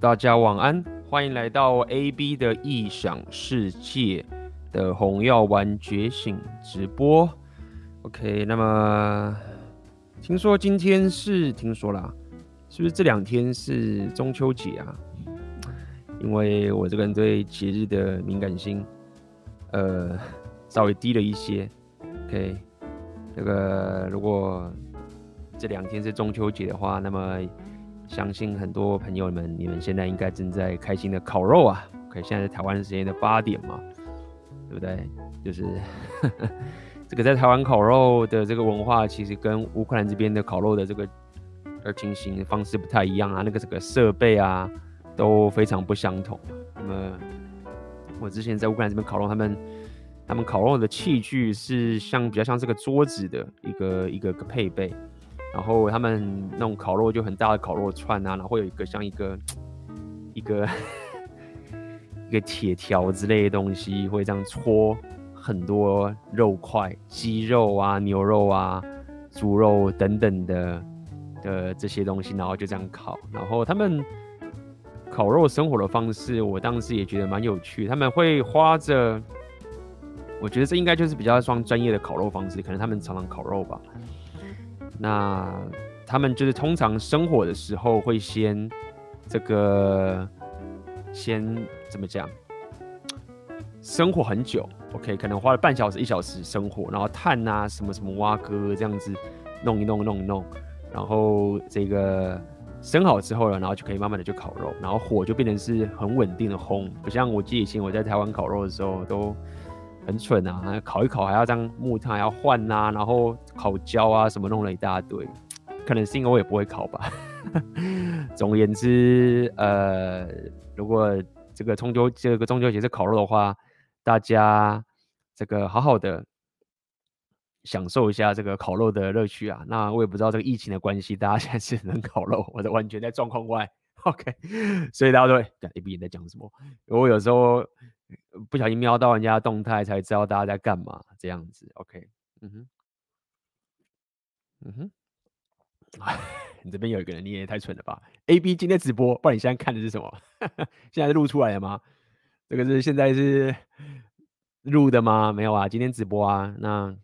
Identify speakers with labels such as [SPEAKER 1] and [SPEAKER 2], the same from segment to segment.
[SPEAKER 1] 大家晚安，欢迎来到 AB 的异想世界的红药丸觉醒直播。OK，那么听说今天是听说啦，是不是这两天是中秋节啊？因为我这个人对节日的敏感性，呃，稍微低了一些。OK，这个如果这两天是中秋节的话，那么相信很多朋友们，你们现在应该正在开心的烤肉啊。OK，现在是台湾时间的八点嘛，对不对？就是 这个在台湾烤肉的这个文化，其实跟乌克兰这边的烤肉的这个呃进行的方式不太一样啊。那个这个设备啊都非常不相同。那么我之前在乌克兰这边烤肉，他们他们烤肉的器具是像比较像这个桌子的一个一个个配备。然后他们那种烤肉就很大的烤肉串啊，然后会有一个像一个 一个 一个铁条之类的东西，会这样搓很多肉块，鸡肉啊、牛肉啊、猪肉等等的的这些东西，然后就这样烤。然后他们烤肉生火的方式，我当时也觉得蛮有趣。他们会花着，我觉得这应该就是比较算专业的烤肉方式，可能他们常常烤肉吧。那他们就是通常生火的时候会先这个先怎么讲？生火很久，OK，可能花了半小时一小时生火，然后炭啊什么什么挖哥这样子弄一弄弄一弄，然后这个生好之后了，然后就可以慢慢的就烤肉，然后火就变成是很稳定的烘，不像我记得以前我在台湾烤肉的时候都。很蠢啊！烤一烤还要这样木炭还要换、啊，然后烤焦啊什么弄了一大堆，可能是因为我也不会烤吧。总而言之，呃，如果这个中秋这个中秋节是烤肉的话，大家这个好好的享受一下这个烤肉的乐趣啊。那我也不知道这个疫情的关系，大家现在是能烤肉，我的完全在状况外。OK，所以大家都会看 A B 在讲什么。我有时候。不小心瞄到人家的动态，才知道大家在干嘛，这样子，OK，嗯哼，嗯哼，你这边有一个人，你也太蠢了吧？AB 今天直播，不然你现在看的是什么？现在是录出来的吗？这个是现在是录的吗？没有啊，今天直播啊。那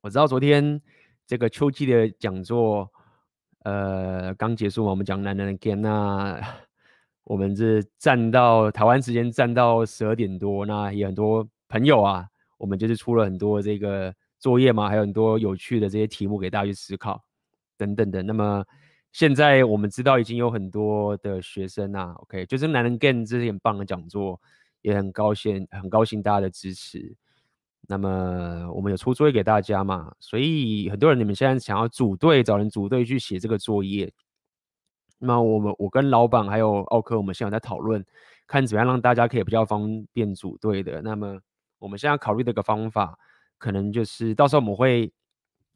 [SPEAKER 1] 我知道昨天这个秋季的讲座，呃，刚结束嘛，我们讲男人的 game 那。我们是站到台湾时间站到十二点多，那也很多朋友啊，我们就是出了很多这个作业嘛，还有很多有趣的这些题目给大家去思考，等等的。那么现在我们知道已经有很多的学生啊，OK，就是男人 g a n 这是很棒的讲座，也很高兴很高兴大家的支持。那么我们有出作业给大家嘛，所以很多人你们现在想要组队找人组队去写这个作业。那我们我跟老板还有奥克，我们现在在讨论，看怎么样让大家可以比较方便组队的。那么我们现在考虑的一个方法，可能就是到时候我们会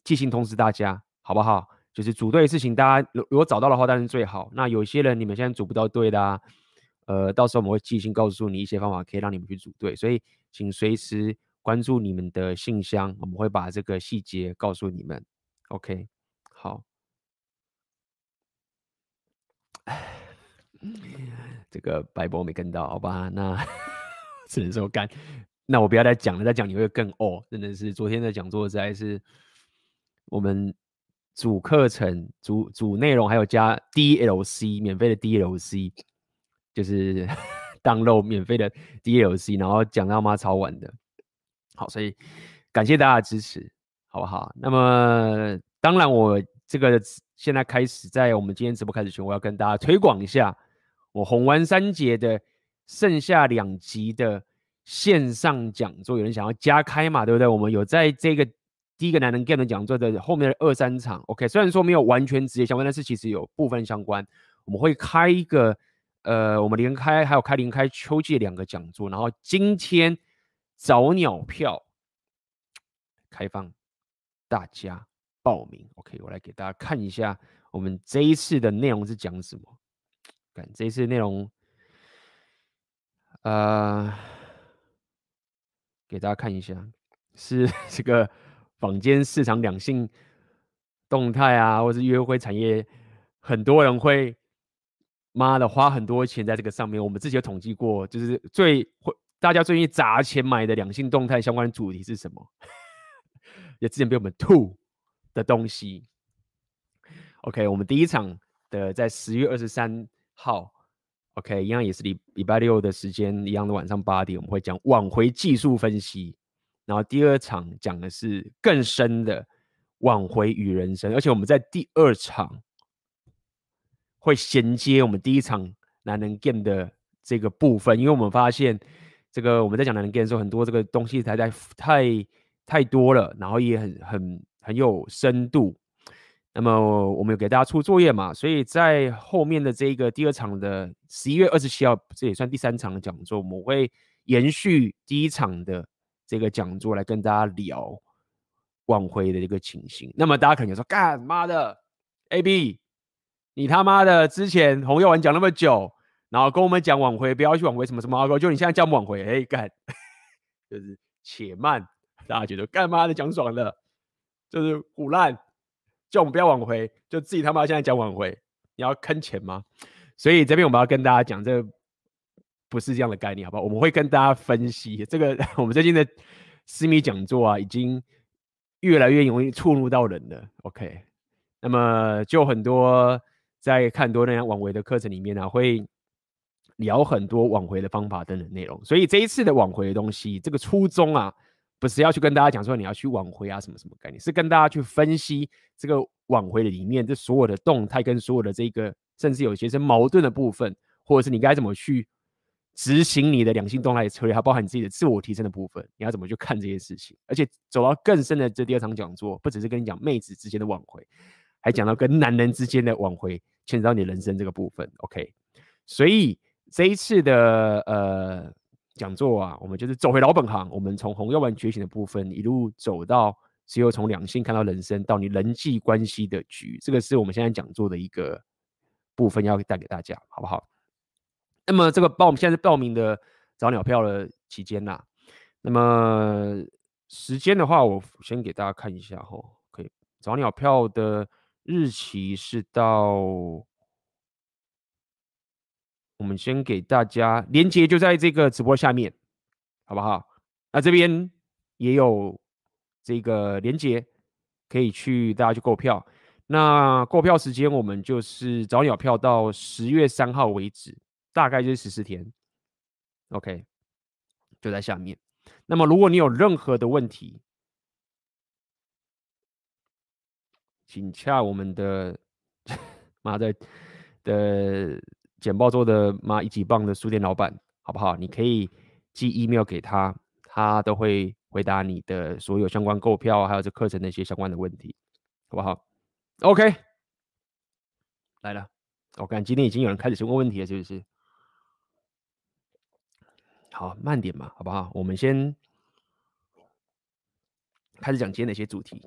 [SPEAKER 1] 寄信通知大家，好不好？就是组队的事情，大家如如果找到的话，当然最好。那有些人你们现在组不到队的啊，呃，到时候我们会寄信告诉你一些方法，可以让你们去组队。所以请随时关注你们的信箱，我们会把这个细节告诉你们。OK，好。这个白波没跟到，好吧？那只能说干。那我不要再讲了，再讲你会更哦。真的是昨天的讲座实在是我们主课程、主主内容还有加 DLC 免费的 DLC，就是 download 免费的 DLC，然后讲到妈超晚的。好，所以感谢大家的支持，好不好？那么当然我这个。现在开始，在我们今天直播开始前，我要跟大家推广一下我红丸三杰的剩下两集的线上讲座。有人想要加开嘛？对不对？我们有在这个第一个男人 Game 的讲座的后面的二三场。OK，虽然说没有完全直接相关，但是其实有部分相关。我们会开一个，呃，我们连开还有开连开秋季两个讲座。然后今天早鸟票开放大家。报名，OK，我来给大家看一下我们这一次的内容是讲什么。看这一次内容，呃，给大家看一下，是 这个坊间市场两性动态啊，或是约会产业，很多人会妈的花很多钱在这个上面。我们之前有统计过，就是最会大家最愿意砸钱买的两性动态相关主题是什么？也之前被我们吐的东西。OK，我们第一场的在十月二十三号，OK，一样也是礼礼拜六的时间，一样的晚上八点，我们会讲挽回技术分析。然后第二场讲的是更深的挽回与人生，而且我们在第二场会衔接我们第一场男人 game 的这个部分，因为我们发现这个我们在讲男人 game 的时候，很多这个东西太在太太多了，然后也很很很有深度。那么我们有给大家出作业嘛，所以在后面的这个第二场的十一月二十七号，这也算第三场的讲座，我们会延续第一场的这个讲座来跟大家聊挽回的这个情形。那么大家可能说，干妈的，AB，你他妈的之前红药丸讲那么久，然后跟我们讲挽回，不要去挽回什么什么阿哥，就你现在叫挽回，哎干，就是且慢，大家觉得干妈的讲爽了，就是唬烂。叫我们不要挽回，就自己他妈现在讲挽回，你要坑钱吗？所以这边我们要跟大家讲，这不是这样的概念，好不好？我们会跟大家分析这个。我们最近的私密讲座啊，已经越来越容易触怒到人了。OK，那么就很多在看多那样挽回的课程里面呢、啊，会聊很多挽回的方法等等内容。所以这一次的挽回的东西，这个初衷啊。不是要去跟大家讲说你要去挽回啊什么什么概念，是跟大家去分析这个挽回的里面这所有的动态跟所有的这个甚至有些是矛盾的部分，或者是你该怎么去执行你的两性动态的策略，还包含你自己的自我提升的部分，你要怎么去看这些事情？而且走到更深的这第二场讲座，不只是跟你讲妹子之间的挽回，还讲到跟男人之间的挽回，牵扯到你人生这个部分。OK，所以这一次的呃。讲座啊，我们就是走回老本行。我们从红药丸觉醒的部分一路走到，只有从两性看到人生，到你人际关系的局，这个是我们现在讲座的一个部分，要带给大家，好不好？那么这个报，我们现在是报名的早鸟票的期间呐。那么时间的话，我先给大家看一下哈，可以，早鸟票的日期是到。我们先给大家连接，就在这个直播下面，好不好？那这边也有这个连接，可以去大家去购票。那购票时间我们就是早鸟票到十月三号为止，大概就是十四天。OK，就在下面。那么如果你有任何的问题，请洽我们的 妈的的。简报做的妈一级棒的书店老板，好不好？你可以寄 email 给他，他都会回答你的所有相关购票还有这课程的一些相关的问题，好不好？OK，来了，我看今天已经有人开始问问题了，是不是？好，慢点嘛，好不好？我们先开始讲今天的一些主题。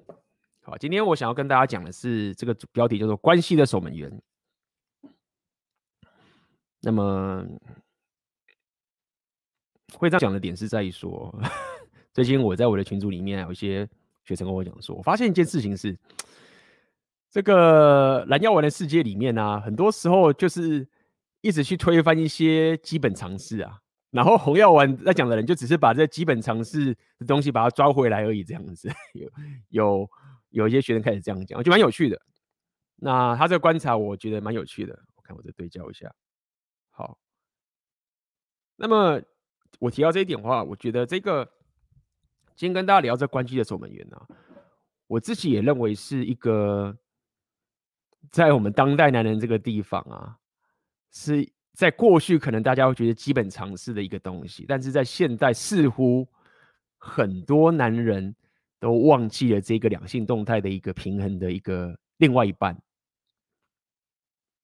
[SPEAKER 1] 好，今天我想要跟大家讲的是这个主标题叫做“关系的守门员”。那么会这样讲的点是在于说，最近我在我的群组里面有一些学生跟我讲说，我发现一件事情是，这个蓝药丸的世界里面呢、啊，很多时候就是一直去推翻一些基本常识啊，然后红药丸在讲的人就只是把这基本常识的东西把它抓回来而已，这样子。有有有一些学生开始这样讲，我觉得蛮有趣的。那他这个观察，我觉得蛮有趣的。我看我再对焦一下。那么我提到这一点的话，我觉得这个今天跟大家聊这关系的守门员呢、啊，我自己也认为是一个在我们当代男人这个地方啊，是在过去可能大家会觉得基本常识的一个东西，但是在现代似乎很多男人都忘记了这个两性动态的一个平衡的一个另外一半，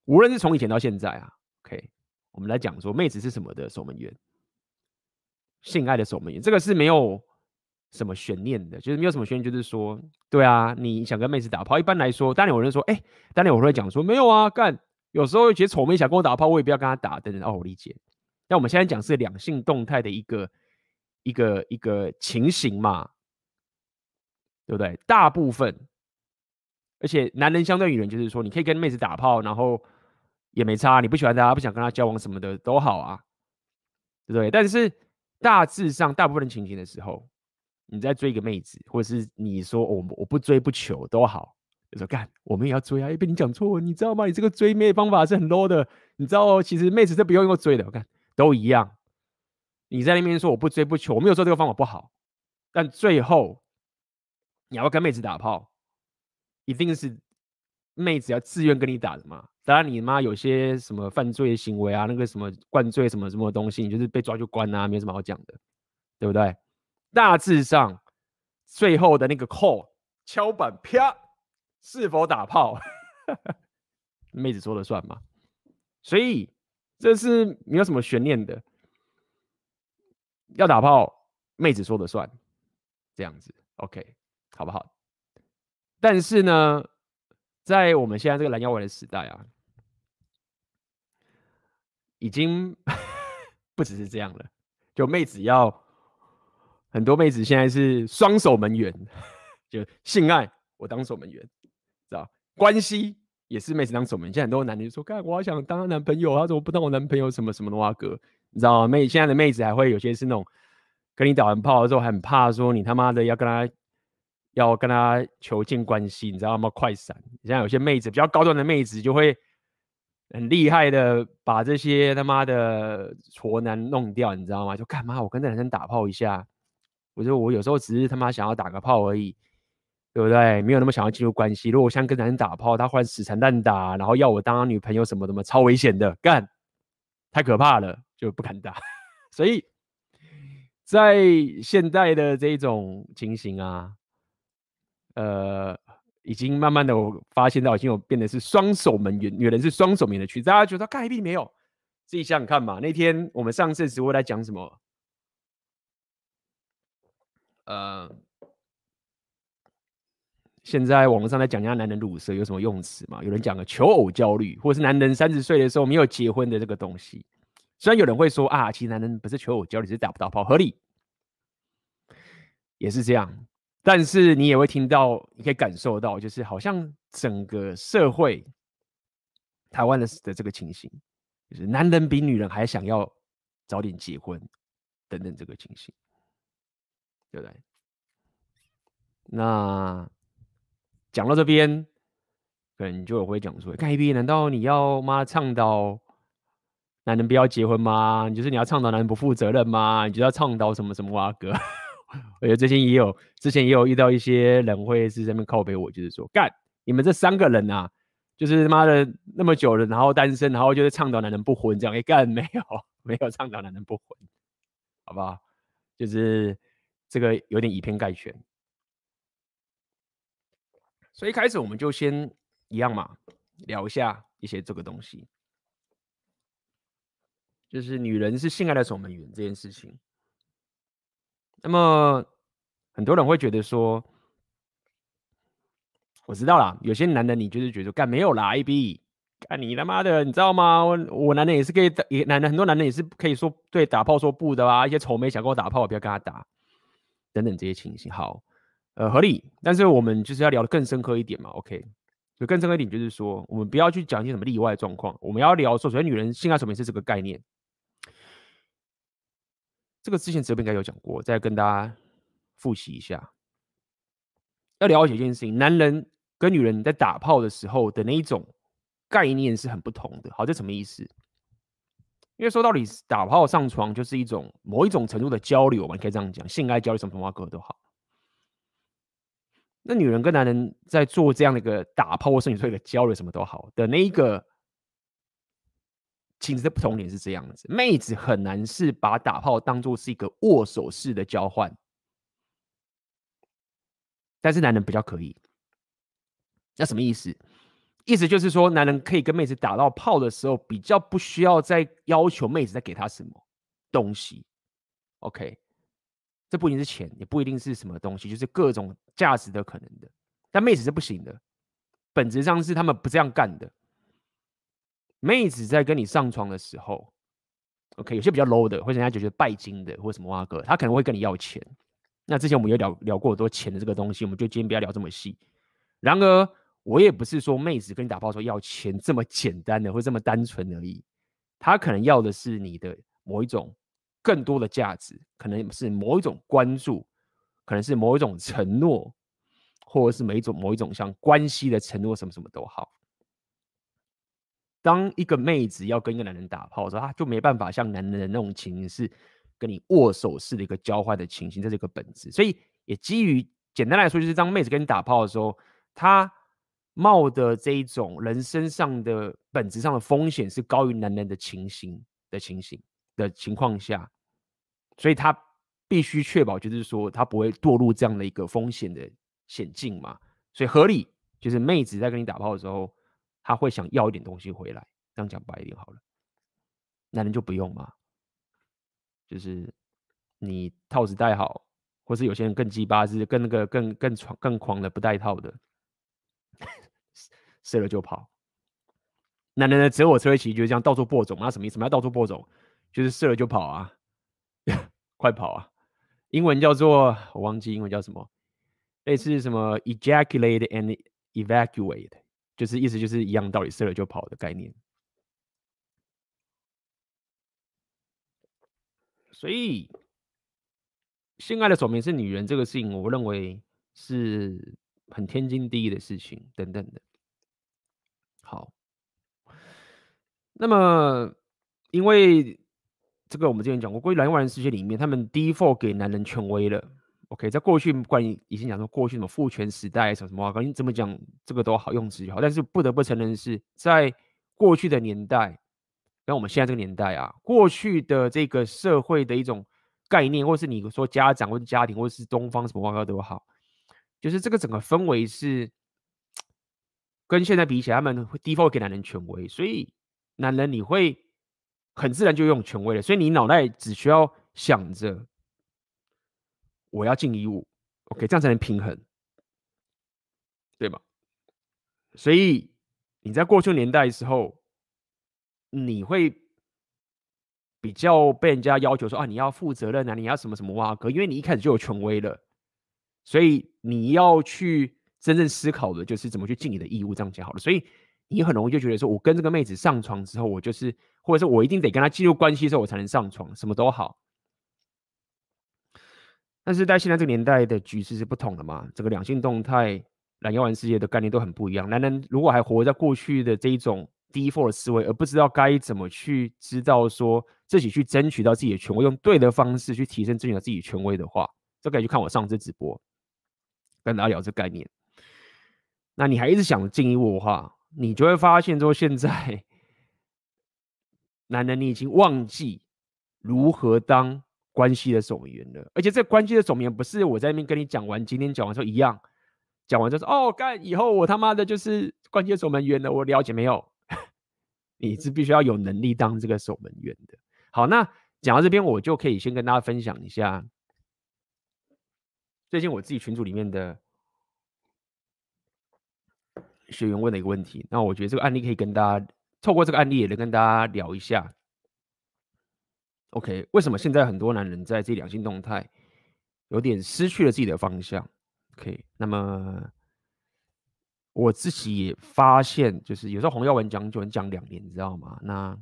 [SPEAKER 1] 无论是从以前到现在啊，OK。我们来讲说，妹子是什么的守门员？性爱的守门员，这个是没有什么悬念的，就是没有什么悬念，就是说，对啊，你想跟妹子打炮，一般来说，当然有人说，哎，当然我会讲说，没有啊，干，有时候觉得丑妹想跟我打炮，我也不要跟她打，等等。哦，我理解。但我们现在讲是两性动态的一个一个一个情形嘛，对不对？大部分，而且男人相对女人，就是说，你可以跟妹子打炮，然后。也没差，你不喜欢他，不想跟他交往什么的都好啊，对不对？但是大致上，大部分情形的时候，你在追一个妹子，或者是你说我我不追不求都好，就说干，我们也要追啊！被你讲错，你知道吗？你这个追妹方法是很 low 的，你知道哦，其实妹子是不用用追的，我看都一样。你在那边说我不追不求，我没有说这个方法不好，但最后你要跟妹子打炮，一定是妹子要自愿跟你打的嘛。当然你妈有些什么犯罪行为啊，那个什么灌醉什么什么东西，你就是被抓就关啊，没什么好讲的，对不对？大致上最后的那个 call 敲板啪，是否打炮，妹子说了算嘛。所以这是没有什么悬念的。要打炮，妹子说了算，这样子，OK，好不好？但是呢，在我们现在这个拦腰丸的时代啊，已经不只是这样了。就妹子要很多妹子现在是双守门员，就性爱我当守门员，知道？关系也是妹子当守门员。现在很多男人说：“干，我好想当他男朋友，他怎么不当我男朋友？什么什么的哇哥。”你知道吗？妹现在的妹子还会有些是那种跟你打完炮之后，很怕说你他妈的要跟他要跟他求见关系，你知道吗？快闪！现在有些妹子比较高端的妹子就会很厉害的把这些他妈的挫男弄掉，你知道吗？就干嘛？我跟这男生打炮一下，我说我有时候只是他妈想要打个炮而已，对不对？没有那么想要进入关系。如果我想跟男生打炮，他忽然死缠烂打，然后要我当他女朋友什么什么，超危险的，干！太可怕了。就不敢打，所以在现代的这种情形啊，呃，已经慢慢的我发现到已经有变得是双手门员，女人是双手门的趋势。大家觉得盖币没有？自己想想看嘛。那天我们上次直播在讲什么？呃，现在网络上在讲人家男人鲁蛇有什么用词嘛？有人讲了求偶焦虑，或是男人三十岁的时候没有结婚的这个东西。虽然有人会说啊，其实男人不是求偶焦虑，是打不到炮，合理，也是这样。但是你也会听到，你可以感受到，就是好像整个社会，台湾的的这个情形，就是男人比女人还想要早点结婚，等等这个情形，对不对？那讲到这边，可能就有会讲说，盖比，难道你要妈倡导？男人不要结婚吗？你就是你要倡导男人不负责任吗？你就要倡导什么什么哇哥？我觉得最近也有，之前也有遇到一些人会是在那边靠北我，就是说干你们这三个人啊，就是妈的那么久了，然后单身，然后就是倡导男人不婚这样，哎干没有没有倡导男人不婚，好不好？就是这个有点以偏概全，所以开始我们就先一样嘛，聊一下一些这个东西。就是女人是性爱的守门员这件事情，那么很多人会觉得说，我知道啦，有些男的你就是觉得干没有啦，AB，干你他妈的，你知道吗？我我男人也是可以，也男的很多男人也是可以说对打炮说不的啊，一些丑妹想跟我打炮，我不要跟他打，等等这些情形，好，呃，合理。但是我们就是要聊得更深刻一点嘛，OK？就更深刻一点，就是说我们不要去讲一些什么例外状况，我们要聊说，首先女人性爱守门员是这个概念。这个之前这边应该有讲过，再跟大家复习一下。要了解一件事情，男人跟女人在打炮的时候的那一种概念是很不同的。好，这什么意思？因为说到底，打炮上床就是一种某一种程度的交流嘛，你可以这样讲，性爱交流什么什么歌都好。那女人跟男人在做这样的一个打炮或是你说的交流什么都好的那一个。其实的不同点是这样子，妹子很难是把打炮当做是一个握手式的交换，但是男人比较可以。那什么意思？意思就是说，男人可以跟妹子打到炮的时候，比较不需要再要求妹子再给他什么东西。OK，这不一定是钱，也不一定是什么东西，就是各种价值的可能的。但妹子是不行的，本质上是他们不这样干的。妹子在跟你上床的时候，OK，有些比较 low 的，或者人家就觉得拜金的，或者什么哇哥，他可能会跟你要钱。那之前我们有聊聊过很多钱的这个东西，我们就今天不要聊这么细。然而，我也不是说妹子跟你打炮说要钱这么简单的或这么单纯而已，他可能要的是你的某一种更多的价值，可能是某一种关注，可能是某一种承诺，或者是某一种某一种像关系的承诺，什么什么都好。当一个妹子要跟一个男人打炮的时候，她就没办法像男人的那种情形是跟你握手式的一个交换的情形，这是一个本质。所以也基于简单来说，就是当妹子跟你打炮的时候，他冒的这一种人身上的本质上的风险是高于男人的情形的情形的情况下，所以他必须确保，就是说他不会堕入这样的一个风险的险境嘛。所以合理就是妹子在跟你打炮的时候。他会想要一点东西回来，这样讲白一点好了。男人就不用嘛，就是你套子戴好，或是有些人更鸡巴，是跟那个更更狂更狂的不戴套的，射了就跑。男人的择偶策略其实就是这样，到处播种。那什么意思？什么叫到处播种？就是射了就跑啊，快跑啊！英文叫做我忘记英文叫什么，类似什么 ejaculate and evacuate。就是意思就是一样道理，射了就跑的概念。所以，性爱的首名是女人这个事情，我认为是很天经地义的事情，等等的。好，那么因为这个我们之前讲过，关于蓝丸世界里面，他们 default 给男人权威了。OK，在过去关于以前讲说过去什么父权时代什么什么话，你怎么讲这个都好用词就好。但是不得不承认的是在过去的年代，跟我们现在这个年代啊，过去的这个社会的一种概念，或是你说家长或者家庭，或是东方什么话都好，就是这个整个氛围是跟现在比起来，他们会 default 给男人权威，所以男人你会很自然就用权威了，所以你脑袋只需要想着。我要尽义务，OK，这样才能平衡，对吧？所以你在过去年代的时候，你会比较被人家要求说啊，你要负责任啊，你要什么什么哇哥，因为你一开始就有权威了，所以你要去真正思考的就是怎么去尽你的义务，这样讲好了。所以你很容易就觉得说，我跟这个妹子上床之后，我就是，或者是我一定得跟她进入关系之后，我才能上床，什么都好。但是在现在这个年代的局势是不同的嘛，整个两性动态、蓝药丸世界的概念都很不一样。男人如果还活在过去的这一种 default 思维，而不知道该怎么去知道说自己去争取到自己的权威，用对的方式去提升自己的自己权威的话，就可以去看我上次直播，跟大家聊这概念。那你还一直想进一步的话，你就会发现说现在 男人你已经忘记如何当。关系的守门员了，而且这关系的守门员不是我在那边跟你讲完，今天讲完之后一样，讲完就说哦，干以后我他妈的就是关系的守门员了。我了解没有？你是必须要有能力当这个守门员的。好，那讲到这边，我就可以先跟大家分享一下最近我自己群组里面的学员问的一个问题。那我觉得这个案例可以跟大家透过这个案例也能跟大家聊一下。OK，为什么现在很多男人在这两性动态有点失去了自己的方向？OK，那么我自己也发现，就是有时候红药丸讲就能讲两年，你知道吗？那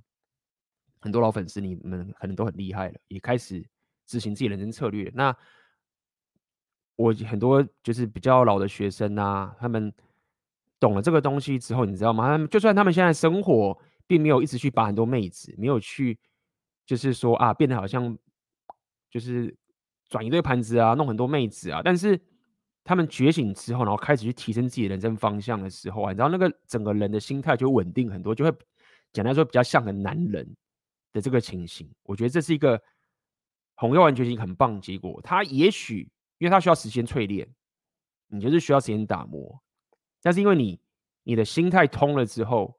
[SPEAKER 1] 很多老粉丝你们可能都很厉害了，也开始执行自己人生策略。那我很多就是比较老的学生啊，他们懂了这个东西之后，你知道吗？他们就算他们现在生活并没有一直去把很多妹子，没有去。就是说啊，变得好像就是转一堆盘子啊，弄很多妹子啊。但是他们觉醒之后，然后开始去提升自己的人生方向的时候啊，你知道那个整个人的心态就稳定很多，就会简单说比较像个男人的这个情形。我觉得这是一个红药丸觉醒很棒的结果。他也许因为他需要时间淬炼，你就是需要时间打磨。但是因为你你的心态通了之后。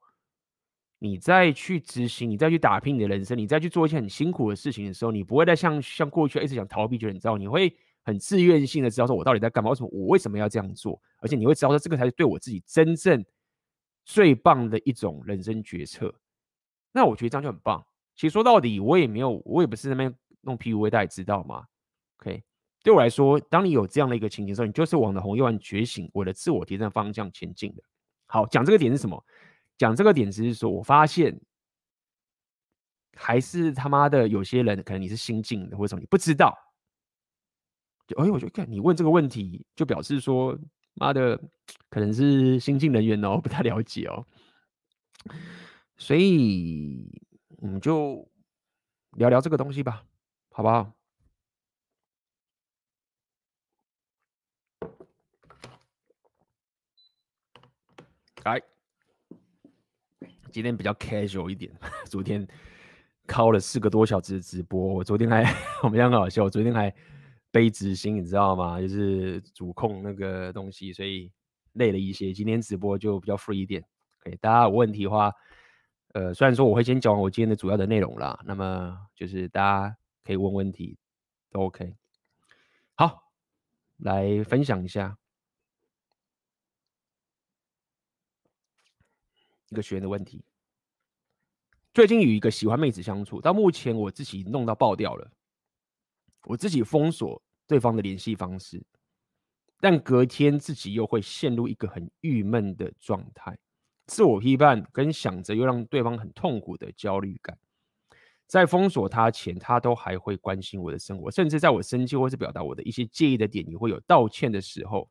[SPEAKER 1] 你再去执行，你再去打拼你的人生，你再去做一些很辛苦的事情的时候，你不会再像像过去一直想逃避，觉得你知道，你会很自愿性的知道说，我到底在干嘛？为什么我为什么要这样做？而且你会知道说，这个才是对我自己真正最棒的一种人生决策。那我觉得这样就很棒。其实说到底，我也没有，我也不是那边弄 PUA，大家知道吗？OK，对我来说，当你有这样的一个情形的时候，你就是往的红药丸觉醒，我的自我提升方向前进的。好，讲这个点是什么？讲这个点只是说我发现，还是他妈的有些人可能你是新进的，或者什么你不知道。就哎，我就看你问这个问题，就表示说妈的可能是新进人员哦，不太了解哦。所以我们就聊聊这个东西吧，好不好？来，今天比较 casual 一点。昨天敲了四个多小时的直播，我昨天还 我们两个好笑，我昨天还背执行，你知道吗？就是主控那个东西，所以累了一些。今天直播就比较 free 一点。OK，大家有问题的话，呃，虽然说我会先讲完我今天的主要的内容啦，那么就是大家可以问问题，都 OK。好，来分享一下。一个学员的问题，最近与一个喜欢妹子相处，到目前我自己弄到爆掉了，我自己封锁对方的联系方式，但隔天自己又会陷入一个很郁闷的状态，自我批判跟想着又让对方很痛苦的焦虑感，在封锁他前，他都还会关心我的生活，甚至在我生气或是表达我的一些介意的点，也会有道歉的时候，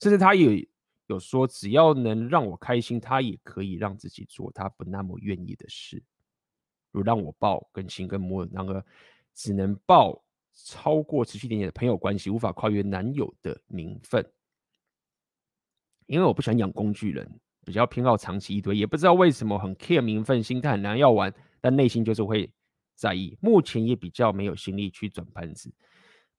[SPEAKER 1] 甚至他也。有说，只要能让我开心，他也可以让自己做他不那么愿意的事，如让我抱、跟亲、跟摸。然而，只能抱超过持续点点的朋友关系，无法跨越男友的名分。因为我不喜欢养工具人，比较偏好长期一堆，也不知道为什么很 care 名分，心态很难要玩，但内心就是会在意。目前也比较没有心力去转盘子。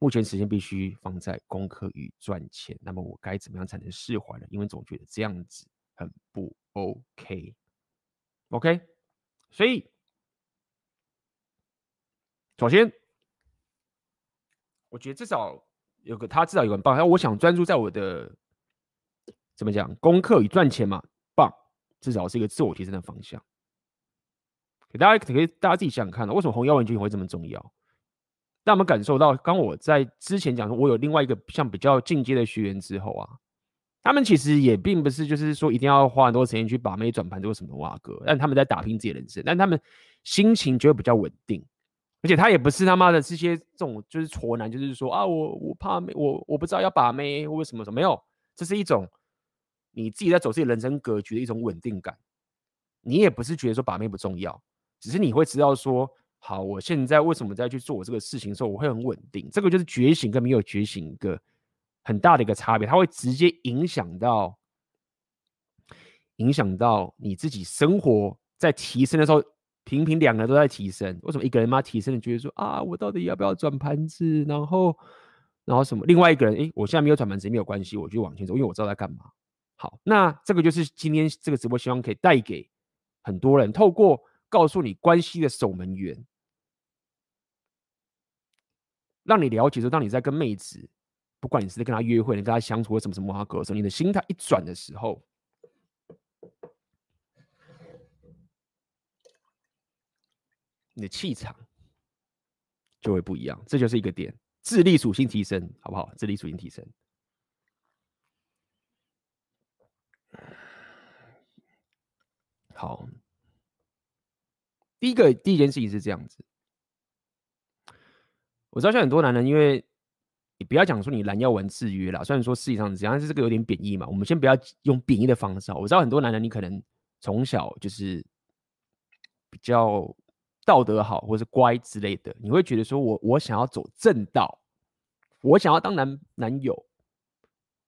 [SPEAKER 1] 目前时间必须放在功课与赚钱，那么我该怎么样才能释怀呢？因为总觉得这样子很不 OK。OK，所以首先，我觉得至少有个他至少有个棒，然后我想专注在我的怎么讲功课与赚钱嘛，棒，至少是一个自我提升的方向。给大家可以大家自己想想看，为什么红药丸觉醒会这么重要？让我们感受到，刚我在之前讲说，我有另外一个像比较进阶的学员之后啊，他们其实也并不是就是说一定要花很多时间去把妹转盘做什么哇哥，但他们在打拼自己的人生，但他们心情就会比较稳定，而且他也不是他妈的这些这种就是挫男，就是说啊我我怕妹，我我不知道要把妹或什么什么，没有，这是一种你自己在走自己人生格局的一种稳定感，你也不是觉得说把妹不重要，只是你会知道说。好，我现在为什么在去做我这个事情的时候，我会很稳定？这个就是觉醒跟没有觉醒一个很大的一个差别，它会直接影响到影响到你自己生活在提升的时候，平平两个人都在提升。为什么一个人嘛提升，你觉得说啊，我到底要不要转盘子？然后然后什么？另外一个人，诶，我现在没有转盘子，没有关系，我就往前走，因为我知道在干嘛。好，那这个就是今天这个直播希望可以带给很多人，透过告诉你关系的守门员。让你了解说，当你在跟妹子，不管你是在跟她约会，你跟她相处或什么什么话的时候，你的心态一转的时候，你的气场就会不一样。这就是一个点，智力属性提升，好不好？智力属性提升。好，第一个第一件事情是这样子。我知道，像很多男人，因为你不要讲说你拦腰丸制约啦，虽然说实际上是这样，但是这个有点贬义嘛。我们先不要用贬义的方式。我知道很多男人，你可能从小就是比较道德好，或是乖之类的，你会觉得说我我想要走正道，我想要当男男友。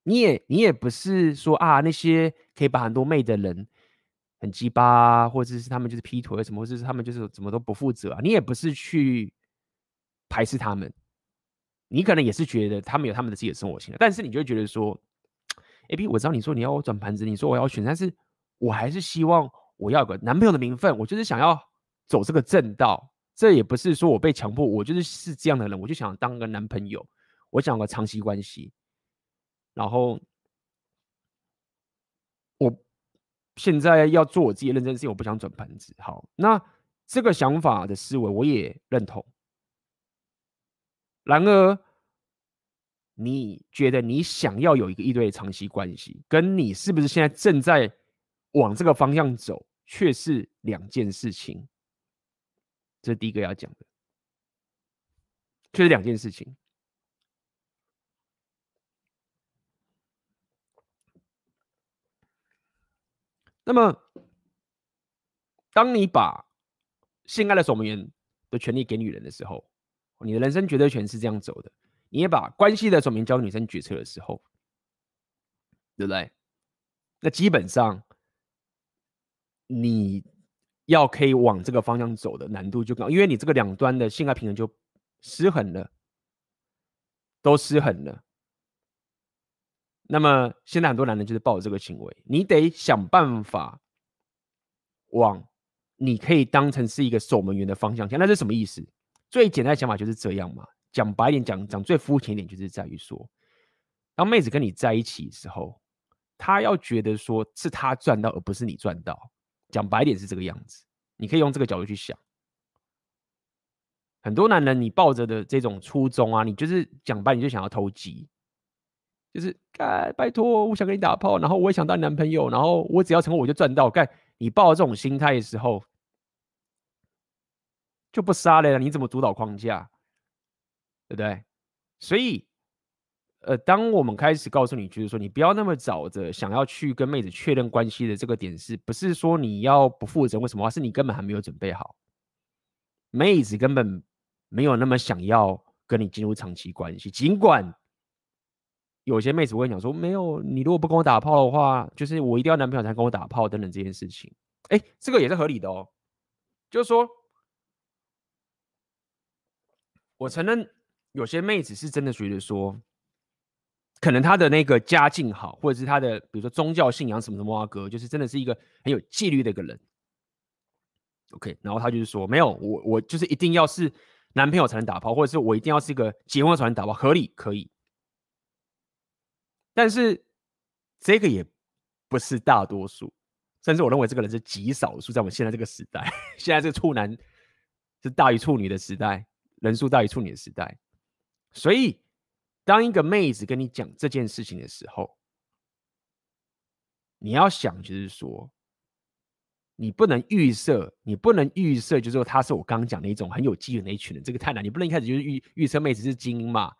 [SPEAKER 1] 你也你也不是说啊，那些可以把很多妹的人很鸡巴，或者是他们就是劈腿什么，或者是他们就是怎么都不负责啊。你也不是去。排斥他们，你可能也是觉得他们有他们的自己的生活型，但是你就会觉得说，A B，我知道你说你要我转盘子，你说我要选，但是我还是希望我要个男朋友的名分，我就是想要走这个正道，这也不是说我被强迫，我就是是这样的人，我就想当个男朋友，我想有个长期关系，然后我现在要做我自己认真事情，我不想转盘子。好，那这个想法的思维我也认同。然而，你觉得你想要有一个一对的长期关系，跟你是不是现在正在往这个方向走，却是两件事情。这是第一个要讲的，却是两件事情。那么，当你把性爱的守门员的权利给女人的时候，你的人生绝对权是这样走的。你也把关系的守门员交给女生决策的时候，对不对？那基本上，你要可以往这个方向走的难度就高，因为你这个两端的性爱平衡就失衡了，都失衡了。那么现在很多男人就是抱着这个行为，你得想办法往你可以当成是一个守门员的方向。那是什么意思？最简单的想法就是这样嘛。讲白一点，讲讲最肤浅一点，就是在于说，当妹子跟你在一起的时候，她要觉得说是她赚到，而不是你赚到。讲白一点是这个样子，你可以用这个角度去想。很多男人，你抱着的这种初衷啊，你就是讲白，你就想要投机。就是干，拜托，我想跟你打炮，然后我也想当你男朋友，然后我只要成功我就赚到。干，你抱着这种心态的时候，就不杀了，你怎么主导框架？对不对？所以，呃，当我们开始告诉你，就是说，你不要那么早的想要去跟妹子确认关系的这个点，是不是说你要不负责？为什么？是你根本还没有准备好，妹子根本没有那么想要跟你进入长期关系，尽管。有些妹子会讲说，没有，你如果不跟我打炮的话，就是我一定要男朋友才跟我打炮等等这件事情。哎，这个也是合理的哦。就是说，我承认有些妹子是真的觉得说，可能她的那个家境好，或者是她的比如说宗教信仰什么什么啊哥，就是真的是一个很有纪律的一个人。OK，然后她就是说，没有，我我就是一定要是男朋友才能打炮，或者是我一定要是一个结婚才能打炮，合理可以。但是这个也不是大多数，甚至我认为这个人是极少数，在我们现在这个时代，现在这个处男是大于处女的时代，人数大于处女的时代。所以，当一个妹子跟你讲这件事情的时候，你要想，就是说，你不能预设，你不能预设，就是说他是我刚刚讲的一种很有机缘的一群人，这个太难。你不能一开始就是预预测妹子是精英嘛？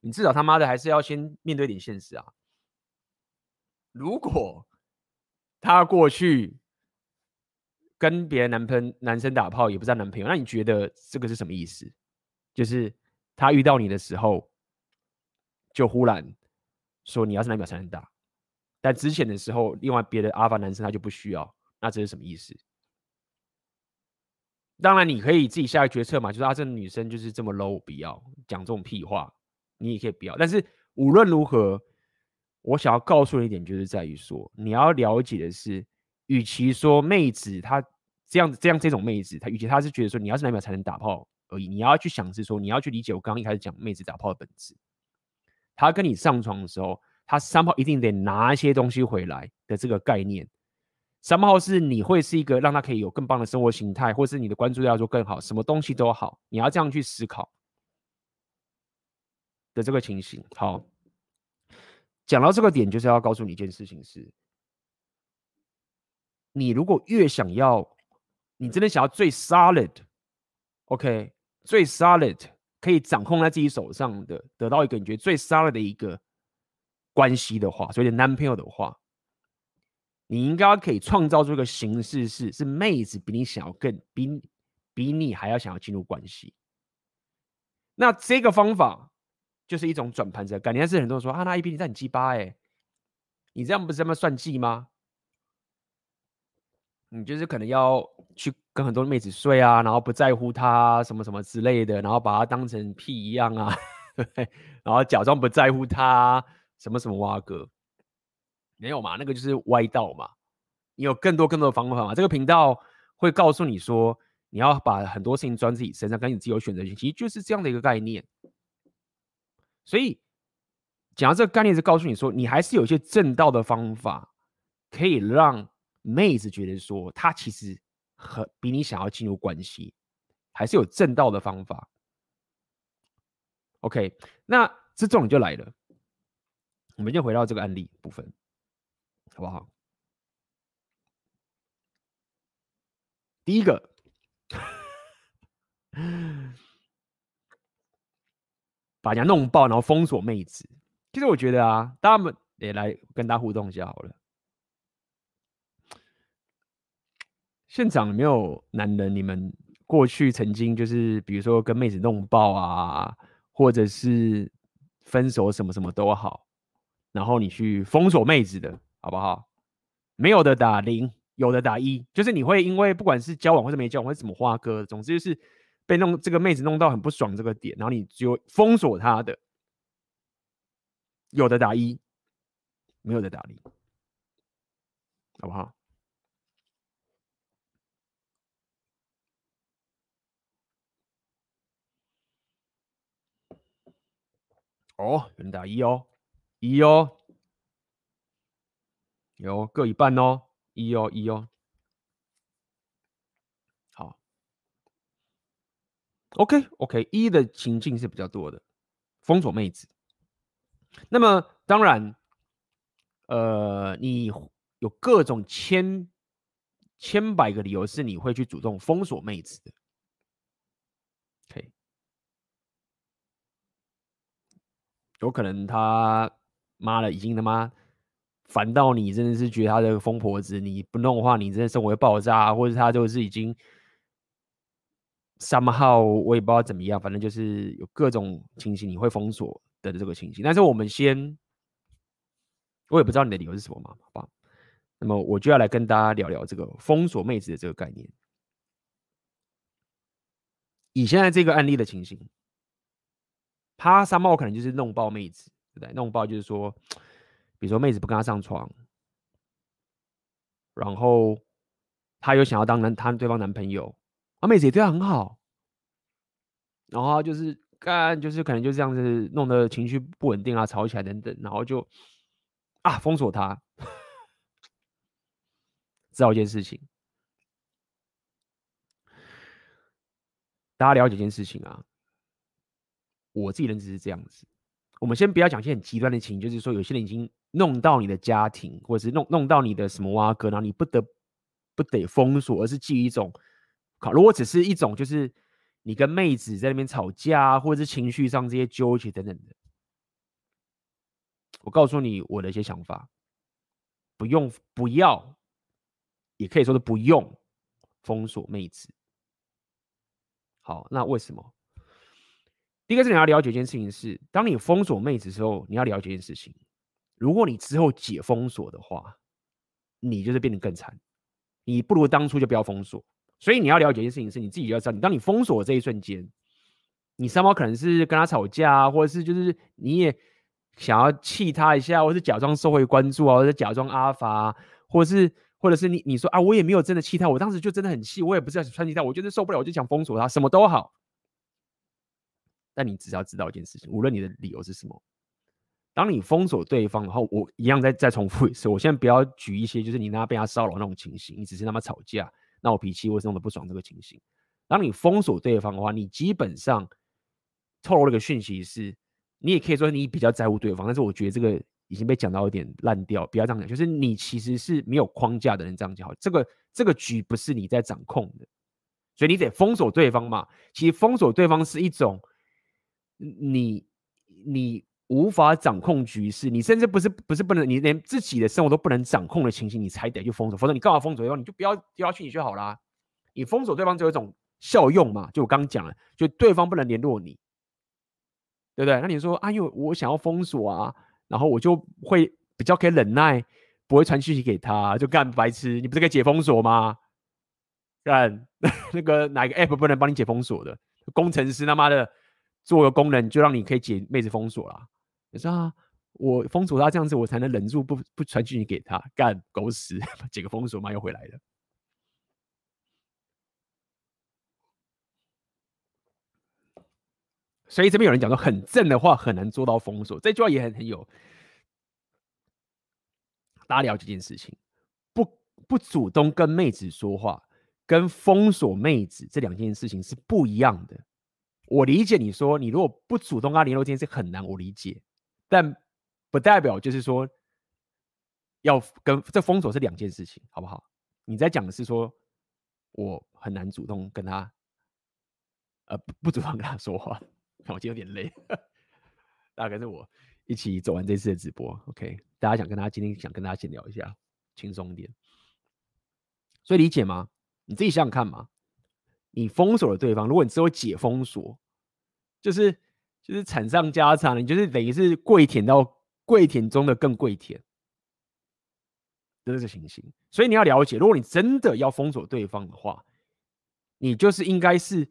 [SPEAKER 1] 你至少他妈的还是要先面对点现实啊。如果他过去跟别的男朋男生打炮，也不知道男朋友，那你觉得这个是什么意思？就是他遇到你的时候，就忽然说你要是男朋友才能打，但之前的时候，另外别的阿法男生他就不需要，那这是什么意思？当然你可以自己下个决策嘛，就是啊，这个女生就是这么 low，不要讲这种屁话，你也可以不要。但是无论如何。我想要告诉你一点，就是在于说，你要了解的是，与其说妹子她这样子这样这种妹子，她与其她是觉得说你要是男朋友才能打炮而已，你要去想是说，你要去理解我刚刚一开始讲妹子打炮的本质。她跟你上床的时候，她三炮一定得拿一些东西回来的这个概念。三炮是你会是一个让她可以有更棒的生活形态，或是你的关注要做更好，什么东西都好，你要这样去思考的这个情形。好。讲到这个点，就是要告诉你一件事情是：你如果越想要，你真的想要最 solid，OK，最 solid 可以掌控在自己手上的，得到一个你觉得最 solid 的一个关系的话，所以男朋友的话，你应该可以创造出一个形式是，是妹子比你想要更比比你还要想要进入关系。那这个方法。就是一种转盘子的概念，但是很多人说啊，那 A B 你在很鸡巴哎，你这样不是这么算计吗？你就是可能要去跟很多妹子睡啊，然后不在乎她什么什么之类的，然后把她当成屁一样啊，然后假装不在乎她什么什么挖哥，没有嘛？那个就是歪道嘛。你有更多更多的方法嘛？这个频道会告诉你说，你要把很多事情装自己身上，跟你自己有选择性，其实就是这样的一个概念。所以，讲到这个概念是告诉你说，你还是有一些正道的方法，可以让妹子觉得说，她其实很比你想要进入关系，还是有正道的方法。OK，那这重点就来了，我们就回到这个案例部分，好不好？第一个，把人家弄爆，然后封锁妹子。其实我觉得啊，大家们也来跟大家互动一下好了。现场有没有男人？你们过去曾经就是，比如说跟妹子弄爆啊，或者是分手什么什么都好，然后你去封锁妹子的，好不好？没有的打零。有的打一，就是你会因为不管是交往或者没交往，或者怎么花哥，总之就是被弄这个妹子弄到很不爽这个点，然后你就封锁她的。有的打一，没有的打零，好不好？哦，有人打一哦，一哦，有各一半哦。一哦一哦，好，OK OK，一的情境是比较多的，封锁妹子。那么当然，呃，你有各种千千百个理由是你会去主动封锁妹子的。OK，有可能他妈的已经他妈。烦到你真的是觉得他这个疯婆子，你不弄的话，你真的生活会爆炸，或者他就是已经 somehow 我也不知道怎么样，反正就是有各种情形你会封锁的这个情形。但是我们先，我也不知道你的理由是什么嘛，好吧？那么我就要来跟大家聊聊这个封锁妹子的这个概念。以现在这个案例的情形，他三毛可能就是弄爆妹子，对不对？弄爆就是说。比如说，妹子不跟他上床，然后他又想要当男他对方男朋友，啊，妹子也对他很好，然后就是干，就是可能就这样子弄得情绪不稳定啊，吵起来等等，然后就啊封锁他。知道一件事情，大家了解一件事情啊，我自己认知是这样子。我们先不要讲一些很极端的情，就是说有些人已经。弄到你的家庭，或者是弄弄到你的什么挖哥，然后你不得不得封锁，而是基于一种，好，如果只是一种，就是你跟妹子在那边吵架，或者是情绪上这些纠结等等的，我告诉你我的一些想法，不用不要，也可以说是不用封锁妹子。好，那为什么？第一个是你要了解一件事情是，当你封锁妹子的时候，你要了解一件事情。如果你之后解封锁的话，你就是变得更惨。你不如当初就不要封锁。所以你要了解一件事情是，你自己要知道，你当你封锁这一瞬间，你三毛可能是跟他吵架，或者是就是你也想要气他一下，或是假装社会关注啊，或者假装阿发，或者是或者是你你说啊，我也没有真的气他，我当时就真的很气，我也不是要穿气他，我就是受不了，我就想封锁他，什么都好。但你只要知道一件事情，无论你的理由是什么。当你封锁对方，然后我一样再再重复一次，我现在不要举一些就是你那被他骚扰那种情形，你只是他妈吵架闹脾气或是弄得不爽这个情形。当你封锁对方的话，你基本上透露了一个讯息是，你也可以说你比较在乎对方，但是我觉得这个已经被讲到有点烂掉，不要这样讲，就是你其实是没有框架的人这样讲好，这个这个局不是你在掌控的，所以你得封锁对方嘛。其实封锁对方是一种你你。无法掌控局势，你甚至不是不是不能，你连自己的生活都不能掌控的情形，你才得去封锁。否则你干嘛封锁对方？你就不要丢下去，你就好啦。你封锁对方就有一种效用嘛，就我刚刚讲了，就对方不能联络你，对不对？那你说啊，因为我想要封锁啊，然后我就会比较可以忍耐，不会传讯息给他，就干白痴。你不是可以解封锁吗？干 那个哪个 app 不能帮你解封锁的？工程师他妈的做个功能就让你可以解妹子封锁了。你说啊，我封锁他这样子，我才能忍住不不传讯息给他，干狗屎，解个封锁嘛，又回来了。所以这边有人讲说，很正的话很难做到封锁，这句话也很很有。大家了解这件事情，不不主动跟妹子说话，跟封锁妹子这两件事情是不一样的。我理解你说，你如果不主动跟他联络这件事很难，我理解。但不代表就是说要跟这封锁是两件事情，好不好？你在讲的是说我很难主动跟他，呃，不主动跟他说话。我今天有点累，大家跟着我一起走完这次的直播。OK，大家想跟他今天想跟大家闲聊一下，轻松点。所以理解吗？你自己想想看嘛。你封锁了对方，如果你只有解封锁，就是就是惨上加惨，你就是等于是跪舔到跪舔中的更跪舔，这是情形。所以你要了解，如果你真的要封锁对方的话，你就是应该是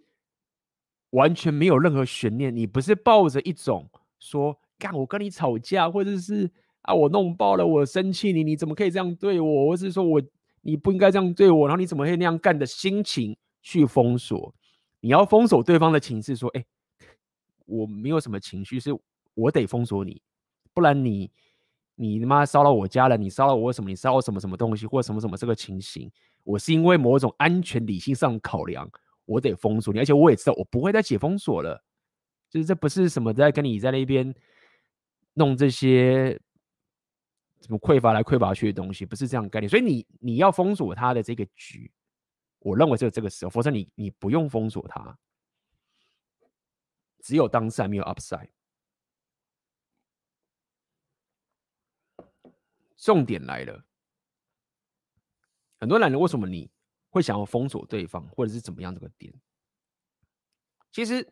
[SPEAKER 1] 完全没有任何悬念，你不是抱着一种说干我跟你吵架，或者是啊我弄爆了，我生气你，你怎么可以这样对我，或是说我你不应该这样对我，然后你怎么会那样干的心情。去封锁，你要封锁对方的情绪，说：“哎、我没有什么情绪，是我得封锁你，不然你你他妈骚扰我家人，你骚扰我什么？你骚扰什么什么东西，或什么什么这个情形，我是因为某种安全理性上考量，我得封锁你，而且我也知道我不会再解封锁了，就是这不是什么在跟你在那边弄这些什么匮乏来匮乏去的东西，不是这样概念，所以你你要封锁他的这个局。”我认为就这个时候，否则你你不用封锁他，只有 downside 没有 upside。重点来了，很多男人为什么你会想要封锁对方，或者是怎么样这个点？其实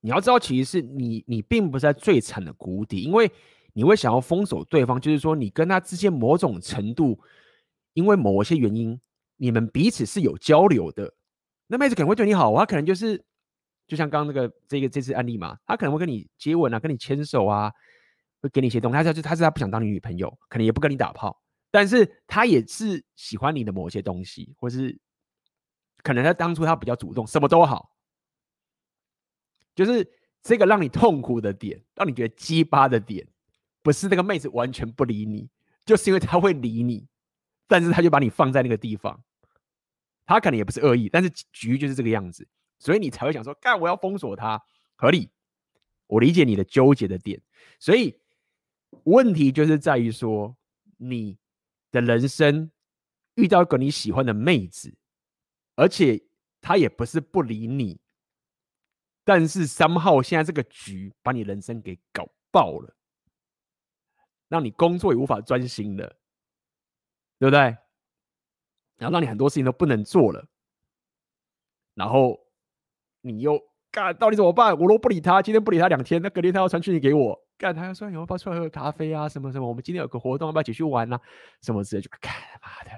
[SPEAKER 1] 你要知道，其实是你你并不在最惨的谷底，因为你会想要封锁对方，就是说你跟他之间某种程度，因为某些原因。你们彼此是有交流的，那妹子可能会对你好，他可能就是，就像刚刚那个这个这次案例嘛，他可能会跟你接吻啊，跟你牵手啊，会给你一些东西。他是他是他不想当你女朋友，可能也不跟你打炮，但是他也是喜欢你的某些东西，或是可能他当初他比较主动，什么都好，就是这个让你痛苦的点，让你觉得鸡巴的点，不是那个妹子完全不理你，就是因为他会理你，但是他就把你放在那个地方。他可能也不是恶意，但是局就是这个样子，所以你才会想说，干我要封锁他，合理。我理解你的纠结的点，所以问题就是在于说，你的人生遇到一个你喜欢的妹子，而且她也不是不理你，但是三号现在这个局把你人生给搞爆了，让你工作也无法专心了，对不对？然后让你很多事情都不能做了，然后你又干，到底怎么办？我都不理他，今天不理他两天，那隔天他要传讯息给我，干，他要说你要不要出来喝咖啡啊？什么什么？我们今天有个活动，要不要一起去玩啊？什么之类，就干他妈的，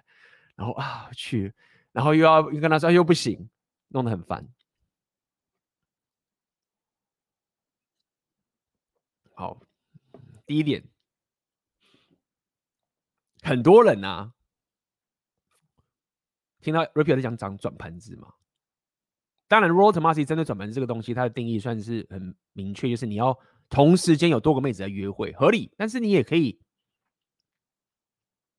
[SPEAKER 1] 然后啊去，然后又要又跟他说又不行，弄得很烦。好，第一点，很多人啊。听到 Rapio 在讲讲转盘子嘛？当然，Rollo Tomassi 针对转盘这个东西，它的定义算是很明确，就是你要同时间有多个妹子在约会，合理。但是你也可以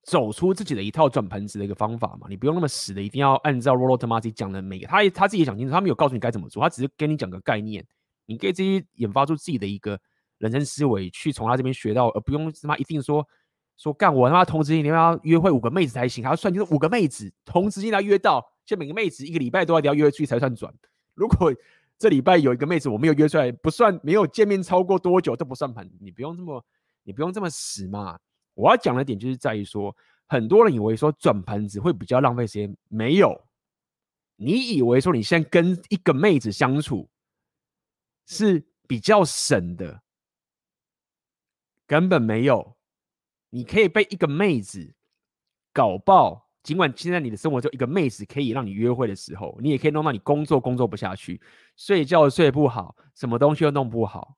[SPEAKER 1] 走出自己的一套转盘子的一个方法嘛，你不用那么死的，一定要按照 Rollo Tomassi 讲的每个，他他自己也想清楚，他没有告诉你该怎么做，他只是跟你讲个概念，你可以自己研发出自己的一个人生思维，去从他这边学到，而不用他妈一定说。说干我他妈同时间你要约会五个妹子才行，还要算就是五个妹子同时间要约到，就每个妹子一个礼拜都要要约出去才算转。如果这礼拜有一个妹子我没有约出来，不算没有见面超过多久都不算盘。你不用这么你不用这么死嘛。我要讲的点就是在于说，很多人以为说转盘子会比较浪费时间，没有。你以为说你现在跟一个妹子相处是比较省的，根本没有。你可以被一个妹子搞爆，尽管现在你的生活就一个妹子可以让你约会的时候，你也可以弄到你工作工作不下去，睡觉睡不好，什么东西都弄不好。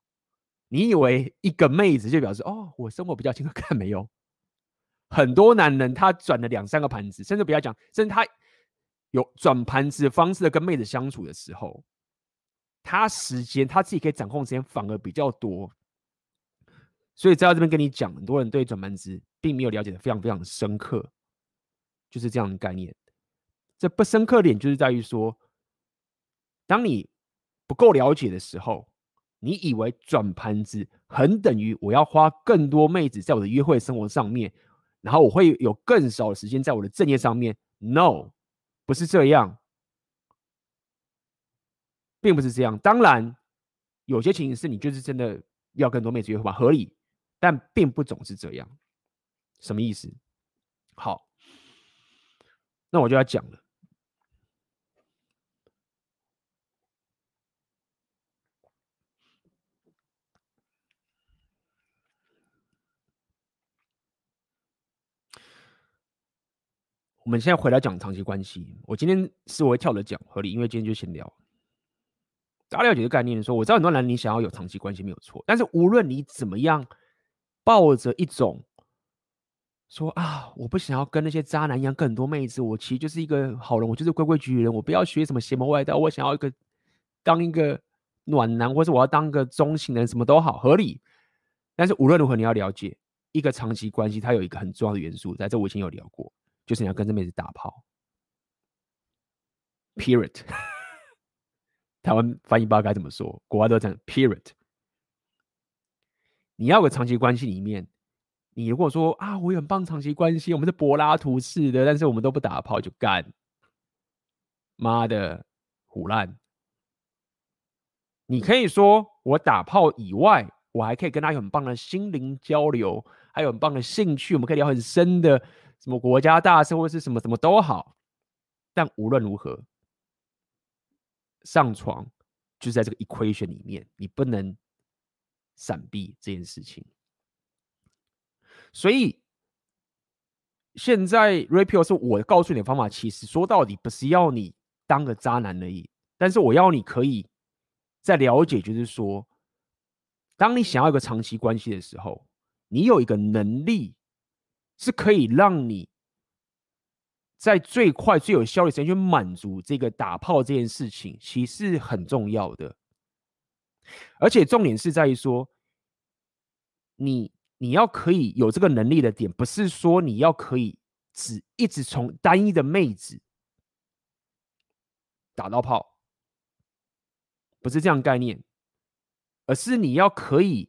[SPEAKER 1] 你以为一个妹子就表示哦，我生活比较轻松？看没有，很多男人他转了两三个盘子，甚至不要讲，甚至他有转盘子方式的跟妹子相处的时候，他时间他自己可以掌控时间反而比较多。所以在这边跟你讲，很多人对转盘子并没有了解的非常非常深刻，就是这样的概念。这不深刻点就是在于说，当你不够了解的时候，你以为转盘子很等于我要花更多妹子在我的约会生活上面，然后我会有更少的时间在我的正业上面。No，不是这样，并不是这样。当然，有些情形是你就是真的要更多妹子约会吧，合理，但并不总是这样。什么意思？好，那我就要讲了。我们现在回来讲长期关系。我今天是我会跳着讲，合理，因为今天就先聊。大家了解这个概念，说我知道很多男人你想要有长期关系没有错，但是无论你怎么样，抱着一种说啊，我不想要跟那些渣男一样跟很多妹子，我其实就是一个好人，我就是规规矩矩的人，我不要学什么邪门歪道，我想要一个当一个暖男，或者我要当个中性人，什么都好，合理。但是无论如何，你要了解一个长期关系，它有一个很重要的元素，在这我以前有聊过。就是你要跟这妹子打炮，period。台湾翻译不知道该怎么说，国外都讲 period。你要个长期关系里面，你如果说啊，我有很棒长期关系，我们是柏拉图式的，但是我们都不打炮就干，妈的，唬烂。你可以说我打炮以外，我还可以跟他有很棒的心灵交流，还有很棒的兴趣，我们可以聊很深的。什么国家大事或是什么什么都好，但无论如何，上床就是在这个 equation 里面，你不能闪避这件事情。所以现在 Rapio 是我告诉你的方法，其实说到底不是要你当个渣男而已，但是我要你可以在了解，就是说，当你想要一个长期关系的时候，你有一个能力。是可以让你在最快最有效率时间去满足这个打炮这件事情，其实很重要的。而且重点是在于说，你你要可以有这个能力的点，不是说你要可以只一直从单一的妹子打到炮，不是这样概念，而是你要可以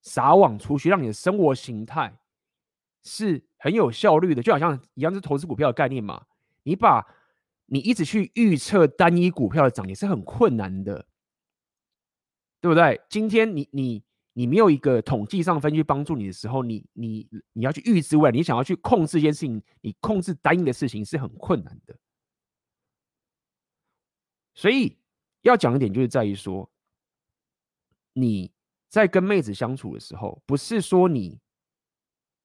[SPEAKER 1] 撒网出去，让你的生活形态。是很有效率的，就好像一样是投资股票的概念嘛。你把你一直去预测单一股票的涨跌是很困难的，对不对？今天你你你没有一个统计上分去帮助你的时候，你你你要去预知未来，你想要去控制一件事情，你控制单一的事情是很困难的。所以要讲一点，就是在于说，你在跟妹子相处的时候，不是说你。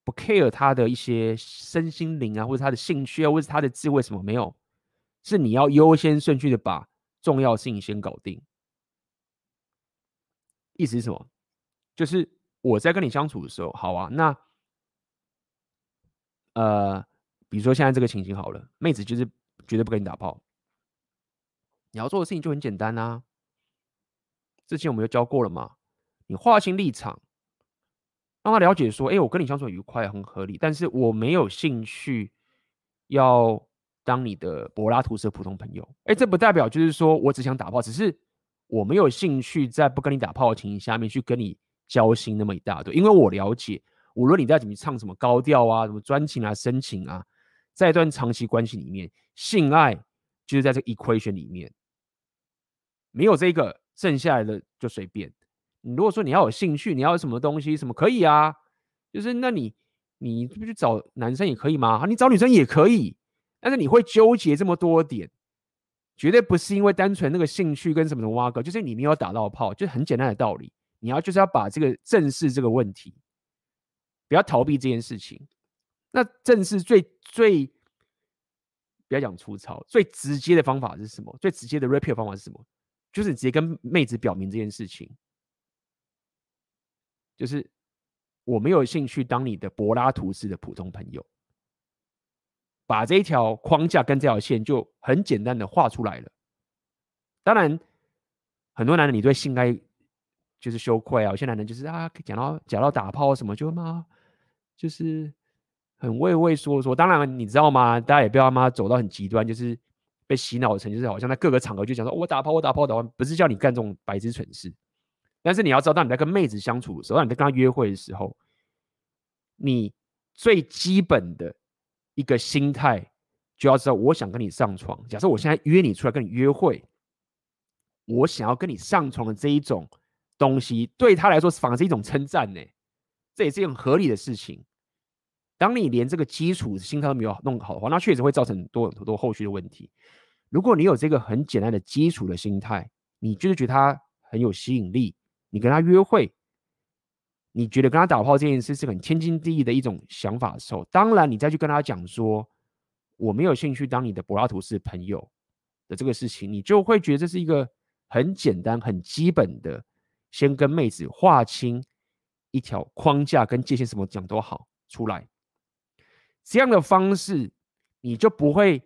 [SPEAKER 1] 不 care 她的一些身心灵啊，或者她的兴趣啊，或者她的智慧什么没有，是你要优先顺序的把重要事情先搞定。意思是什么？就是我在跟你相处的时候，好啊，那呃，比如说现在这个情形好了，妹子就是绝对不跟你打炮，你要做的事情就很简单啊。之前我们就教过了嘛，你划清立场。让他了解说：“哎，我跟你相处愉快，很合理，但是我没有兴趣要当你的柏拉图式的普通朋友。哎，这不代表就是说我只想打炮，只是我没有兴趣在不跟你打炮的情形下面去跟你交心那么一大堆。因为我了解，无论你在怎么唱什么高调啊，什么专情啊、深情啊，在一段长期关系里面，性爱就是在这个 equation 里面，没有这个，剩下来的就随便。”你如果说你要有兴趣，你要有什么东西，什么可以啊？就是那你你不去找男生也可以吗？你找女生也可以，但是你会纠结这么多点，绝对不是因为单纯那个兴趣跟什么的挖个，就是你没有打到炮，就是很简单的道理。你要就是要把这个正视这个问题，不要逃避这件事情。那正视最最不要讲粗糙，最直接的方法是什么？最直接的 repair 方法是什么？就是你直接跟妹子表明这件事情。就是我没有兴趣当你的柏拉图式的普通朋友，把这一条框架跟这条线就很简单的画出来了。当然，很多男人你对性爱就是羞愧啊，有些男人就是啊讲到讲到打炮什么就嘛，就是很畏畏缩缩。当然你知道吗？大家也不要妈走到很极端，就是被洗脑成就是好像在各个场合就讲说我打炮我打炮打炮，不是叫你干这种白痴蠢事。但是你要知道，当你在跟妹子相处的时候，当你在跟她约会的时候，你最基本的一个心态就要知道，我想跟你上床。假设我现在约你出来跟你约会，我想要跟你上床的这一种东西，对他来说反而是一种称赞呢。这也是一种合理的事情。当你连这个基础心态都没有弄好的话，那确实会造成很多很多后续的问题。如果你有这个很简单的基础的心态，你就是觉得他很有吸引力，你跟他约会，你觉得跟他打炮这件事是很天经地义的一种想法的时候，当然你再去跟他讲说，我没有兴趣当你的柏拉图式朋友的这个事情，你就会觉得这是一个很简单、很基本的，先跟妹子划清一条框架跟界限，什么讲都好出来。这样的方式，你就不会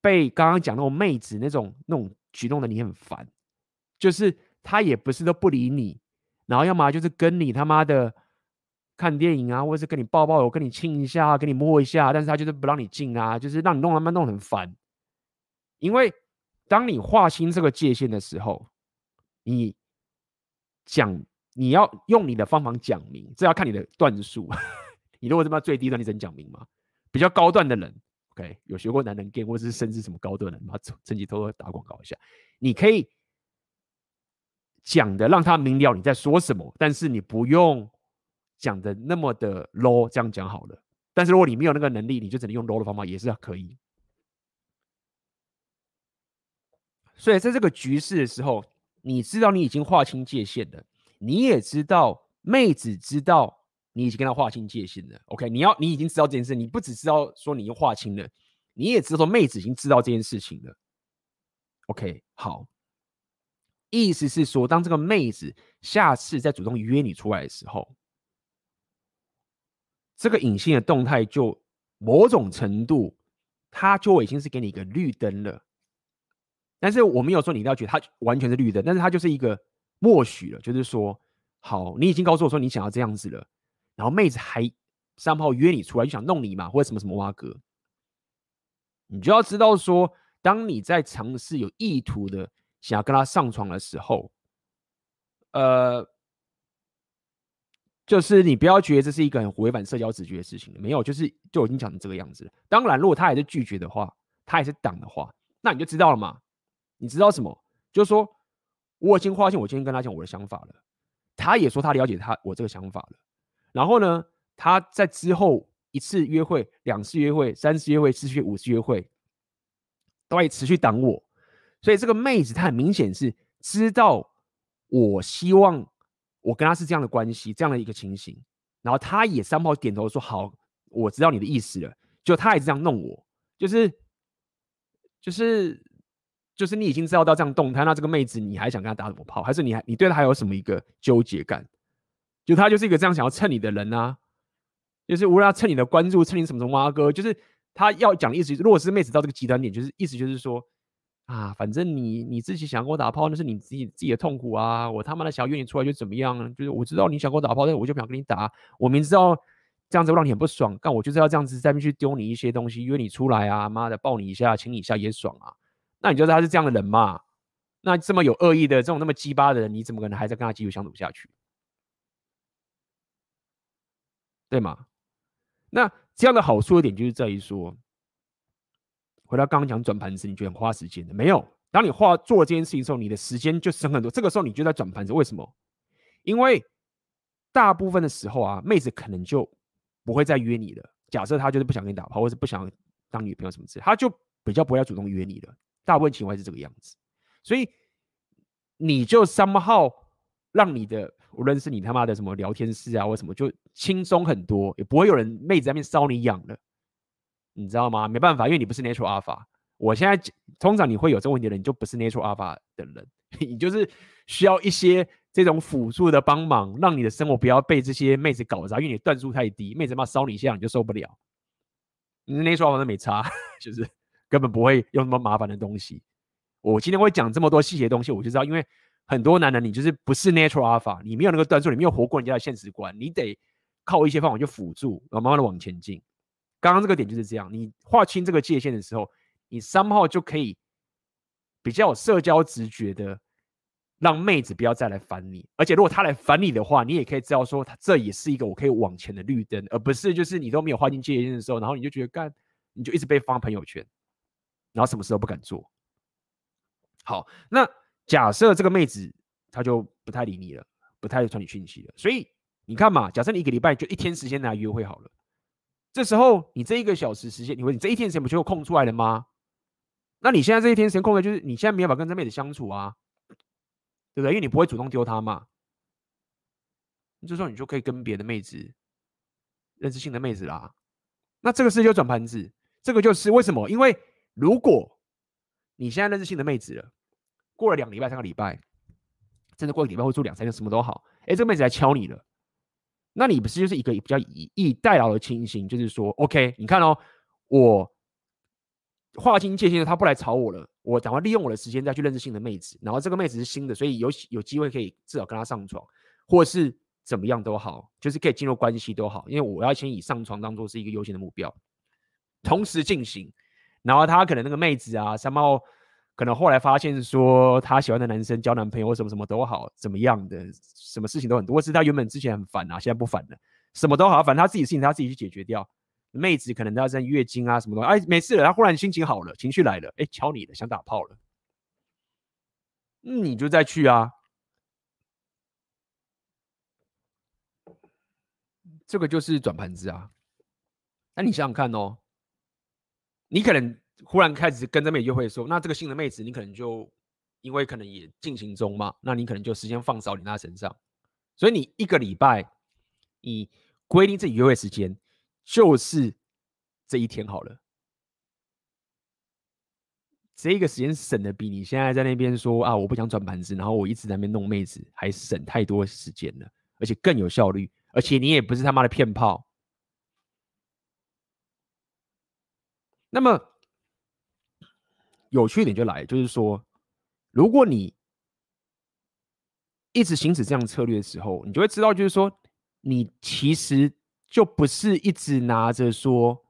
[SPEAKER 1] 被刚刚讲那种妹子那种那种举动的你很烦，就是他也不是都不理你，然后要么就是跟你他妈的看电影啊，或者是跟你抱抱，我跟你亲一下，跟你摸一下，但是他就是不让你进啊，就是让你弄他妈弄很烦。因为当你划清这个界限的时候，你讲你要用你的方法讲明，这要看你的段数。你如果这么最低段，你只能讲明吗？比较高段的人，OK，有学过男人 game 或者是甚至什么高段的人，把趁机偷偷打广告一下。你可以讲的让他明了你在说什么，但是你不用讲的那么的 low，这样讲好了。但是如果你没有那个能力，你就只能用 low 的方法，也是可以。所以在这个局势的时候，你知道你已经划清界限了，你也知道妹子知道。你已经跟他划清界限了，OK？你要，你已经知道这件事，你不只知道说你又划清了，你也知道说妹子已经知道这件事情了，OK？好，意思是说，当这个妹子下次再主动约你出来的时候，这个隐性的动态就某种程度，他就已经是给你一个绿灯了。但是我没有说你一定要觉得他完全是绿灯，但是他就是一个默许了，就是说，好，你已经告诉我说你想要这样子了。然后妹子还三炮约你出来，就想弄你嘛，或者什么什么挖哥，你就要知道说，当你在尝试有意图的想要跟他上床的时候，呃，就是你不要觉得这是一个很违反社交直觉的事情，没有，就是就已经讲成这个样子了。当然，如果他还是拒绝的话，他还是挡的话，那你就知道了嘛。你知道什么？就是说，我已经发现，我今天跟他讲我的想法了，他也说他了解他我这个想法了。然后呢，他在之后一次约会、两次约会、三次约会、四次、五次约会，都会持续挡我。所以这个妹子她很明显是知道我希望我跟他是这样的关系，这样的一个情形。然后他也三炮点头说：“好，我知道你的意思了。”就他也是这样弄我，就是就是就是你已经知道到这样动态，那这个妹子你还想跟她打什么炮？还是你还你对她还有什么一个纠结感？就她就是一个这样想要蹭你的人啊，就是无论他蹭你的关注，蹭你什么什么啊哥，就是他要讲的意思。如果是妹子到这个极端点，就是意思就是说啊，反正你你自己想跟我打炮，那是你自己自己的痛苦啊。我他妈的想要约你出来就怎么样？就是我知道你想跟我打炮，但我就不想跟你打。我明知道这样子会让你很不爽，但我就是要这样子在那边去丢你一些东西，约你出来啊，妈的抱你一下，亲你一下也爽啊。那你觉得他是这样的人嘛？那这么有恶意的这种那么鸡巴的人，你怎么可能还在跟他继续相处下去？对吗？那这样的好处的点就是在于说，回到刚刚讲转盘子，你觉得花时间的没有？当你花做这件事情的时候，你的时间就省很多。这个时候你就在转盘子，为什么？因为大部分的时候啊，妹子可能就不会再约你了。假设她就是不想跟你打炮，或是不想当女朋友什么之类，她就比较不会要主动约你了。大部分情况是这个样子，所以你就 somehow 让你的。无论是你他妈的什么聊天室啊，或什么，就轻松很多，也不会有人妹子在那边搔你痒了，你知道吗？没办法，因为你不是 natural alpha。我现在通常你会有这个问题的人，你就不是 natural alpha 的人，你就是需要一些这种辅助的帮忙，让你的生活不要被这些妹子搞砸，因为你段数太低，妹子他妈搔你一下你就受不了。你 natural alpha 都没差，就是根本不会用那么麻烦的东西。我今天会讲这么多细节东西，我就知道，因为。很多男人，你就是不是 natural alpha，你没有那个段数，你没有活过人家的现实观，你得靠一些方法去辅助，然后慢慢的往前进。刚刚这个点就是这样，你划清这个界限的时候，你 somehow 就可以比较有社交直觉的，让妹子不要再来烦你。而且如果她来烦你的话，你也可以知道说，她这也是一个我可以往前的绿灯，而不是就是你都没有划清界限的时候，然后你就觉得干，你就一直被发朋友圈。然后什么事都不敢做。好，那假设这个妹子她就不太理你了，不太传你讯息了，所以你看嘛，假设你一个礼拜就一天时间来约会好了，这时候你这一个小时时间，你问你这一天时间不就空出来了吗？那你现在这一天时间空的，就是你现在没有办法跟这妹子相处啊，对不对？因为你不会主动丢她嘛，这时候你就可以跟别的妹子认识新的妹子啦。那这个事就转盘子，这个就是为什么？因为如果你现在认识新的妹子了，过了两个礼拜、三个礼拜，甚至过个礼拜或住两三天，什么都好，哎，这个妹子来敲你了，那你不是就是一个比较以逸待劳的情形？就是说，OK，你看哦，我。划清界限，她不来吵我了，我赶快利用我的时间再去认识新的妹子，然后这个妹子是新的，所以有有机会可以至少跟她上床，或是怎么样都好，就是可以进入关系都好，因为我要先以上床当做是一个优先的目标，同时进行，然后他可能那个妹子啊，三毛可能后来发现说他喜欢的男生交男朋友什么什么都好，怎么样的，什么事情都很多，是他原本之前很烦啊，现在不烦了，什么都好，反正他自己事情他自己去解决掉。妹子可能都要在月经啊什么的，哎，没事了，她忽然心情好了，情绪来了，哎，敲你了，想打炮了，嗯，你就再去啊。这个就是转盘子啊。那你想想看哦，你可能忽然开始跟这妹约会的时候，那这个新的妹子你可能就因为可能也进行中嘛，那你可能就时间放少你那身上，所以你一个礼拜你规定自己约会时间。就是这一天好了，这个时间省的比你现在在那边说啊，我不想转盘子，然后我一直在那边弄妹子，还省太多时间了，而且更有效率，而且你也不是他妈的骗炮。那么有趣一点就来，就是说，如果你一直行使这样策略的时候，你就会知道，就是说，你其实。就不是一直拿着说，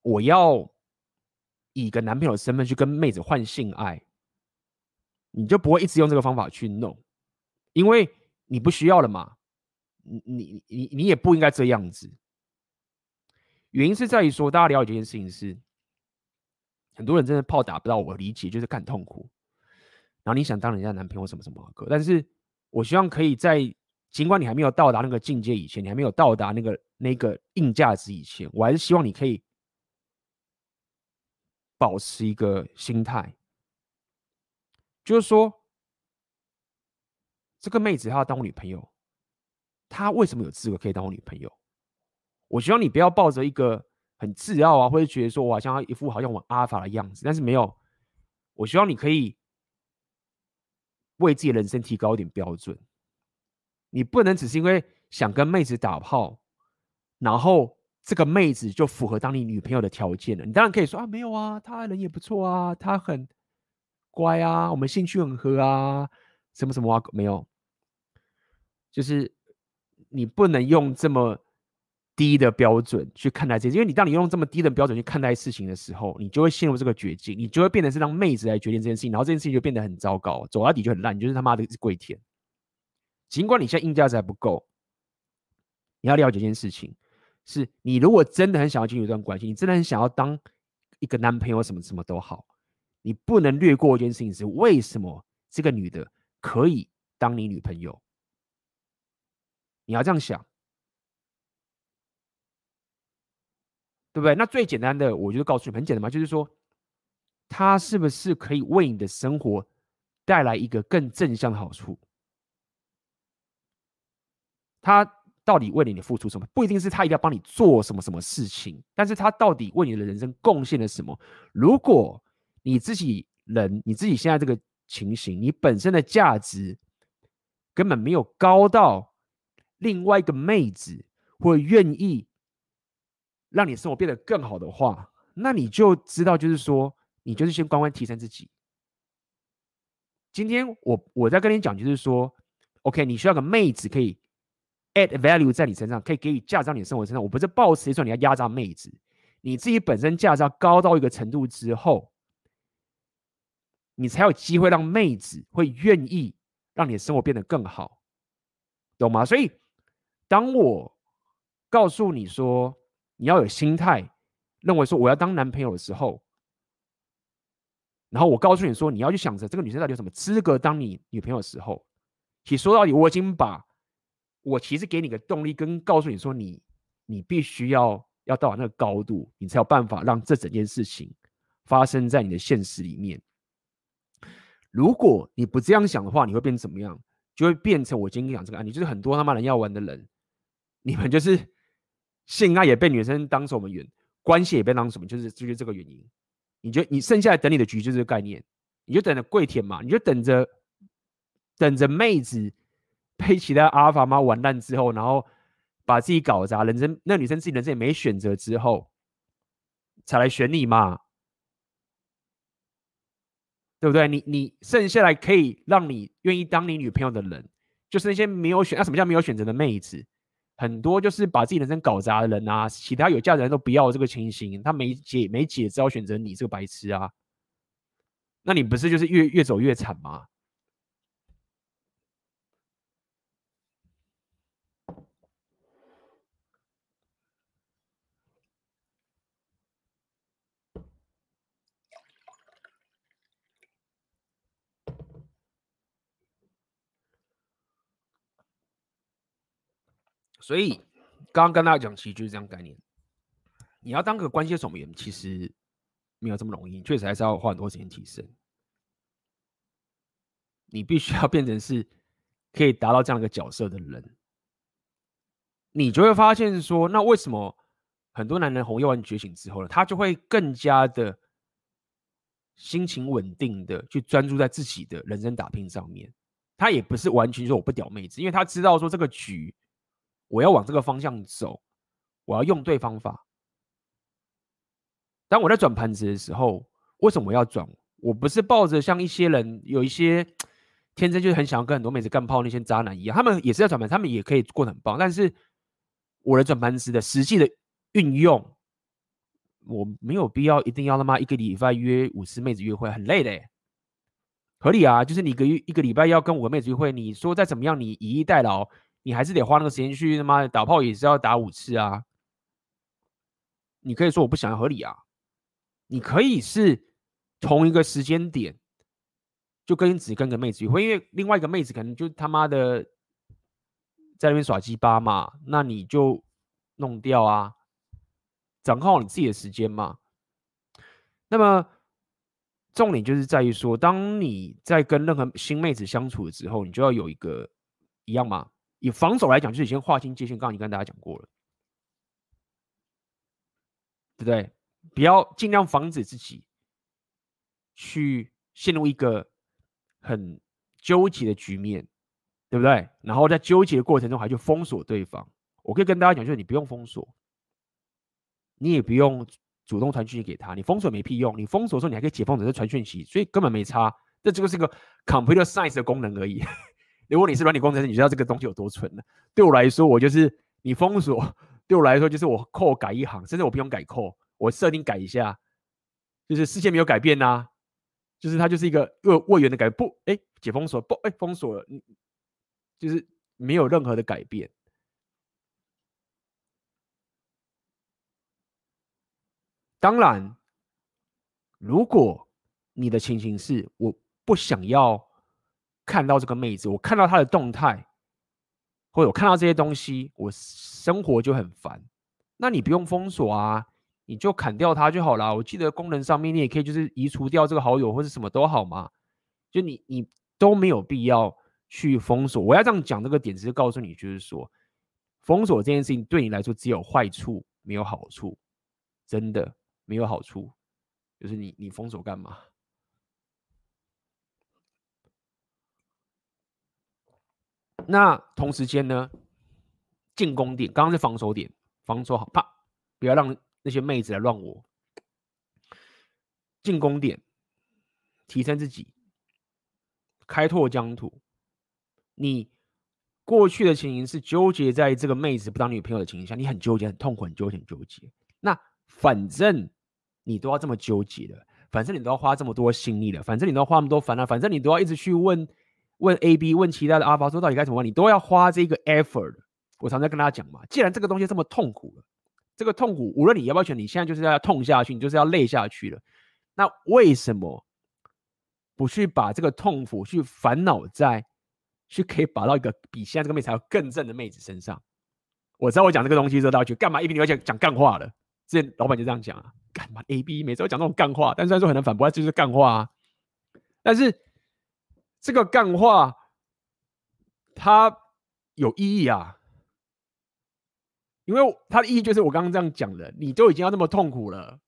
[SPEAKER 1] 我要以个男朋友身份去跟妹子换性爱，你就不会一直用这个方法去弄，因为你不需要了嘛，你你你你也不应该这样子。原因是在于说，大家了解这件事情是，很多人真的炮打不到我理解，就是看痛苦。然后你想当人家男朋友什么什么的，但是我希望可以在。尽管你还没有到达那个境界以前，你还没有到达那个那个硬价值以前，我还是希望你可以保持一个心态，就是说，这个妹子她要当我女朋友，她为什么有资格可以当我女朋友？我希望你不要抱着一个很自傲啊，或者觉得说我好像一副好像我阿法的样子，但是没有，我希望你可以为自己人生提高一点标准。你不能只是因为想跟妹子打炮，然后这个妹子就符合当你女朋友的条件了。你当然可以说啊，没有啊，她人也不错啊，她很乖啊，我们兴趣很合啊，什么什么啊，没有。就是你不能用这么低的标准去看待这些，因为你当你用这么低的标准去看待事情的时候，你就会陷入这个绝境，你就会变成是让妹子来决定这件事情，然后这件事情就变得很糟糕，走到底就很烂，你就是他妈的跪舔。尽管你现在硬价值还不够，你要了解一件事情，是你如果真的很想要进入一段关系，你真的很想要当一个男朋友，什么什么都好，你不能略过一件事情，是为什么这个女的可以当你女朋友？你要这样想，对不对？那最简单的，我就告诉你，很简单嘛，就是说，她是不是可以为你的生活带来一个更正向的好处？他到底为了你付出什么？不一定是他一定要帮你做什么什么事情，但是他到底为你的人生贡献了什么？如果你自己人，你自己现在这个情形，你本身的价值根本没有高到另外一个妹子会愿意让你生活变得更好的话，那你就知道，就是说，你就是先关关提升自己。今天我我在跟你讲，就是说，OK，你需要个妹子可以。add value 在你身上，可以给予价值到你的生活身上。我不是抱持说你要压榨妹子，你自己本身价值要高到一个程度之后，你才有机会让妹子会愿意让你的生活变得更好，懂吗？所以，当我告诉你说你要有心态，认为说我要当男朋友的时候，然后我告诉你说，你要去想着这个女生到底有什么资格当你女朋友的时候，其实说到底，我已经把我其实给你个动力，跟告诉你说你，你你必须要要到达那个高度，你才有办法让这整件事情发生在你的现实里面。如果你不这样想的话，你会变成怎么样？就会变成我今天讲这个案例，就是很多他妈人要玩的人，你们就是性爱也被女生当成什么缘，关系也被当什么，就是就是这个原因。你就你剩下来等你的局就是这个概念，你就等着跪舔嘛，你就等着等着妹子被其他阿尔法妈玩烂之后，然后把自己搞砸，人生那女生自己人生也没选择之后，才来选你嘛。对不对？你你剩下来可以让你愿意当你女朋友的人，就是那些没有选，那、啊、什么叫没有选择的妹子？很多就是把自己人生搞砸的人啊，其他有价值的人都不要这个情形，他没解没解，只好选择你这个白痴啊。那你不是就是越越走越惨吗？所以，刚刚跟大家讲，其实就是这样概念。你要当个关系守门员，其实没有这么容易，确实还是要花很多时间提升。你必须要变成是可以达到这样一个角色的人，你就会发现说，那为什么很多男人红药丸觉醒之后呢，他就会更加的心情稳定的去专注在自己的人生打拼上面。他也不是完全说我不屌妹子，因为他知道说这个局。我要往这个方向走，我要用对方法。当我在转盘子的时候，为什么我要转？我不是抱着像一些人有一些天生就是很想要跟很多妹子干炮那些渣男一样，他们也是在转盘，他们也可以过得很棒。但是我的转盘子的实际的运用，我没有必要一定要他妈一个礼拜约五十妹子约会，很累的。合理啊，就是你一个月一个礼拜要跟五个妹子约会，你说再怎么样，你以逸待劳。你还是得花那个时间去他妈打炮，也是要打五次啊！你可以说我不想要合理啊，你可以是同一个时间点就跟只跟个妹子约会，因为另外一个妹子可能就他妈的在那边耍鸡巴嘛，那你就弄掉啊，掌控好你自己的时间嘛。那么重点就是在于说，当你在跟任何新妹子相处的时候，你就要有一个一样嘛。以防守来讲，就是先划清界限。刚刚已经跟大家讲过了，对不对？不要尽量防止自己去陷入一个很纠结的局面，对不对？然后在纠结的过程中还去封锁对方。我可以跟大家讲，就是你不用封锁，你也不用主动传讯息给他。你封锁没屁用，你封锁的时候你还可以解封者在传讯息，所以根本没差。这就是一个 computer science 的功能而已。如果你是软体工程师，你知道这个东西有多蠢呢？对我来说，我就是你封锁，对我来说就是我扣改一行，甚至我不用改扣我设定改一下，就是世界没有改变呐、就是它就是一个位位元的改，不，哎，解封锁，不，哎，封锁了，就是没有任何的改变。当然，如果你的情形是我不想要。看到这个妹子，我看到她的动态，或者我看到这些东西，我生活就很烦。那你不用封锁啊，你就砍掉它就好了。我记得功能上面你也可以就是移除掉这个好友或者什么都好嘛。就你你都没有必要去封锁。我要这样讲这个点，只是告诉你，就是说封锁这件事情对你来说只有坏处没有好处，真的没有好处。就是你你封锁干嘛？那同时间呢，进攻点刚刚是防守点，防守好，啪，不要让那些妹子来乱我。进攻点，提升自己，开拓疆土。你过去的情形是纠结在这个妹子不当女朋友的情形下，你很纠结，很痛苦，很纠结，很纠结。那反正你都要这么纠结了，反正你都要花这么多心力了，反正你都要花那么多烦恼，反正你都要一直去问。问 A、B，问其他的阿发说到底该怎么办？你都要花这个 effort。我常常跟大家讲嘛，既然这个东西这么痛苦了，这个痛苦无论你要不要选，你现在就是要痛下去，你就是要累下去了。那为什么不去把这个痛苦去烦恼在，去可以把到一个比现在这个妹子还要更正的妹子身上。我知道我讲这个东西之后，大家觉得干嘛？一边你要讲讲干话了。之前老板就这样讲啊，干嘛？A B 每次都讲这种干话，但虽然说很难反驳，就是干话啊。但是这个干话它有意义啊，因为它的意义就是我刚刚这样讲的，你都已经要那么痛苦了，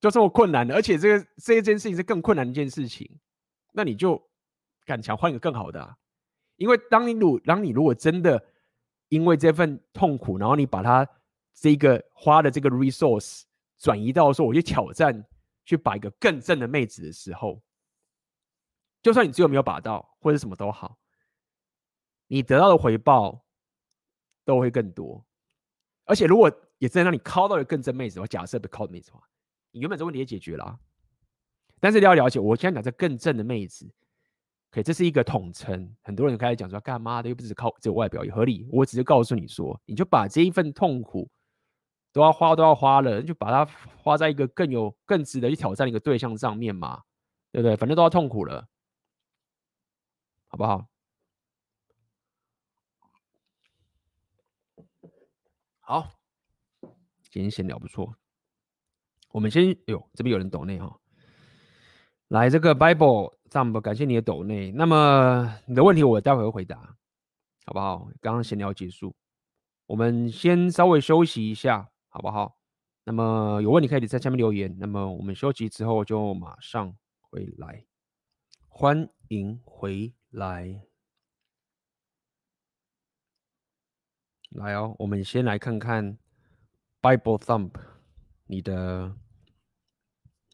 [SPEAKER 1] 就这么困难了，而且这个这一件事情是更困难的一件事情，那你就敢想换一个更好的啊。因为当你如当你如果真的因为这份痛苦，然后你把它这个花的这个 resource 转移到说，我去挑战，去把一个更正的妹子的时候，就算你最后没有把到，或者什么都好，你得到的回报都会更多。而且如果也真的让你靠到一个更正妹子，我假设被靠的妹子的话，你原本这问题也解决了啊。但是你要了解，我现在讲这更正的妹子。OK，这是一个统称，很多人开始讲说干嘛的，又不是靠这个外表也合理。我只是告诉你说，你就把这一份痛苦都要花都要花了，就把它花在一个更有更值得去挑战的一个对象上面嘛，对不对？反正都要痛苦了，好不好？好，今天闲聊不错，我们先，哎呦，这边有人抖内哈，来这个 Bible。Thumb，感谢你的抖内。那么你的问题我待会会回答，好不好？刚刚闲聊结束，我们先稍微休息一下，好不好？那么有问题可以在下面留言。那么我们休息之后就马上回来，欢迎回来。来哦，我们先来看看 Bible Thumb 你的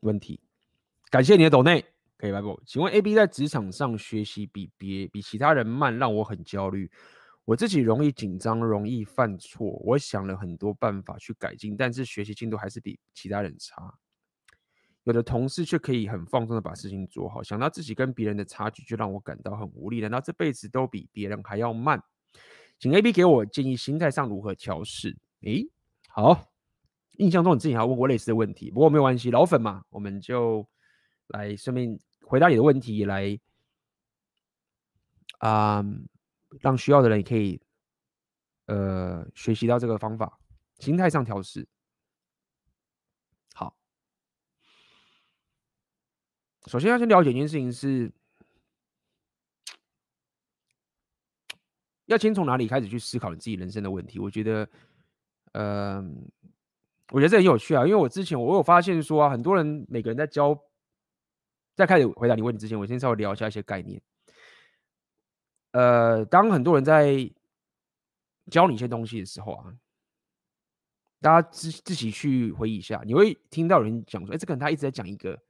[SPEAKER 1] 问题。感谢你的抖内。可以，拜拜。请问 A B 在职场上学习比别比其他人慢，让我很焦虑。我自己容易紧张，容易犯错。我想了很多办法去改进，但是学习进度还是比其他人差。有的同事却可以很放松的把事情做好，想到自己跟别人的差距，就让我感到很无力。难道这辈子都比别人还要慢？请 A B 给我建议，心态上如何调试？诶，好，印象中你之前还问过类似的问题，不过没有关系，老粉嘛，我们就来顺便。回答你的问题来，啊、让需要的人也可以，呃，学习到这个方法，心态上调试。首先要先了解一件事情是，要先从哪里开始去思考你自己人生的问题。我觉得，呃，我觉得这很有趣啊，因为我之前我有发现说啊，很多人每个人在教。在开始回答你问题之前，我先稍微聊一下一些概念。呃，当很多人在教你一些东西的时候啊，大家自自己去回忆一下，你会听到人讲说：“哎，这个人他一直在讲一个，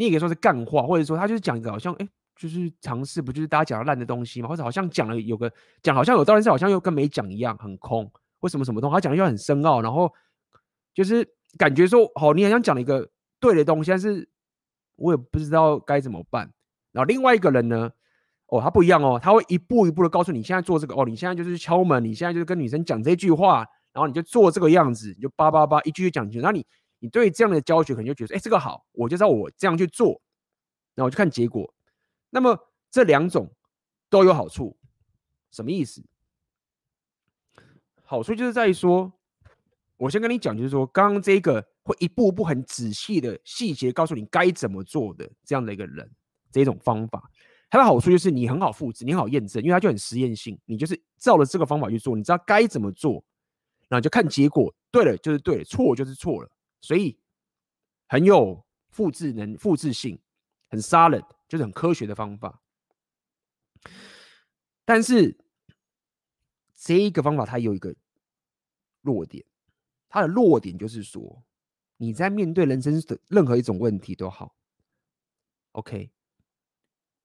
[SPEAKER 1] 你也可以说是干话，或者说他就是讲一个好像哎，就是尝试，不就是大家讲的烂的东西吗？或者好像讲了有个讲好像有道理，是好像又跟没讲一样，很空。为什么什么东西他讲的又很深奥，然后就是感觉说，好，你好像讲了一个对的东西，但是。我也不知道该怎么办。然后另外一个人呢，哦，他不一样哦，他会一步一步的告诉你，现在做这个哦，你现在就是敲门，你现在就是跟女生讲这句话，然后你就做这个样子，你就叭叭叭一句句讲清楚。那你你对这样的教学可能就觉得，哎，这个好，我就照我这样去做，然后我就看结果。那么这两种都有好处，什么意思？好处就是在于说，我先跟你讲，就是说刚刚这个。会一步步很仔细的细节告诉你该怎么做的这样的一个人，这种方法，它的好处就是你很好复制，你很好验证，因为它就很实验性，你就是照着这个方法去做，你知道该怎么做，然后就看结果，对了就是对了，错就是错了，所以很有复制能复制性，很 solid，就是很科学的方法。但是这一个方法它有一个弱点，它的弱点就是说。你在面对人生的任何一种问题都好，OK，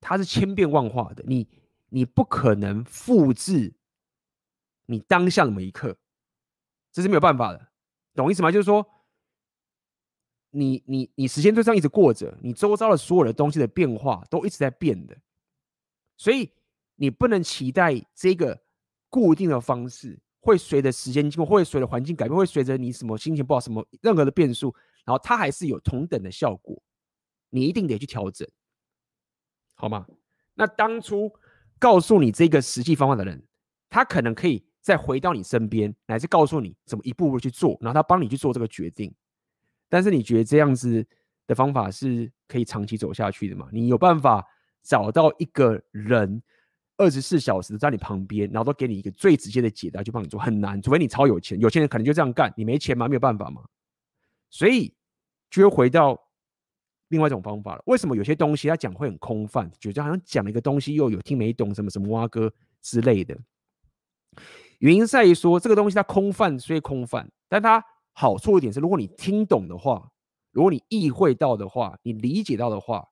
[SPEAKER 1] 它是千变万化的，你你不可能复制你当下的每一刻，这是没有办法的，懂意思吗？就是说，你你你时间就这样一直过着，你周遭的所有的东西的变化都一直在变的，所以你不能期待这个固定的方式。会随着时间经过，会随着环境改变，会随着你什么心情不好，什么任何的变数，然后它还是有同等的效果。你一定得去调整。好吗？那当初告诉你这个实际方法的人，他可能可以再回到你身边，乃至告诉你怎么一步步去做，然后他帮你去做这个决定。但是你觉得这样子的方法是可以长期走下去的吗？你有办法找到一个人二十四小时在你旁边，然后都给你一个最直接的解答，就帮你做？很难，除非你超有钱，有钱人可能就这样干。你没钱吗？没有办法吗？所以就会回到另外一种方法了。为什么有些东西他讲会很空泛，觉得好像讲了一个东西又有听没懂，什么什么蛙哥之类的？原因在于说这个东西它空泛，所以空泛，但它。好处一点是，如果你听懂的话，如果你意会到的话，你理解到的话，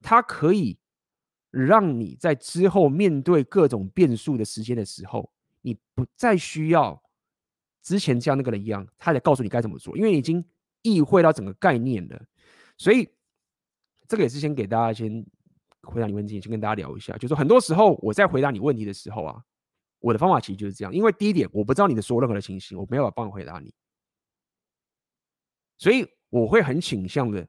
[SPEAKER 1] 它可以让你在之后面对各种变数的时间的时候，你不再需要之前像那个人一样，他得告诉你该怎么做，因为你已经意会到整个概念了。所以这个也是先给大家先回答你问题，先跟大家聊一下，就是说很多时候我在回答你问题的时候啊，我的方法其实就是这样，因为第一点我不知道你的所有任何的情形，我没有办法帮你回答你。所以我会很倾向的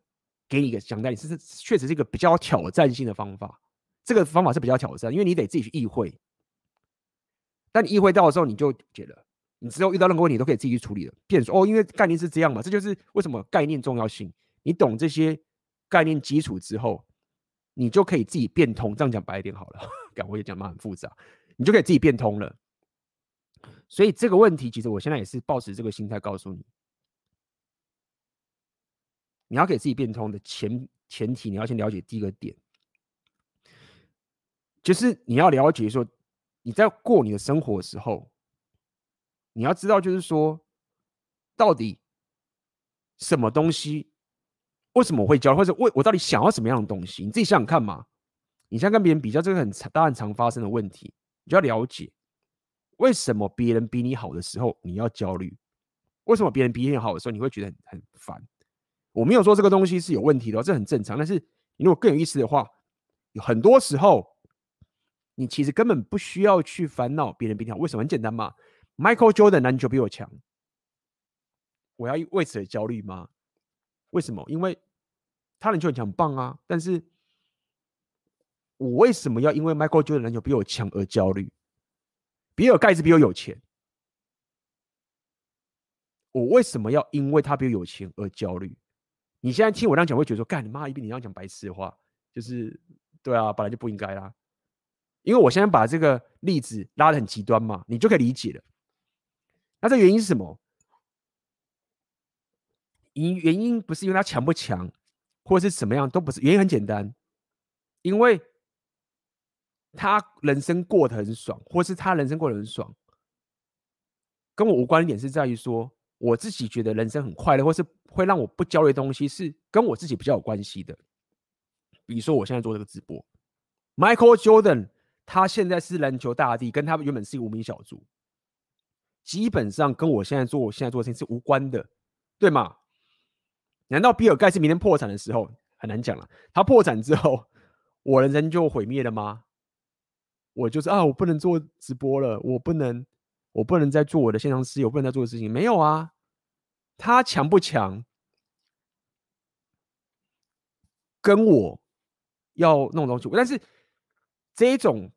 [SPEAKER 1] 给你一个讲道理，这是确实是一个比较挑战性的方法。这个方法是比较挑战，因为你得自己去意会。但你意会到的时候，你就解了。你之后遇到任何问题都可以自己去处理了。变说哦，因为概念是这样嘛，这就是为什么概念重要性。你懂这些概念基础之后，你就可以自己变通。这样讲白一点好了，讲我也讲的很复杂，你就可以自己变通了。所以这个问题，其实我现在也是抱持这个心态告诉你。你要给自己变通的前前提，你要先了解第一个点，就是你要了解说，你在过你的生活的时候，你要知道，就是说，到底什么东西，为什么我会教，或者为我到底想要什么样的东西？你自己想想看嘛。你现在跟别人比较，这个很常、很常发生的问题，你就要了解，为什么别人比你好的时候你要焦虑？为什么别人比你好的时候你会觉得很很烦？我没有说这个东西是有问题的，这很正常。但是如果更有意思的话，有很多时候，你其实根本不需要去烦恼别人比你好。为什么？很简单嘛。Michael Jordan 篮球比我强，我要为此而焦虑吗？为什么？因为他篮球很强，棒啊。但是我为什么要因为 Michael Jordan 篮球比我强而焦虑？比尔盖茨比我有钱，我为什么要因为他比我有钱而焦虑？你现在听我这样讲，会觉得说：“干你妈！一边你这样讲白痴的话，就是对啊，本来就不应该啦。”因为我现在把这个例子拉得很极端嘛，你就可以理解了。那这原因是什么？因原因不是因为他强不强，或者是什么样，都不是。原因很简单，因为他人生过得很爽，或是他人生过得很爽，跟我无关的点是在于说。我自己觉得人生很快乐，或是会让我不焦虑的东西，是跟我自己比较有关系的。比如说，我现在做这个直播，Michael Jordan，他现在是篮球大帝，跟他原本是一个无名小卒，基本上跟我现在做我现在做的事情是无关的，对吗？难道比尔盖茨明天破产的时候很难讲了？他破产之后，我的人就毁灭了吗？我就是啊，我不能做直播了，我不能。我不能再做我的线上事业，我不能再做的事情。没有啊，他强不强，跟我要弄东西。但是这一种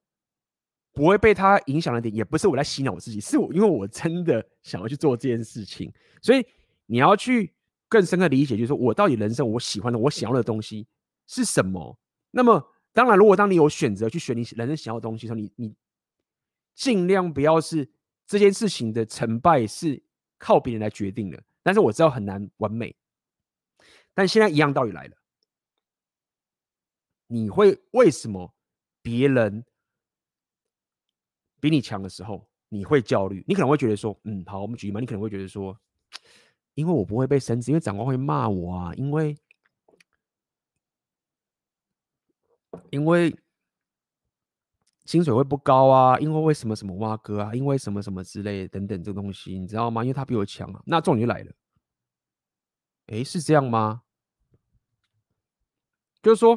[SPEAKER 1] 不会被他影响的点，也不是我在洗脑我自己，是我因为我真的想要去做这件事情。所以你要去更深刻理解，就是说我到底人生我喜欢的、我想要的东西是什么。那么，当然，如果当你有选择去选你人生想要的东西的时候，你你尽量不要是。这件事情的成败是靠别人来决定的，但是我知道很难完美。但现在一样道理来了，你会为什么别人比你强的时候，你会焦虑？你可能会觉得说，嗯，好，我们举例嘛，你可能会觉得说，因为我不会被升职，因为长官会骂我啊，因为，因为。薪水会不高啊，因为为什么什么挖哥啊，因为什么什么之类等等这个东西，你知道吗？因为他比我强啊。那重点就来了，诶，是这样吗？就是说，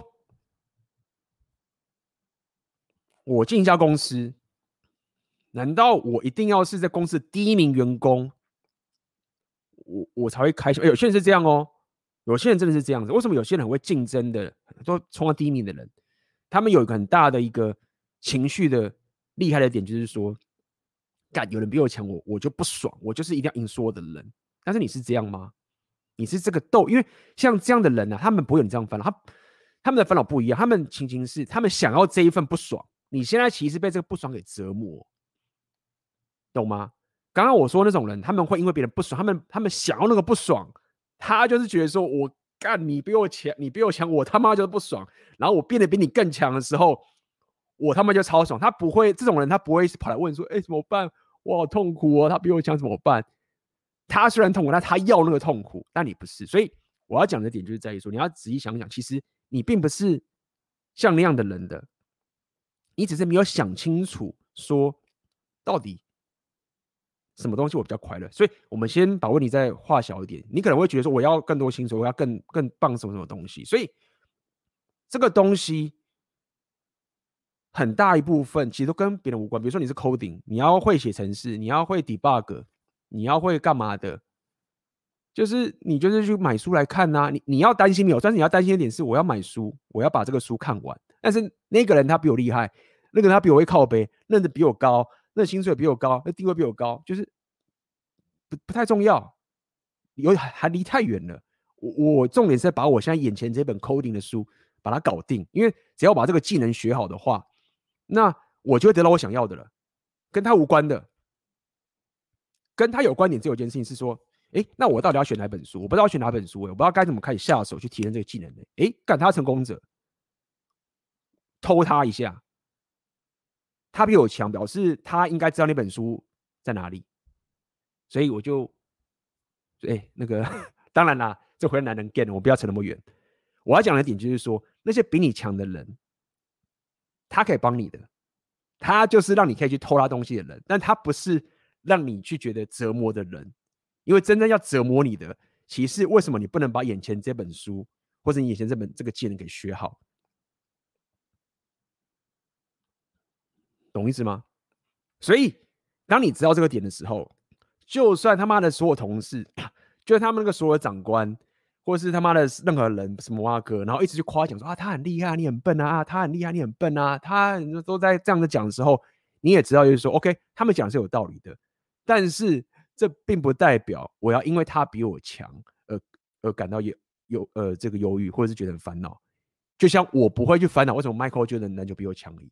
[SPEAKER 1] 我进一家公司，难道我一定要是在公司第一名员工，我我才会开心？有些人是这样哦，有些人真的是这样子。为什么有些人很会竞争的，都冲到第一名的人？他们有一个很大的一个情绪的厉害的点，就是说，干有人比我强，我我就不爽，我就是一定要赢所有的人。但是你是这样吗？你是这个斗？因为像这样的人呢、他们不会有你这样烦恼，他他们的烦恼不一样，他们情形是他们想要这一份不爽。你现在其实被这个不爽给折磨，懂吗？刚刚我说那种人，他们会因为别人不爽，他们他们想要那个不爽，他就是觉得说我。干你比我强，你比我强，我他妈就是不爽。然后我变得比你更强的时候，我他妈就超爽。他不会这种人，他不会跑来问说：“哎，怎么办？我好痛苦哦。”他比我强怎么办？他虽然痛苦，但他要那个痛苦。但你不是，所以我要讲的点就是在于说，你要仔细想想，其实你并不是像那样的人的，你只是没有想清楚说到底。什么东西我比较快乐？所以我们先把问题再画小一点。你可能会觉得说，我要更多薪水，我要更更棒什么什么东西。所以这个东西很大一部分其实都跟别人无关。比如说你是 coding，你要会写程式，你要会 debug，你要会干嘛的？就是你就是去买书来看呐、你你要担心没有？但是你要担心一点是，我要买书，我要把这个书看完。但是那个人他比我厉害，那个人他比我会靠背，认得比我高。那薪水比我高，那地位比我高，就是不不太重要，有还离太远了。我我重点是把我现在眼前这本 coding 的书把它搞定，因为只要把这个技能学好的话，那我就会得到我想要的了。跟他无关的，跟他有关点只有一件事情是说，诶，那我到底要选哪本书？我不知道要选哪本书，我不知道该怎么开始下手去提升这个技能的。诶，干他成功者，偷他一下。他比我强，表示他应该知道那本书在哪里，所以我就，哎、那个 当然啦，这回来男人 get，我不要扯那么远。我要讲的点就是说，那些比你强的人，他可以帮你的，他就是让你可以去偷他东西的人，但他不是让你去觉得折磨的人，因为真正要折磨你的，其实为什么你不能把眼前这本书或者你眼前这本这个技能给学好？懂意思吗？所以，当你知道这个点的时候，就算他妈的所有同事，就算他们那个所有长官，或是他妈的任何人，什么阿哥，然后一直去夸奖说啊，他很厉害，你很笨啊，他很厉害，你很笨啊，他都在这样子讲的时候，你也知道就是说，OK，他们讲是有道理的，但是这并不代表我要因为他比我强而而感到有有呃这个忧郁，或者是觉得很烦恼。就像我不会去烦恼为什么 Michael Jordan 篮球比我强而已。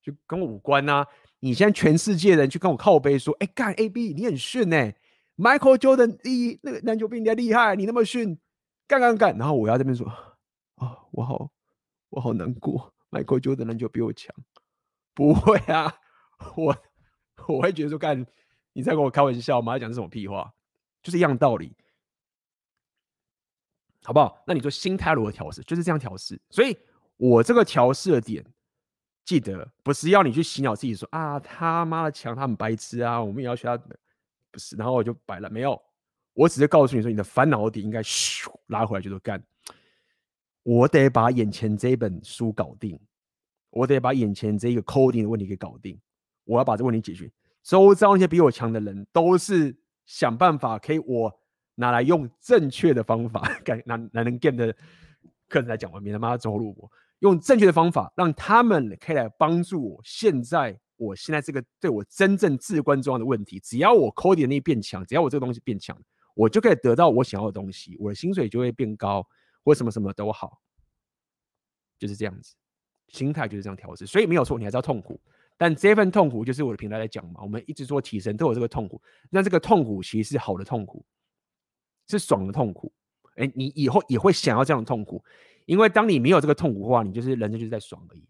[SPEAKER 1] 就跟我无关呐、啊！你现在全世界人去跟我靠背说，哎、干 AB，你很逊呢、Michael Jordan 第一，那个篮球比你还厉害，你那么逊，干干干。然后我要这边说，啊、我好，我好难过。Michael Jordan 篮球比我强，不会啊，我我会觉得说，干，你在跟我开玩笑吗？讲这种屁话，就是一样道理，好不好？那你说心态如何调试？就是这样调试。所以我这个调试的点。记得不是要你去洗脑自己说啊，他妈的强，他很白痴啊，我们也要学他，不是，然后我就摆了，没有，我只是告诉你说，你的烦恼点应该咻拉回来，就说干，我得把眼前这一本书搞定，我得把眼前这一个 coding 的问题给搞定，我要把这问题解决。周遭那些比我强的人，都是想办法可以我拿来用正确的方法，干拿拿能 game 的课程来讲完，免得妈走路我。用正确的方法，让他们可以来帮助我。现在，我现在这个对我真正至关重要的问题，只要我 coding 能力变强，只要我这个东西变强，我就可以得到我想要的东西，我的薪水就会变高，或什么什么都好，就是这样子，心态就是这样调适。所以没有错，你还是要痛苦，但这份痛苦就是我的平台在讲嘛，我们一直说提升都有这个痛苦，那这个痛苦其实是好的痛苦，是爽的痛苦。哎，你以后也会想要这样的痛苦。因为当你没有这个痛苦的话，你就是人生就是在爽而已。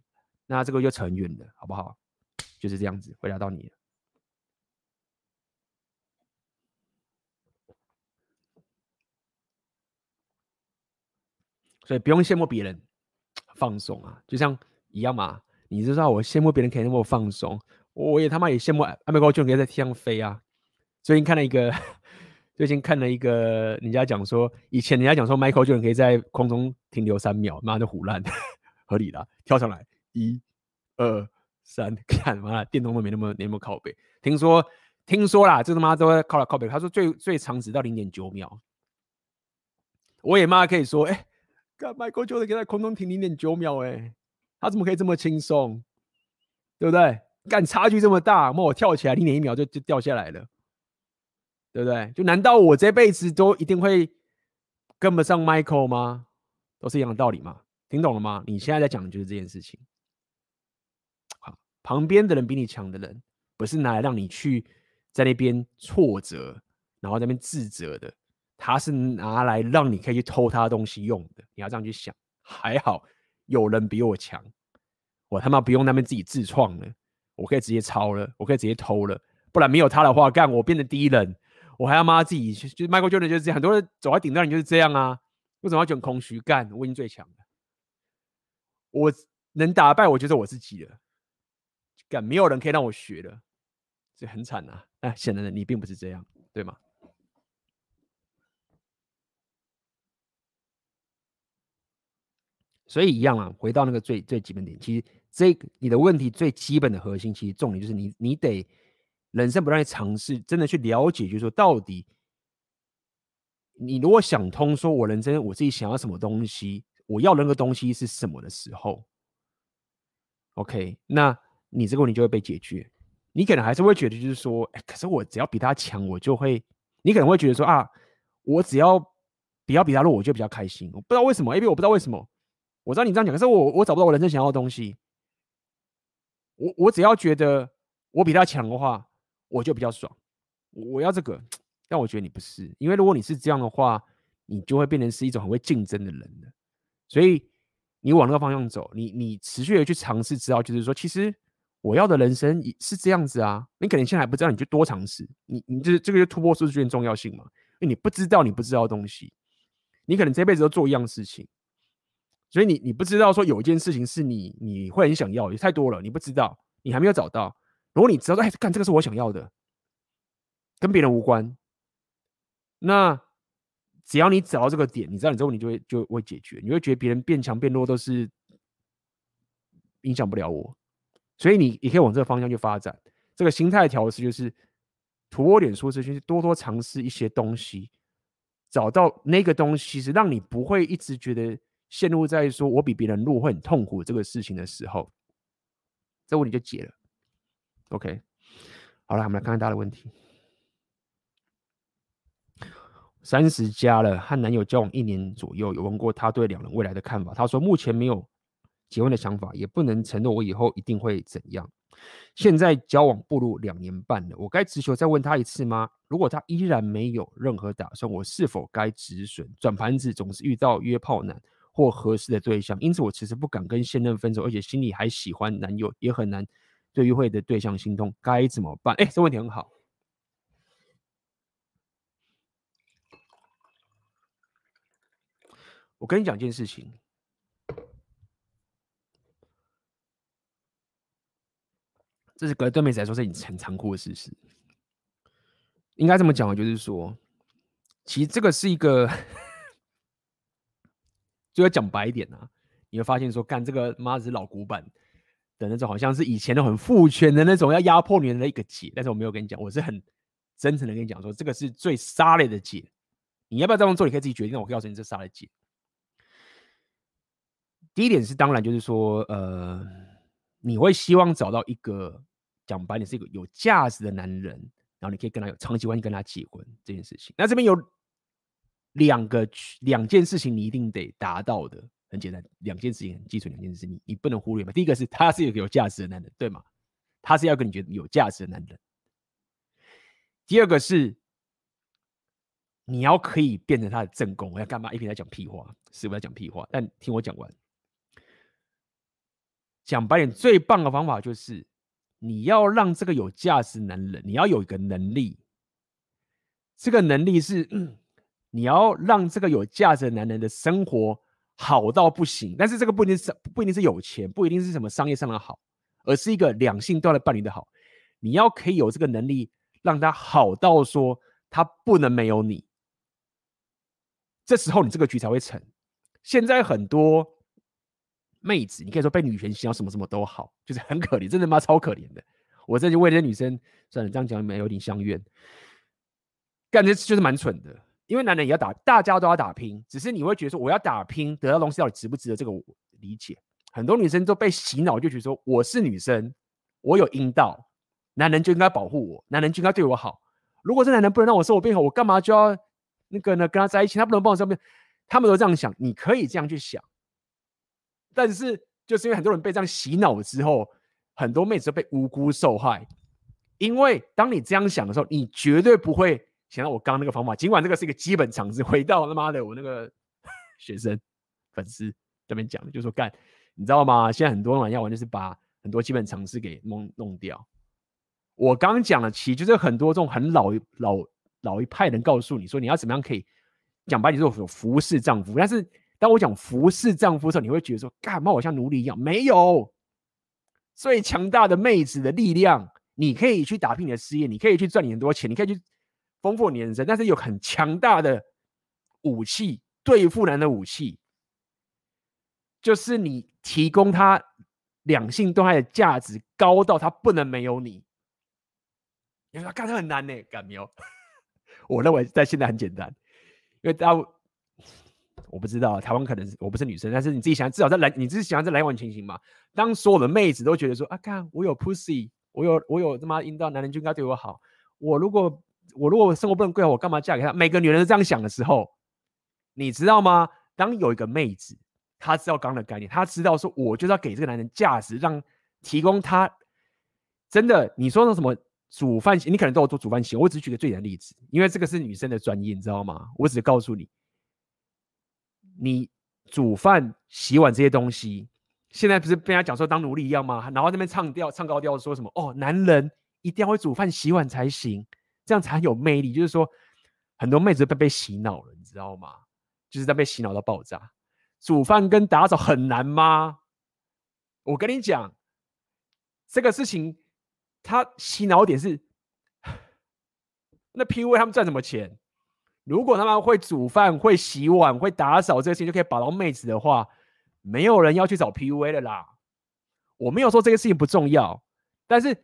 [SPEAKER 1] 那这个就扯很远了，好不好？就是这样子，回答到你。所以不用羡慕别人放松啊，就像一样嘛。你知道我羡慕别人可以那么放松，我也他妈也羡慕艾米高就可以在天上飞啊。最近看了一个。最近看了一个，人家讲说，以前人家讲说，Michael Jordan 可以在空中停留三秒，妈的唬烂，合理的，跳上来，一、二、三，看妈，电动都没那么没那么靠背。听说听说啦，这他妈都在靠了靠背。他说最最长只到零点九秒，我也妈可以说，哎、欸，看 Michael Jordan 可以在空中停零点九秒，哎，他怎么可以这么轻松？对不对？干差距这么大，那我跳起来零点一秒就就掉下来了，对不对？就难道我这辈子都一定会跟不上 Michael 吗？都是一样的道理吗？听懂了吗？你现在在讲的就是这件事情。旁边的人比你强的人，不是拿来让你去在那边挫折，然后在那边自责的，他是拿来让你可以去偷他的东西用的。你要这样去想。还好有人比我强，我他妈不用那边自己自创了，我可以直接抄了，我可以直接偷了。不然没有他的话，干我变成第一人，我还要妈自己就 Michael Jordan 就是这样，很多人走在顶端，你就是这样啊。为什么要卷空虚？干我已经最强了，我能打败我就是我自己了。干没有人可以让我学的，这很惨啊！哎，显然的你并不是这样，对吗？所以一样啊，回到那个最最基本点，其实这你的问题最基本的核心，其实重点就是你你得人生不断尝试，真的去了解，就是说到底，你如果想通，说我人生我自己想要什么东西，我要那个东西是什么的时候，OK，那你这个问题就会被解决。你可能还是会觉得，就是说，哎，可是我只要比他强，我就会，你可能会觉得说啊，我只要比要比他弱，我就比较开心。我不知道为什么，因为我不知道为什么。我知道你这样讲，可是我我找不到我人生想要的东西。我我只要觉得我比他强的话，我就比较爽。我要这个，但我觉得你不是，因为如果你是这样的话，你就会变成是一种很会竞争的人了。所以你往那个方向走，你你持续的去尝试，知道就是说，其实我要的人生也是这样子啊。你可能现在还不知道，你就多尝试。你你就是这个就突破舒适圈重要性嘛？因为你不知道你不知道的东西，你可能这辈子都做一样事情。所以你你不知道说有一件事情是你你会很想要，也太多了，你不知道，你还没有找到。如果你知道，哎，看这个是我想要的，跟别人无关。那只要你找到这个点，你知道你之后你就会就会解决，你会觉得别人变强变弱都是影响不了我。所以你你可以往这个方向去发展。这个心态调试就是突破点舒适圈，多多尝试一些东西，找到那个东西是让你不会一直觉得。陷入在说我比别人弱会很痛苦这个事情的时候，这问题就解了。OK，好了，我们来看看大家的问题。三十加了，和男友交往一年左右，有问过他对两人未来的看法。他说目前没有结婚的想法，也不能承诺我以后一定会怎样。现在交往步入两年半了，我该直球再问他一次吗？如果他依然没有任何打算，我是否该止损？转盘子总是遇到约炮男。或合适的对象，因此我其实不敢跟现任分手，而且心里还喜欢男友，也很难对约会的对象心动，该怎么办？哎，这问题很好。我跟你讲一件事情，这是隔对妹子来说是很残酷的事实。应该这么讲，就是说，其实这个是一个。就要讲白一点啊，你会发现说，干这个妈是老古板的那种，好像是以前的很父权的那种要压迫女人的一个解。但是我没有跟你讲，我是很真诚的跟你讲说，这个是最沙雷的解。你要不要这样做？你可以自己决定。我告诉你，这沙雷解。第一点是，当然就是说，呃，你会希望找到一个讲白点是一个有价值的男人，然后你可以跟他有长期关系，跟他结婚这件事情。那这边有。两个两件事情你一定得达到的，很简单，两件事情很基础，两件事情你你不能忽略嘛。第一个是他是一个有价值的男人，对吗？他是要跟你觉得有价值的男人。第二个是你要可以变成他的正宫，我要干嘛？一边在讲屁话，是不是在讲屁话？但听我讲完，讲白点，最棒的方法就是你要让这个有价值男人，你要有一个能力，这个能力是。你要让这个有价值男人的生活好到不行，但是这个不一定是不一定是有钱，不一定是什么商业上的好，而是一个两性都要伴侣的好。你要可以有这个能力，让他好到说他不能没有你，这时候你这个局才会成。现在很多妹子，你可以说被女权洗脑，什么什么都好，就是很可怜，真的妈超可怜的。我这就为这些女生，算了，这样讲没有点相怨，感觉就是蛮蠢的。因为男人也要打，大家都要打拼，只是你会觉得说，我要打拼得到东西到底值不值得？这个我理解。很多女生都被洗脑，就觉得说我是女生，我有阴道，男人就应该保护我，男人就应该对我好。如果这男人不能让我生活变好，我干嘛就要那个呢？跟他在一起，他不能帮我生活，他们都这样想，你可以这样去想。但是就是因为很多人被这样洗脑之后，很多妹子都被无辜受害。因为当你这样想的时候，你绝对不会想到我刚刚那个方法。尽管这个是一个基本常识，回到他妈的我那个 学生粉丝这边讲，就是说干，你知道吗？现在很多人玩就是把很多基本常识给弄弄掉。我刚讲的，其实就是很多这种很老老老一派人告诉你说，你要怎么样可以讲白，你说服侍丈夫。但是当我讲服侍丈夫的时候，你会觉得说，干嘛我像奴隶一样？没有，最强大的妹子的力量。你可以去打拼你的事业，你可以去赚你很多钱，你可以去丰富你的人生，但是有很强大的武器对付男的武器，就是你提供他两性动态的价值高到他不能没有你。你说干这很难呢？干没有？我认为在现在很简单，因为大家我不知道台湾可能是我不是女生，但是你自己想，至少在来你自己想在来往情形嘛。当所有的妹子都觉得说啊，看我有 pussy。我有我有他妈阴道，男人就应该对我好。我如果我如果生活不能过好，我干嘛嫁给他？每个女人都这样想的时候，你知道吗？当有一个妹子，她知道刚刚的概念，她知道说，我就是要给这个男人价值，让提供他真的。你说那什么煮饭，你可能都有做煮饭习惯。我只举个最简单的例子，因为这个是女生的专业，你知道吗？我只告诉你，你煮饭、洗碗这些东西。现在不是被人家讲说当奴隶一样吗？然后那边唱调唱高调说什么哦，男人一定要会煮饭洗碗才行，这样才有魅力。就是说，很多妹子被被洗脑了，你知道吗？就是在被洗脑到爆炸。煮饭跟打扫很难吗？我跟你讲，这个事情他洗脑点是，那 PUA 他们赚什么钱？如果他们会煮饭、会洗碗、会打扫这个事情就可以把到妹子的话。没有人要去找 PUA 的啦，我没有说这个事情不重要，但是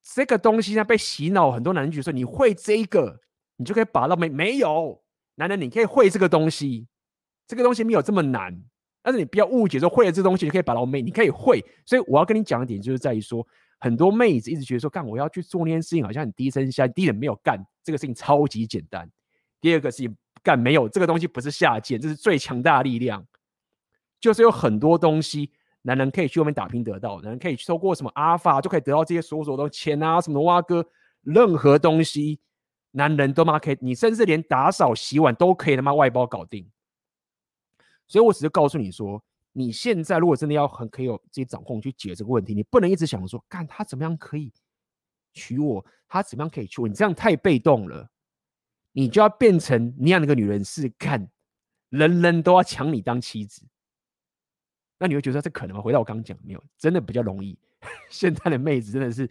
[SPEAKER 1] 这个东西呢被洗脑，很多男人觉得说你会这个，你就可以把到没没有？男人你可以会这个东西，这个东西没有这么难，但是你不要误解说会了这东西就可以把到妹，你可以会。所以我要跟你讲的点就是在于说，很多妹子一直觉得说干我要去做那件事情好像很低声下气，第一点没有干这个事情超级简单，第二个是干没有这个东西不是下贱，这是最强大的力量。就是有很多东西，男人可以去外面打拼得到，男人可以透过什么阿法就可以得到这些所有所有的钱啊，什么挖哥，任何东西，男人都妈可以，你甚至连打扫洗碗都可以他妈外包搞定。所以我只是告诉你说，你现在如果真的要很可以有自己掌控去解这个问题，你不能一直想着说，干他怎么样可以娶我，他怎么样可以娶我，你这样太被动了，你就要变成那样的一个女人是看，人人都要抢你当妻子。那你会觉得这可能吗？回到我刚刚讲，没有，真的比较容易。现在的妹子真的是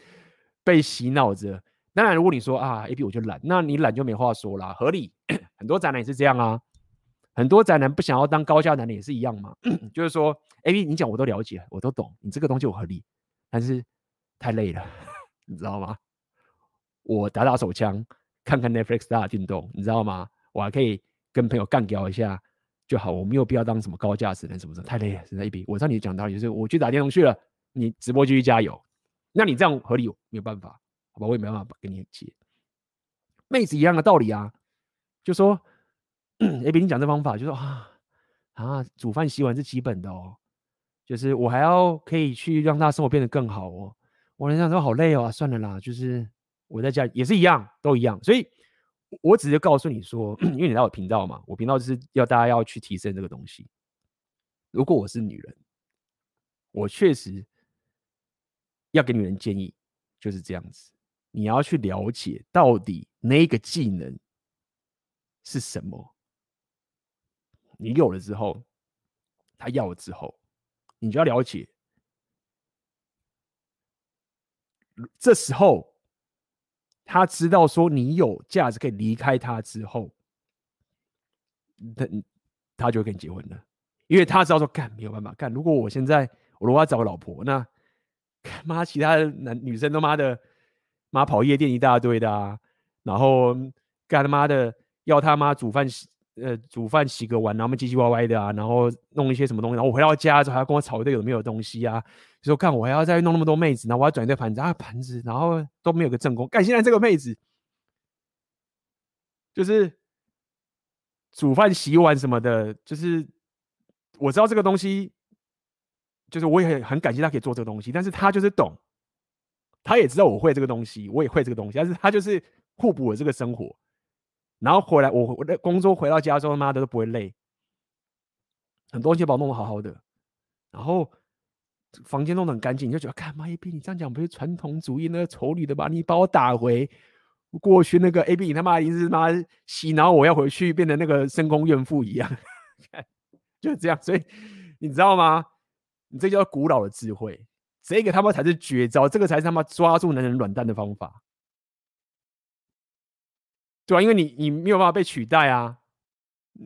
[SPEAKER 1] 被洗脑着。当然，如果你说啊，A B 我就懒，那你懒就没话说啦，合理。很多宅男也是这样啊，很多宅男不想要当高价男的也是一样嘛。就是说，A B 你讲我都了解，我都懂，你这个东西我合理，但是太累了，你知道吗？我打打手枪，看看 Netflix 打电动，你知道吗？我还可以跟朋友干掉一下。就好，我没有必要当什么高价值人，什么什么太累了，实在一笔。我知道你讲道理，就是我去打电动去了，你直播继续加油。那你这样合理，没有办法，好吧？我也没办法跟你接。妹子一样的道理啊，就说 A B 你讲这方法，就说啊啊，煮饭洗碗是基本的哦，就是我还要可以去让他生活变得更好哦。我人家说好累哦，算了啦，就是我在家也是一样，都一样，所以。我只是告诉你说，因为你在我频道嘛，我频道就是要大家要去提升这个东西。如果我是女人，我确实要给女人建议，就是这样子。你要去了解到底那个技能是什么，你有了之后，他要了之后，你就要了解。这时候。他知道说你有价值可以离开他之后，他他就会跟你结婚了，因为他知道说干没有办法干。如果我现在我如果要找个老婆，那妈其他的男女生都妈的妈跑夜店一大堆的啊，然后干他妈的要他妈煮饭洗呃煮饭洗个碗，然后唧唧歪歪的啊，然后弄一些什么东西，然后我回到家之后还要跟我吵一堆有没有东西啊，就说看我还要再弄那么多妹子，然后我要转一堆盘子啊盘子，然后都没有个正宫。干现在这个妹子就是煮饭洗碗什么的，就是我知道这个东西，就是我也很很感谢他可以做这个东西，但是他就是懂。他也知道我会这个东西，我也会这个东西，但是他就是互补了这个生活。然后回来，我我的工作回到家之后，他妈的都不会累，很多东西把我弄得好好的，然后房间弄得很干净，你就觉得，看妈 AB，你这样讲不是传统主义那个丑女的吧？你把我打回过去那个 AB，你他妈一直他妈洗脑我要回去变成那个深宫怨妇一样，就是这样。所以你知道吗？你这叫古老的智慧。这个他妈才是绝招，这个才是他妈抓住男人软蛋的方法，对啊，因为你你没有办法被取代啊！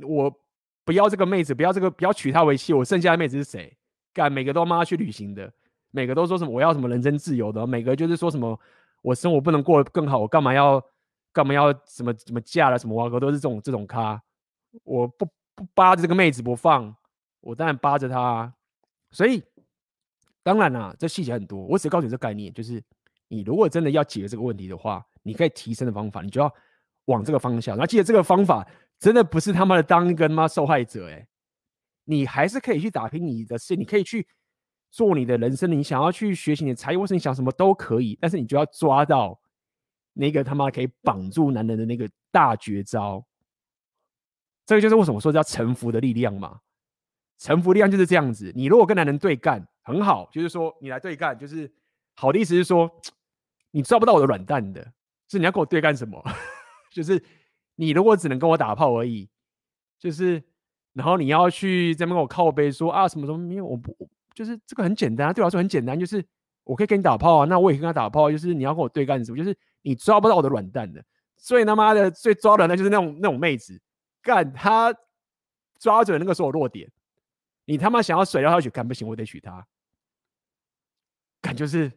[SPEAKER 1] 我不要这个妹子，不要这个，不要娶她为妻，我剩下的妹子是谁？干，每个都妈妈去旅行的，每个都说什么我要什么人身自由的，每个就是说什么我生活不能过得更好，我干嘛要干嘛要什么什么嫁了什么哇哥都是这种这种咖，我不不扒着这个妹子不放，我当然扒着她啊，所以。当然啦、这细节很多。我只告诉你这概念，就是你如果真的要解决这个问题的话，你可以提升的方法，你就要往这个方向。然后记得这个方法真的不是他妈的当一个妈受害者，哎，你还是可以去打拼你的事，你可以去做你的人生，你想要去学习你的才艺，或是你想什么都可以。但是你就要抓到那个他妈可以绑住男人的那个大绝招。这个就是为什么说叫臣服的力量嘛。臣服力量就是这样子。你如果跟男人对干。很好，就是说你来对干，就是好的意思是说，你抓不到我的软蛋的，是你要跟我对干什么？就是你如果只能跟我打炮而已，就是然后你要去这边跟我靠背说啊什么什么，没有我不就是这个很简单，对我来说很简单，就是我可以跟你打炮啊，那我也跟他打炮，就是你要跟我对干什么？就是你抓不到我的软蛋的，最他妈的最抓的那就是那种那种妹子，干他抓准那个是我弱点，你他妈想要甩掉他去干不行，我得娶她。感就是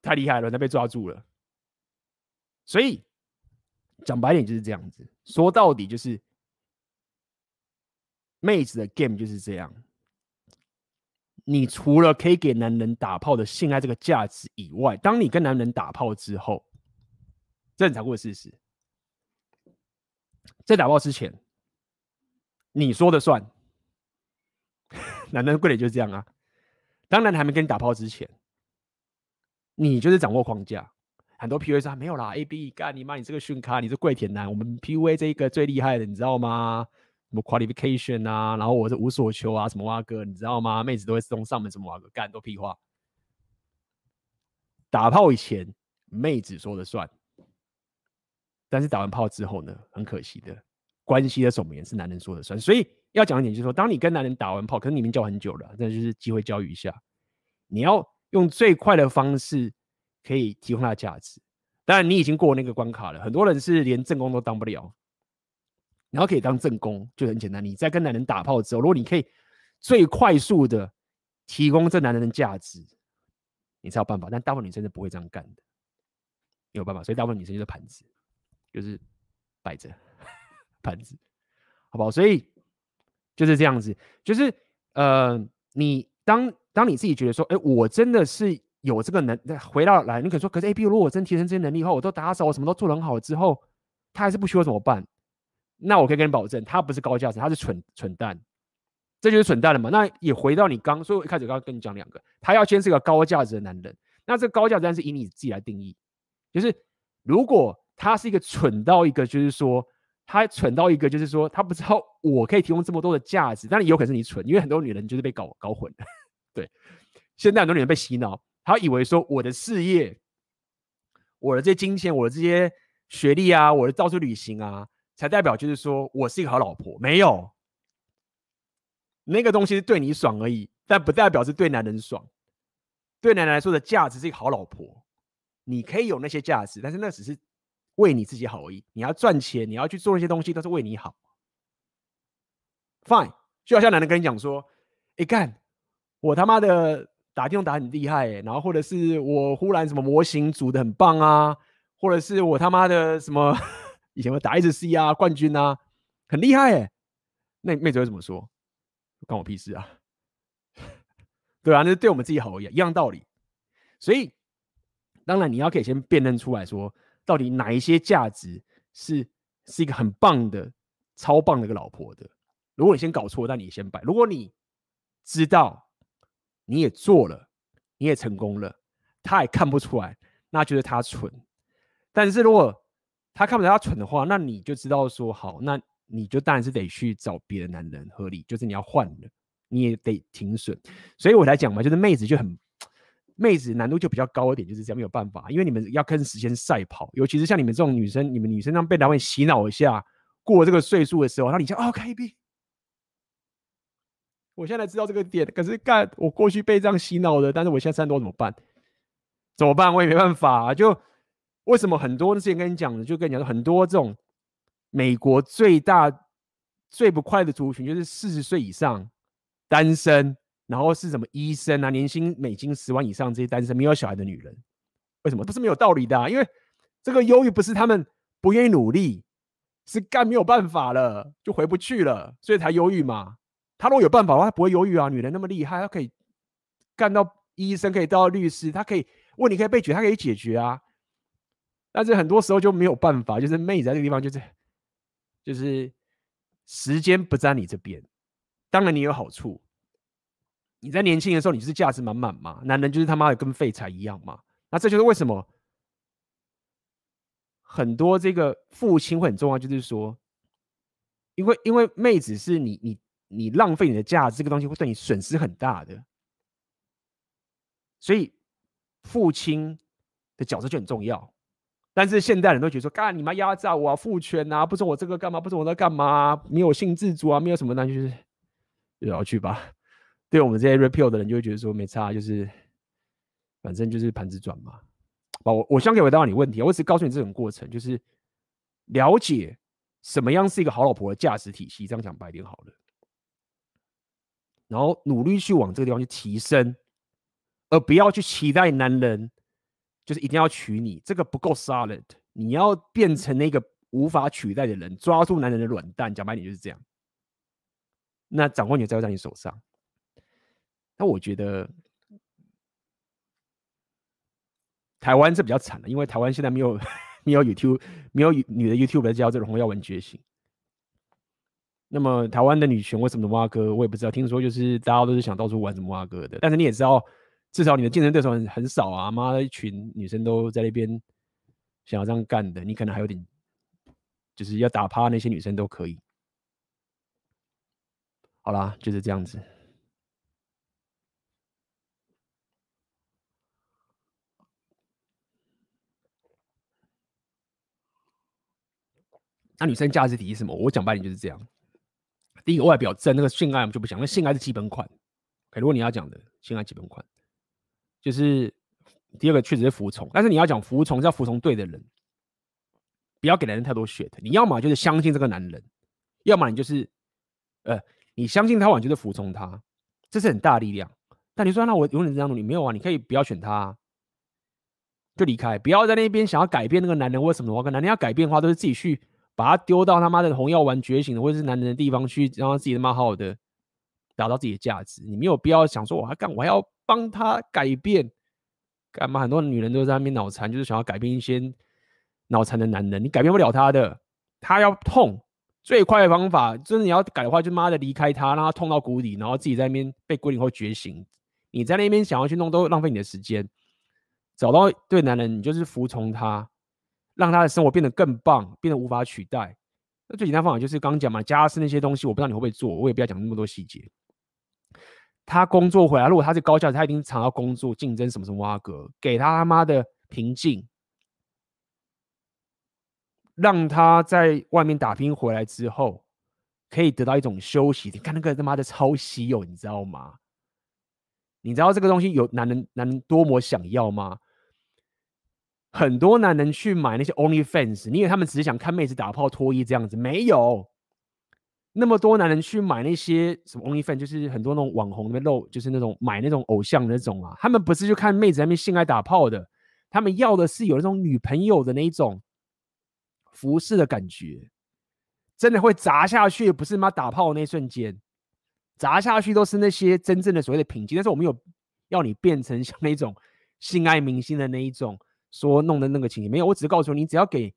[SPEAKER 1] 太厉害了，他被抓住了。所以讲白点就是这样子，说到底就是妹子的 game 就是这样。你除了可以给男人打炮的性爱这个价值以外，当你跟男人打炮之后，这很残酷的事实，在打炮之前，你说的算。男人贵点就是这样啊。当男人还没跟你打炮之前。你就是掌握框架，很多 PUA 说没有啦，A B 干你妈，你这个逊咖，你是跪舔男，我们 PUA 这一个最厉害的，你知道吗？什么 qualification 啊，然后我是无所求啊，什么哇哥，你知道吗？妹子都会自动上门，什么哇哥，干都屁话。打炮以前，妹子说了算，但是打完炮之后呢，很可惜的，关系的守门员是男人说了算。所以要讲一点，就是说，当你跟男人打完炮，可能你们交很久了，那就是机会教育一下，你要。用最快的方式可以提供它的价值。当然，你已经过那个关卡了。很多人是连正宫都当不了，然后可以当正宫就很简单。你在跟男人打炮之后，如果你可以最快速的提供这男人的价值，你才有办法。但大部分女生是不会这样干的，有办法。所以大部分女生就是盘子，就是摆着盘子，好不好？所以就是这样子，就是呃，你当。当你自己觉得说，哎，我真的是有这个能，回到来，你可以说，可是 A B，如果我真提升这些能力后，我都打扫，我什么都做得很好之后，他还是不娶我怎么办？那我可以跟你保证，他不是高价值，他是蠢蠢蛋，这就是蠢蛋了嘛？那也回到你刚，所以我一开始刚刚跟你讲两个，他要先是个高价值的男人，那这个高价值是以你自己来定义，就是如果他是一个蠢到一个，就是说他蠢到一个，就是说他不知道我可以提供这么多的价值，但是有可能是你蠢，因为很多女人就是被搞搞混了。对，现在很多女人被洗脑，他以为说我的事业、我的这些金钱、我的这些学历啊、我的到处旅行啊，才代表就是说我是一个好老婆。没有，那个东西是对你爽而已，但不代表是对男人爽。对男人来说的价值是一个好老婆，你可以有那些价值，但是那只是为你自己好而已。你要赚钱，你要去做那些东西，都是为你好。Fine，就好像男人跟你讲说：“哎干。”我他妈的打电动打很厉害，欸，然后或者是我忽然什么模型组的很棒啊，或者是我他妈的什么 以前我打一直 C 啊冠军啊，很厉害哎。那妹子会怎么说？关我屁事啊！对啊，那是对我们自己好一样，一样道理。所以，当然你要可以先辨认出来说，到底哪一些价值是是一个很棒的、超棒的一个老婆的。如果你先搞错，那你先摆。如果你知道，你也做了，你也成功了，他也看不出来，那就是他蠢。但是如果他看不出来他蠢的话，那你就知道说好，那你就当然是得去找别的男人，合理就是你要换了，你也得停损。所以我来讲嘛，就是妹子就很妹子难度就比较高一点，就是这样没有办法，因为你们要跟时间赛跑，尤其是像你们这种女生，你们女生这样被男人洗脑一下，过这个岁数的时候，那你就哦开闭。我现在知道这个点，可是干我过去被这样洗脑的，但是我现在三十多怎么办？怎么办？我也没办法啊。就为什么很多之前跟你讲的，就跟你讲很多这种美国最大最不快的族群，就是四十岁以上单身，然后是什么医生啊，年薪美金十万以上这些单身没有小孩的女人，为什么？不是没有道理的啊，因为这个忧郁不是他们不愿意努力，是干没有办法了，就回不去了，所以才忧郁嘛。他如果有办法的话，他不会犹豫啊。女人那么厉害，她可以干到医生，可以到律师，她可以问题可以被解决，她可以解决啊。但是很多时候就没有办法，就是妹子在这个地方，就是就是时间不在你这边。当然你有好处，你在年轻的时候你就是价值满满嘛。男人就是他妈的跟废柴一样嘛。那这就是为什么很多这个父亲会很重要，就是说，因为因为妹子是你你。你浪费你的价值，这个东西会对你损失很大的，所以父亲的角色就很重要。但是现代人都觉得说，干你妈压榨我啊，父权啊，不准我这个干嘛，不准我那干嘛，没有性自主啊，没有什么，那就是就要去吧。对我们这些 repeal 的人就会觉得说没差，就是反正就是盘子转嘛。我我先给回答你问题，我只告诉你这种过程，就是了解什么样是一个好老婆的价值体系。这样讲白点好了。然后努力去往这个地方去提升，而不要去期待男人就是一定要娶你，这个不够 solid。你要变成那个无法取代的人，抓住男人的软蛋，讲白点就是这样。那掌控权在在你手上。那我觉得台湾是比较惨的，因为台湾现在没有 没有 YouTube，没有女的 YouTube 在教这种红药丸觉醒。那么台湾的女权为什么挖哥？我也不知道。听说就是大家都是想到处玩什么挖哥的。但是你也知道，至少你的竞争对手很很少啊！妈的，一群女生都在那边想要这样干的，你可能还有点，就是要打趴那些女生都可以。好啦，就是这样子。那女生价值体系什么？我讲白点就是这样。第一个外表正，那个性爱我们就不讲，那性爱是基本款。OK，如果你要讲的性爱基本款，就是第二个确实是服从，但是你要讲服从是要服从对的人，不要给男人太多选择。你要么就是相信这个男人，要么你就是呃，你相信他，完就是服从他，这是很大力量。但你说那我永远这样努力，没有啊？你可以不要选他，就离开，不要在那边想要改变那个男人或什么的话，跟男人要改变的话，都是自己去。把他丢到他妈的红药丸觉醒的或者是男人的地方去，让他自己他妈好好的达到自己的价值。你没有必要想说我还干，我还要帮他改变干嘛？很多女人都在那边脑残，就是想要改变一些脑残的男人。你改变不了他的，他要痛。最快的方法，就是你要改的话，就妈的离开他，让他痛到谷底，然后自己在那边被归零后觉醒。你在那边想要去弄，都浪费你的时间。找到对男人，你就是服从他。让他的生活变得更棒，变得无法取代。那最简单方法就是刚刚讲嘛，家事那些东西，我不知道你会不会做，我也不要讲那么多细节。他工作回来，如果他是高价值，他一定常要工作竞争什么什么挖格，给他他妈的平静，让他在外面打拼回来之后，可以得到一种休息。你看那个他妈的超稀有，你知道吗？你知道这个东西有男人男人多么想要吗？很多男人去买那些 OnlyFans，你以为他们只是想看妹子打炮脱衣这样子？没有，那么多男人去买那些什么 OnlyFans，就是很多那种网红那边露，就是那种买那种偶像的那种啊。他们不是去看妹子在那边性爱打炮的，他们要的是有那种女朋友的那种服饰的感觉。真的会砸下去，不是妈打炮的那瞬间，砸下去都是那些真正的所谓的品级。但是我们有要你变成像那种性爱明星的那一种，说弄的那个情形没有。我只是告诉你，只要给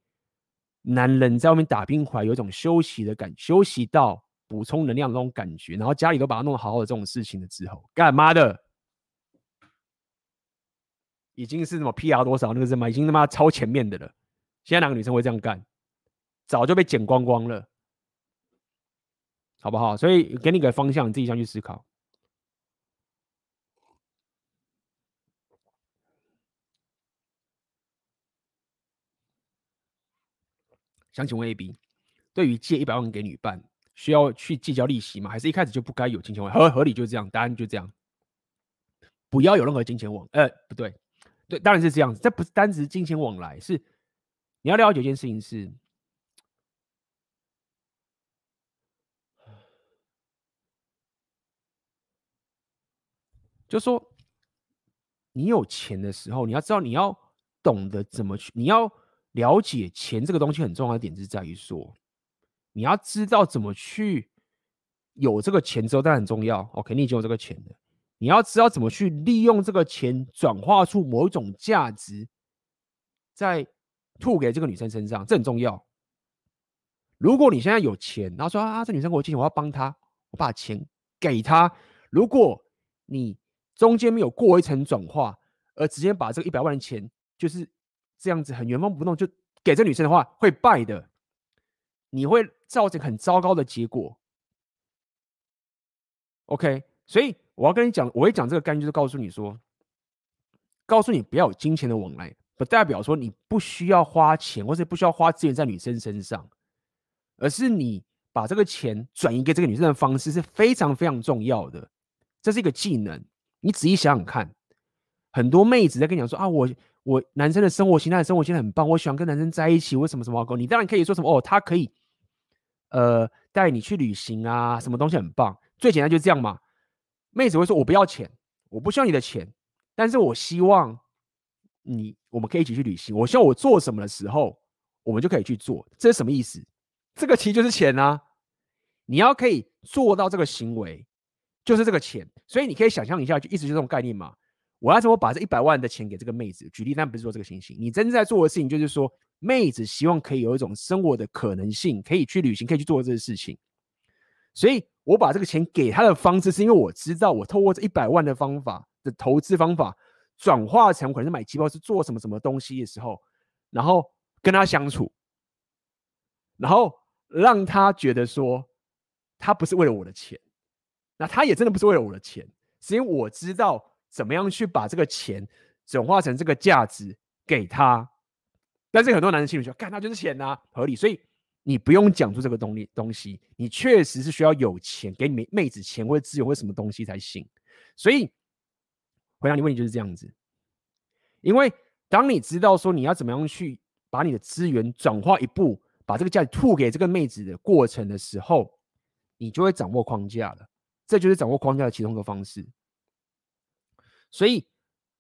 [SPEAKER 1] 男人在外面打冰块有一种休息的感，休息到补充能量的那种感觉，然后家里都把它弄得好好的这种事情的之后，干嘛的？已经是什么 PR 多少那个什么，已经他妈超前面的了。现在哪个女生会这样干？早就被剪光光了，好不好？所以给你个方向，你自己想去思考。想请问 AB，对于借一百万给女伴，需要去计较利息吗？还是一开始就不该有金钱往？合合理就这样，答案就这样，不要有任何金钱往，呃，不对。对，当然是这样子。这不是单指金钱往来，是你要了解一件事情是，就说你有钱的时候，你要知道你要懂得怎么去，你要了解钱这个东西很重要的点是在于说，你要知道怎么去有这个钱之后，当然很重要。OK，你已经有这个钱的。你要知道怎么去利用这个钱，转化出某一种价值，在吐给这个女生身上，这很重要。如果你现在有钱，然后说啊，这女生给我借钱，我要帮她，我把钱给她。如果你中间没有过一层转化，而直接把这个一百万的钱就是这样子很原封不动就给这女生的话，会败的，你会造成很糟糕的结果。OK，所以。我要跟你讲，我会讲这个概念，就是告诉你说，告诉你不要有金钱的往来，不代表说你不需要花钱，或者不需要花资源在女生身上，而是你把这个钱转移给这个女生的方式是非常非常重要的，这是一个技能。你仔细想想看，很多妹子在跟你讲说啊，我我男生的生活形态、生活形态很棒，我喜欢跟男生在一起，为什么什么？你当然可以说什么哦，他可以呃带你去旅行啊，什么东西很棒，最简单就是这样嘛。妹子会说：“我不要钱，我不需要你的钱，但是我希望你，我们可以一起去旅行。我希望我做什么的时候，我们就可以去做。这是什么意思？这个其实就是钱啊！你要可以做到这个行为，就是这个钱。所以你可以想象一下，就意思就这种概念嘛。我要怎么把这一百万的钱给这个妹子？举例，但不是说这个情形。你真正在做的事情，就是说，妹子希望可以有一种生活的可能性，可以去旅行，可以去做这些事情。所以。”我把这个钱给他的方式，是因为我知道我透过这一百万的方法的投资方法，转化成可能是买机票，是做什么什么东西的时候，然后跟他相处，然后让他觉得说他不是为了我的钱，那他也真的不是为了我的钱，是因为我知道怎么样去把这个钱转化成这个价值给他。但是很多男人心里说，干他就是钱呐，合理，所以。你不用讲出这个东西，东西你确实是需要有钱给你妹妹子钱或者资源或什么东西才行。所以回答你问题就是这样子，因为当你知道说你要怎么样去把你的资源转化一步，把这个价值吐给这个妹子的过程的时候，你就会掌握框架了。这就是掌握框架的其中一个方式。所以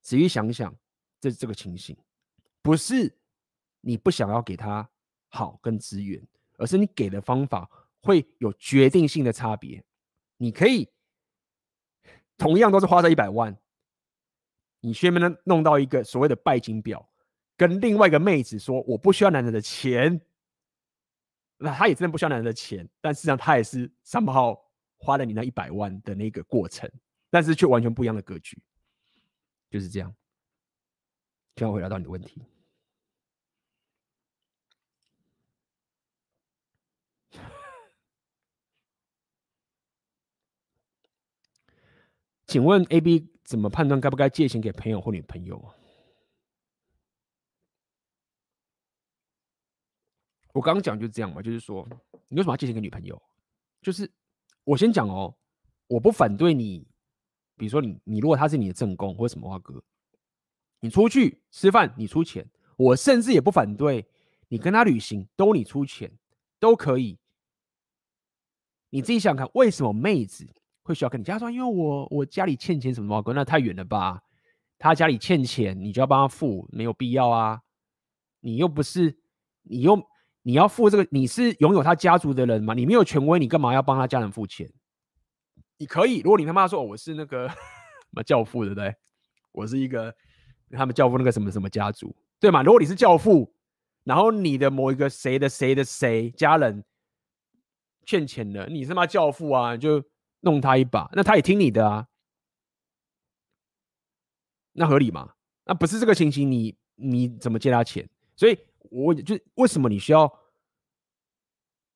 [SPEAKER 1] 仔细想想，这这个情形不是你不想要给他。好跟资源，而是你给的方法会有决定性的差别。你可以同样都是花这一百万，你却没能弄到一个所谓的拜金婊，跟另外一个妹子说我不需要男人的钱，那他也真的不需要男人的钱，但事实上他也是 somehow 花了你那一百万的那个过程，但是却完全不一样的格局，就是这样。希望回答到你的问题。请问 AB 怎么判断该不该借钱给朋友或女朋友？我刚刚讲就是这样嘛，就是说你为什么要借钱给女朋友？就是我先讲哦，我不反对你，比如说你你如果他是你的正宫或者什么话哥，你出去吃饭你出钱，我甚至也不反对你跟他旅行都你出钱都可以。你自己想看，为什么妹子？会需要跟你家说，因为我我家里欠钱什么话哥，那太远了吧？他家里欠钱，你就要帮他付，没有必要啊。你又不是，你又你你要付这个，你是拥有他家族的人吗？你没有权威，你干嘛要帮他家人付钱？你可以，如果你他妈说我是那个什么教父，对不对？我是一个他们教父那个什么什么家族，对吗？如果你是教父，然后你的某一个谁的谁的谁家人欠钱了，你是他妈教父啊，就弄他一把，那他也听你的啊，那合理吗？那不是这个情形，你你怎么借他钱？所以我就为什么你需要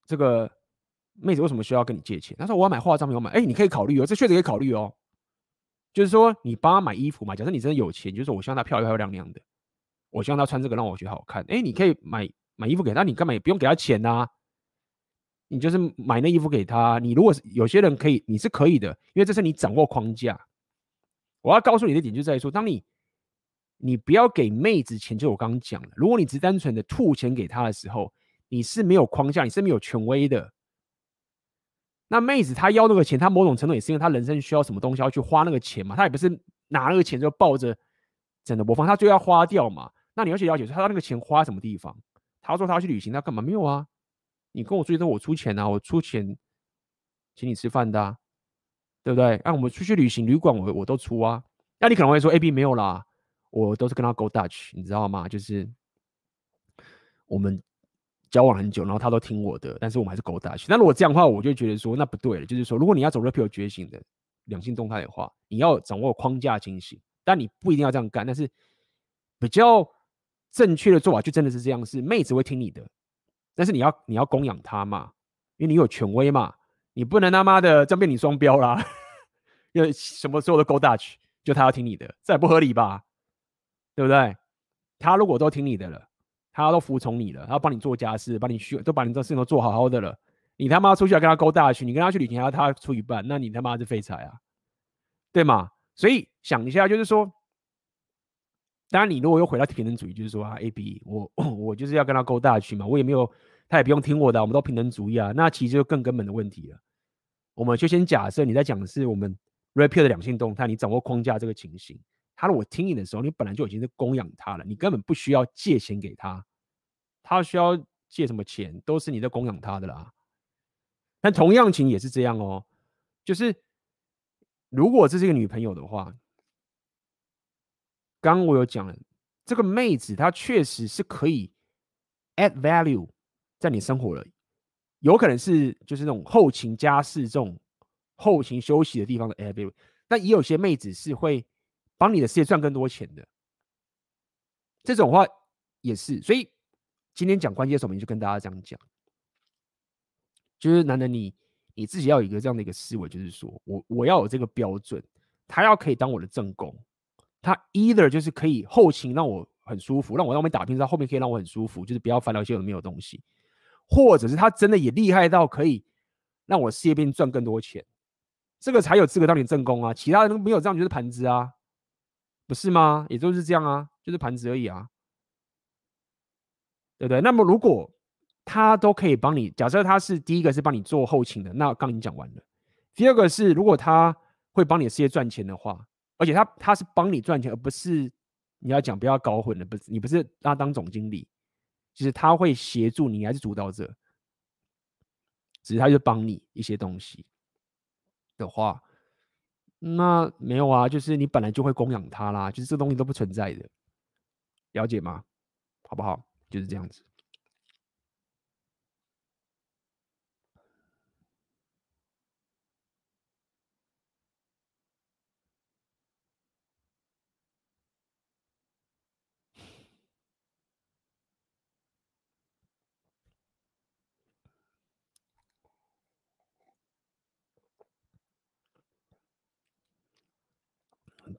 [SPEAKER 1] 这个妹子为什么需要跟你借钱？他说我要买化妆品，我买，哎，你可以考虑哦，这确实可以考虑哦。就是说，你帮他买衣服嘛。假设你真的有钱，就是我希望他漂漂亮亮的，我希望他穿这个让我觉得好看。哎，你可以买买衣服给他，你干嘛也不用给他钱呐？你就是买那衣服给他。你如果是有些人可以，你是可以的，因为这是你掌握框架。我要告诉你的点就在于说，当你你不要给妹子钱，就我刚刚讲了，如果你只单纯的吐钱给他的时候，你是没有框架，你是没有权威的。那妹子她要那个钱，她某种程度也是因为她人生需要什么东西要去花那个钱嘛，她也不是拿那个钱就抱着整的播放，她就要花掉嘛。那你要去了解说她那个钱花什么地方？她说她要去旅行，她干嘛？没有啊，你跟我出去我出钱啊，我出钱请你吃饭的啊，对不对？那我们出去旅行旅馆我我都出啊。那你可能会说 A B 没有啦，我都是跟他 go Dutch，你知道吗？就是我们。交往很久，然后他都听我的，但是我们还是勾搭去。那如果这样的话，我就觉得说那不对了。就是说，如果你要走 rapio 觉醒的两性动态的话，你要掌握框架清醒，但你不一定要这样干。但是比较正确的做法，就真的是这样：是妹子会听你的，但是你要你要供养她嘛，因为你有权威嘛，你不能他妈的这样变你双标啦。因为什么时候都勾搭去，就他要听你的，这也不合理吧？对不对？他如果都听你的了。他都服从你了，他帮你做家事，帮你需都把你这事情都做好好的了。你他妈出去要跟他勾搭去，你跟他去旅行还要他出一半，那你他妈是废柴啊，对吗？所以想一下，就是说，当然你如果又回到平等主义，就是说啊，A B，我 我就是要跟他勾搭去嘛，我也没有，他也不用听我的，我们都平等主义啊，那其实就更根本的问题了。我们就先假设你在讲的是我们 rapio 的两性动态，你掌握框架这个情形。他如果听你的时候，你本来就已经是供养他了，你根本不需要借钱给他，他需要借什么钱都是你在供养他的啦。但同样情也是这样哦，就是如果这是一个女朋友的话，刚刚我有讲了，这个妹子她确实是可以 add value 在你生活了，有可能是就是那种后勤家事这种后勤休息的地方的 add value，但也有些妹子是会。帮你的事业赚更多钱的这种话也是，所以今天讲关键手名就跟大家这样讲，就是男人你你自己要有一个这样的一个思维，就是说我我要有这个标准，他要可以当我的正宫，他 either 就是可以后勤让我很舒服，让我在外面打拼，在后面可以让我很舒服，就是不要烦恼一些有没有东西，或者是他真的也厉害到可以让我事业变赚更多钱，这个才有资格当你正宫啊，其他人没有这样就是盘子啊。不是吗？也就是这样啊，就是盘子而已啊，对不对？那么如果他都可以帮你，假设他是第一个是帮你做后勤的，那刚已经讲完了。第二个是，如果他会帮你的事业赚钱的话，而且他他是帮你赚钱，而不是你要讲不要搞混了，不是你不是他当总经理，就是他会协助你，还是主导者，只是他就帮你一些东西的话。那没有啊，就是你本来就会供养他啦，就是这东西都不存在的，了解吗？好不好？就是这样子。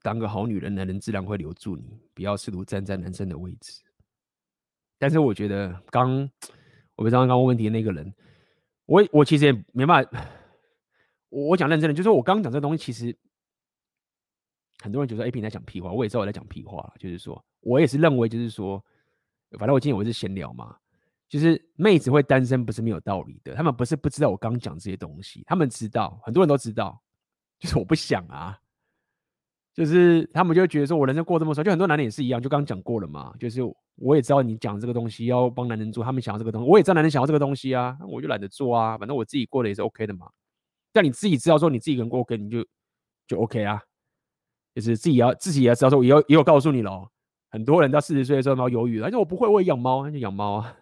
[SPEAKER 1] 当个好女人，男人自然会留住你。不要试图站在男生的位置。但是我觉得刚，我不知道刚刚问问题的那个人，我我其实也没办法。我我讲认真的，就是我刚刚讲这东西，其实很多人觉得 A P 在讲屁话，我也知道我在讲屁话。就是说我也是认为，就是说，反正我今天我是闲聊嘛，就是妹子会单身不是没有道理的。他们不是不知道我刚讲这些东西，他们知道，很多人都知道，就是我不想啊。就是他们就觉得说，我人生过这么爽，就很多男人也是一样，就刚刚讲过了嘛。就是我也知道你讲这个东西要帮男人做，他们想要这个东西，我也知道男人想要这个东西啊，我就懒得做啊，反正我自己过得也是 OK 的嘛。但你自己知道说你自己人过 OK，你就就 OK 啊。就是自己要自己也要知道说，也有也有告诉你了，很多人到四十岁的时候蛮犹豫了，而且我不会，我也养猫，就养猫啊。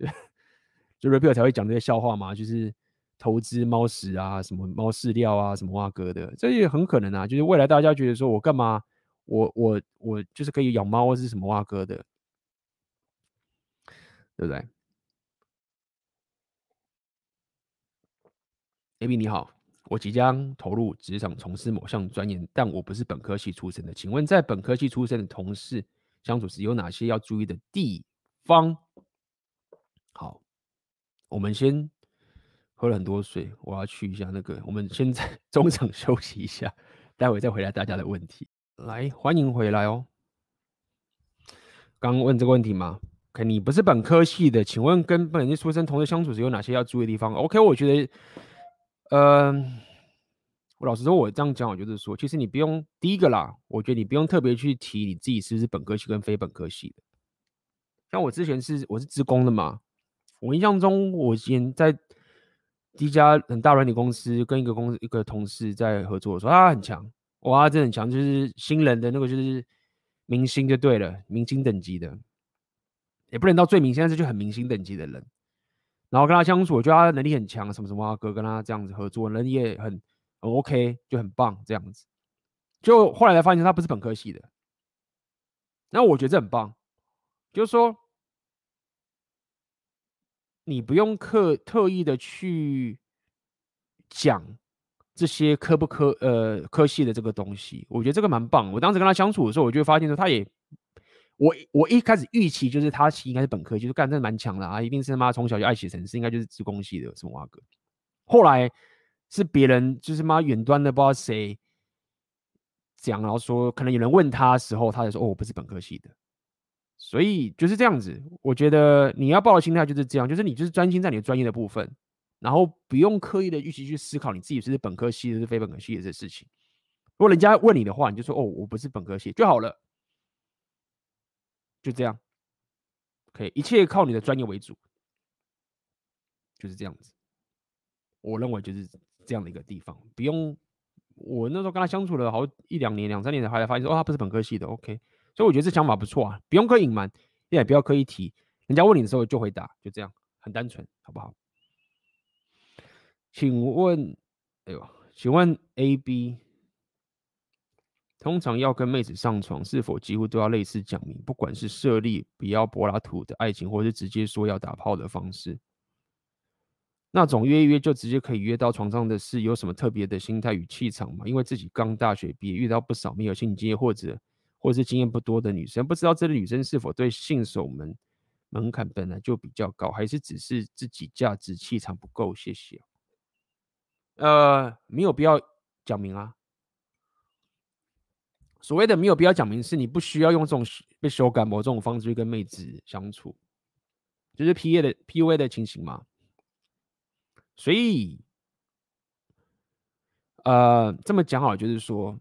[SPEAKER 1] 就 Repeal 才会讲这些笑话嘛，就是。投资猫食啊，什么猫饲料啊，什么挖哥的，这也很可能啊。就是未来大家觉得说我干嘛，我我我就是可以养猫或是什么挖哥的，对不对？AB 你好，我即将投入职场从事某项专业，但我不是本科系出身的。请问在本科系出身的同事相处时有哪些要注意的地方？好，我们先。喝了很多水，我要去一下那个。我们先在 中场休息一下，待会再回答大家的问题。来，欢迎回来哦。刚问这个问题吗？OK，你不是本科系的，请问跟本科出身同事相处时有哪些要注意的地方？OK，我觉得，呃，我老实说，我这样讲，我就是说，其实你不用第一个啦，我觉得你不用特别去提你自己是不是本科系跟非本科系的。像我之前是我是职工的嘛，我印象中我以前在。第一家很大软体公司跟一个公司一个同事在合作，说他很强，哇，真的很强，就是新人的那个就是明星就对了，明星等级的，也不能到最明星，但是就很明星等级的人。然后跟他相处，我觉得他能力很强，什么什么啊哥跟他这样子合作，人也很很 OK，就很棒这样子。就后来才发现他不是本科系的，那我觉得这很棒，就是说。你不用刻特意的去讲这些科不科呃科系的这个东西，我觉得这个蛮棒。我当时跟他相处的时候，我就发现说，他也我我一开始预期就是他应该是本科，就是干真的蛮强的啊，一定是他妈从小就爱写程式，应该就是资工系的什么哇哥。后来是别人就是妈远端的不知道谁讲，然后说可能有人问他时候，他就说哦，我不是本科系的。所以就是这样子，我觉得你要抱的心态就是这样，就是你就是专心在你的专业的部分，然后不用刻意的预期去思考你自己是本科系，还是非本科系的这事情。如果人家问你的话，你就说哦，我不是本科系就好了，就这样，可以，一切靠你的专业为主，就是这样子。我认为就是这样的一个地方，不用我那时候跟他相处了好一两年、两三年的，后来发现说哦，他不是本科系的，OK。所以我觉得这想法不错啊，不用刻意隐瞒，也不要刻意提，人家问你的时候就回答，就这样，很单纯，好不好？请问，哎呦，请问 A B，通常要跟妹子上床，是否几乎都要类似讲明，不管是设立比较柏拉图的爱情，或是直接说要打炮的方式，那种约一约就直接可以约到床上的事，有什么特别的心态与气场吗？因为自己刚大学毕业，遇到不少没有性经验或者。或是经验不多的女生，不知道这个女生是否对性守门门槛本来就比较高，还是只是自己价值气场不够？谢谢。呃，没有必要讲明啊。所谓的没有必要讲明，是你不需要用这种被修改某这种方式去跟妹子相处，就是 P A 的 P U A 的情形嘛。所以，呃，这么讲好，就是说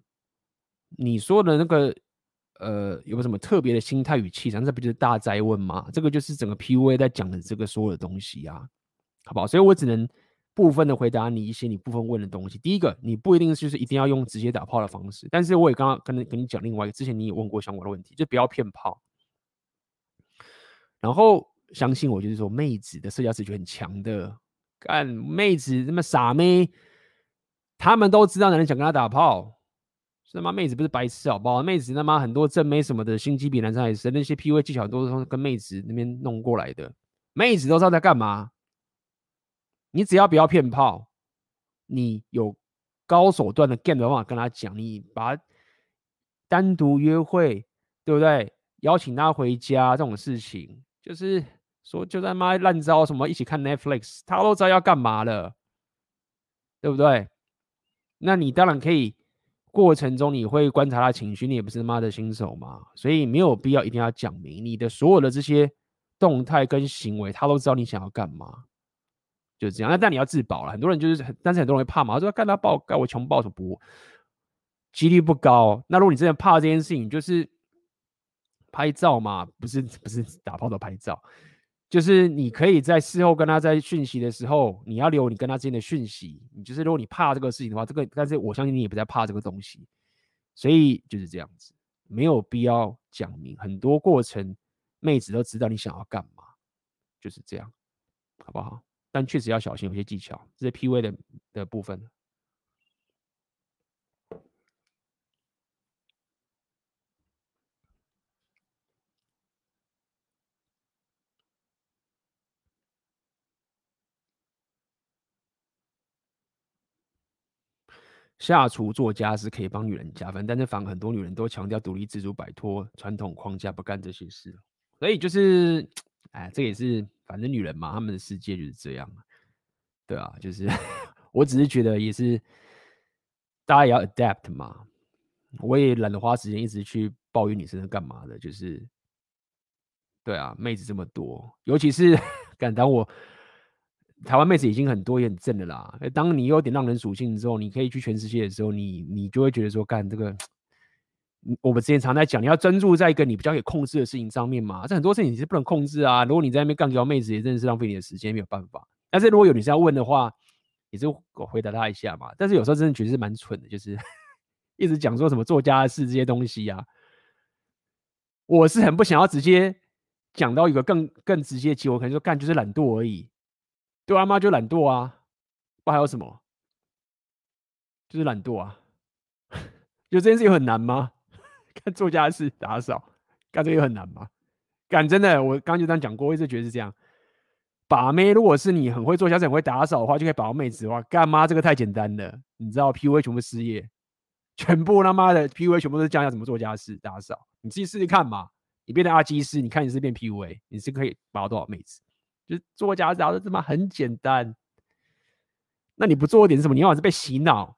[SPEAKER 1] 你说的那个。呃，有没有什么特别的心态与气场？这不就是大哉问吗？这个就是整个 PUA 在讲的这个所有的东西啊，好不好？所以我只能部分的回答你一些你部分问的东西。第一个，你不一定就是一定要用直接打炮的方式，但是我也刚刚跟你跟你讲另外一个，之前你也问过相关的问题，就不要骗炮。然后相信我，就是说妹子的社交直觉很强的，干妹子那么傻妹，他们都知道男人想跟他打炮。他妈妹子不是白痴好不好？妹子他妈很多正妹什么的心机比男生还深，那些 PUA 技巧都是跟妹子那边弄过来的。妹子都知道在干嘛。你只要不要骗炮，你有高手段的 game 的方法跟他讲，你把单独约会，对不对？邀请他回家这种事情，就是说就在妈烂招什么一起看 Netflix，他都知道要干嘛了，对不对？那你当然可以。过程中你会观察他情绪，你也不是他妈的新手嘛，所以没有必要一定要讲明你的所有的这些动态跟行为，他都知道你想要干嘛，就这样。那但你要自保了，很多人就是，但是很多人会怕嘛，说干他爆，干我穷爆什么不？几率不高。那如果你真的怕这件事情，就是拍照嘛，不是不是打炮的拍照，就是你可以在事后跟他在讯息的时候，你要留你跟他之间的讯息。你就是如果你怕这个事情的话，这个但是我相信你也不在怕这个东西，所以就是这样子，没有必要讲明很多过程，妹子都知道你想要干嘛，就是这样，好不好？但确实要小心，有些技巧，这是 PUA 的的部分。下厨做家是可以帮女人加分，但是反而很多女人都强调独立自主，摆脱传统框架，不干这些事。所以就是，哎，这也是反正女人嘛，她们的世界就是这样。对啊，就是 我只是觉得也是，大家也要 adapt 嘛。我也懒得花时间一直去抱怨女生是干嘛的，就是，对啊，妹子这么多，尤其是 敢当我。台湾妹子已经很多也很正的啦。当你有点浪人属性之后，你可以去全世界的时候，你你就会觉得说，干这个，我们之前常在讲，你要专注在一个你比较可以控制的事情上面嘛。这很多事情你是不能控制啊。如果你在那边干掉妹子，也真的是浪费你的时间，没有办法。但是如果有女生要问的话，也是我回答她一下嘛。但是有时候真的觉得是蛮蠢的，就是 一直讲说什么做家事这些东西啊，我是很不想要直接讲到一个更更直接的结果，可能说干就是懒惰而已。对啊，妈就懒惰啊，不还有什么？就是懒惰啊。就这件事有 很难吗？干做家事、打扫，干这个很难吗？干真的，我刚刚就这样讲过，我一直觉得是这样。把妹，如果是你很会做家事、很会打扫的话，就可以把到妹子的话，干妈这个太简单了。你知道 PUA 全部失业，全部他妈的 PUA 全部都是教人家怎么做家事、打扫。你自己试试看嘛。你变成阿基师，你看你是变 PUA，你是可以把到多少妹子？就做家事，然后这么很简单。那你不做一点什么？你要是被洗脑，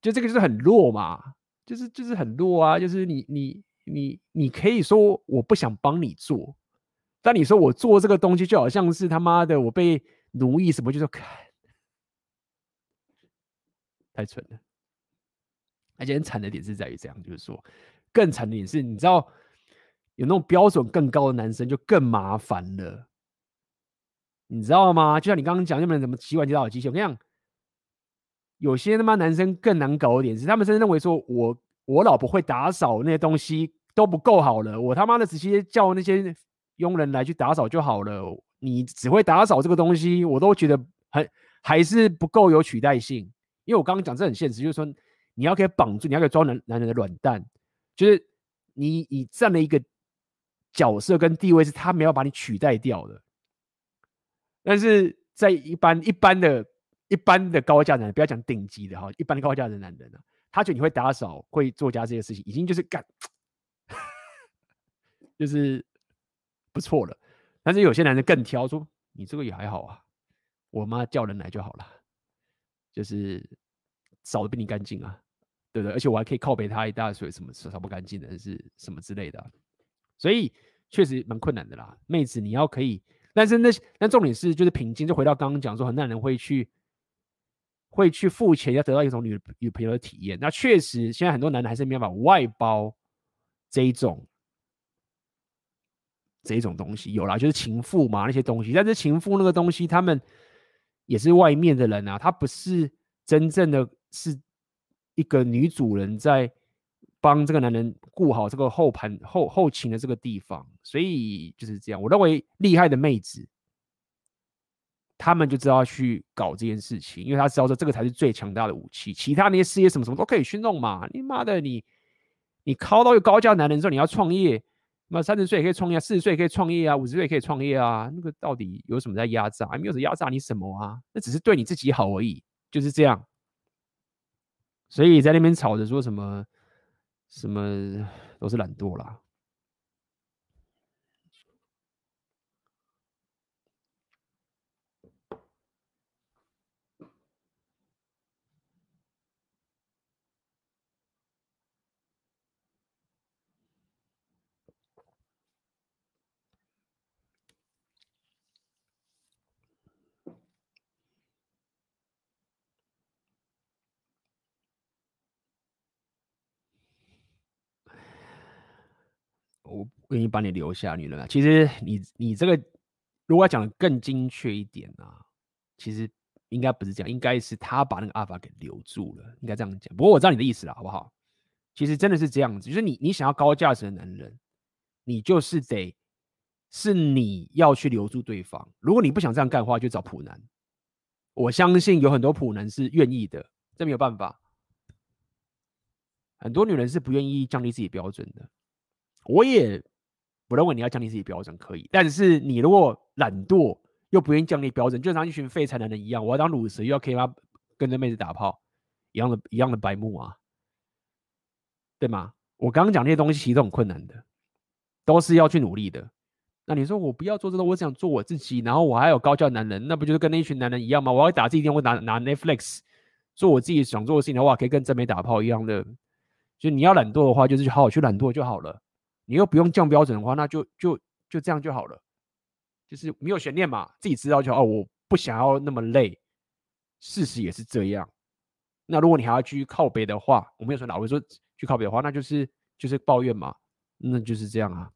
[SPEAKER 1] 就这个就是很弱嘛，就是就是很弱啊。就是你你你你可以说我不想帮你做，但你说我做这个东西就好像是他妈的我被奴役什么，就说太蠢了。而且很惨的点是在于这样，就是说更惨的点是，你知道有那种标准更高的男生就更麻烦了。你知道吗？就像你刚刚讲，那么怎么洗碗机打扫机器？我跟你讲，有些他妈男生更难搞一点，是他们真的认为说我我老婆会打扫那些东西都不够好了，我他妈的直接叫那些佣人来去打扫就好了。你只会打扫这个东西，我都觉得很还是不够有取代性。因为我刚刚讲这很现实，就是说你要可以绑住，你要可以装男男人的软蛋，就是你你占了一个角色跟地位，是他没有把你取代掉的。但是在一般一般的、一般的高价男人，不要讲顶级的哈，一般的高价的男人呢，他觉得你会打扫、会做家这些事情，已经就是干，就是不错了。但是有些男人更挑，说你这个也还好啊，我妈叫人来就好了，就是扫的比你干净啊，对不对？而且我还可以靠北他一大水，什么扫不干净的，是什么之类的。所以确实蛮困难的啦，妹子你要可以。但是那那重点是就是平静，就回到刚刚讲说，很多人会去会去付钱，要得到一种女女朋友的体验。那确实，现在很多男的还是没办法外包这一种这一种东西。有啦，就是情妇嘛那些东西。但是情妇那个东西，他们也是外面的人啊，他不是真正的是一个女主人在。帮这个男人顾好这个后盘后后勤的这个地方，所以就是这样。我认为厉害的妹子，他们就知道去搞这件事情，因为他知道说这个才是最强大的武器。其他那些事业什么什么都可以去弄嘛。你妈的，你你靠到一个高价男人之后，你要创业，那三十岁也可以创业，四十岁也可以创业啊，五十岁也可以创业啊。那个到底有什么在压榨？没有压榨你什么啊？那只是对你自己好而已，就是这样。所以在那边吵着说什么？什么都是懒惰啦。我愿意把你留下，女人啊。其实你你这个如果要讲的更精确一点啊，其实应该不是这样，应该是他把那个阿法给留住了，应该这样讲。不过我知道你的意思了，好不好？其实真的是这样子，就是你你想要高价值的男人，你就是得是你要去留住对方。如果你不想这样干的话，就找普男。我相信有很多普男是愿意的，这没有办法。很多女人是不愿意降低自己标准的。我也不认为你要降低自己标准可以，但是你如果懒惰又不愿意降低标准，就像一群废柴男人一样，我要当鲁蛇又要可以？跟着妹子打炮，一样的，一样的白目啊，对吗？我刚刚讲那些东西其实都很困难的，都是要去努力的。那你说我不要做这个，我只想做我自己，然后我还有高价男人，那不就是跟那一群男人一样吗？我要打自己电话，拿拿 Netflix 做我自己想做的事情的话，可以跟正妹打炮一样的。就你要懒惰的话，就是好好去懒惰就好了。你又不用降标准的话，那就就就这样就好了。就是没有悬念嘛，自己知道就。哦，我不想要那么累，事实也是这样。那如果你还要去靠北的话，我没有说哪会说去靠北的话，那就是就是抱怨嘛，那就是这样啊。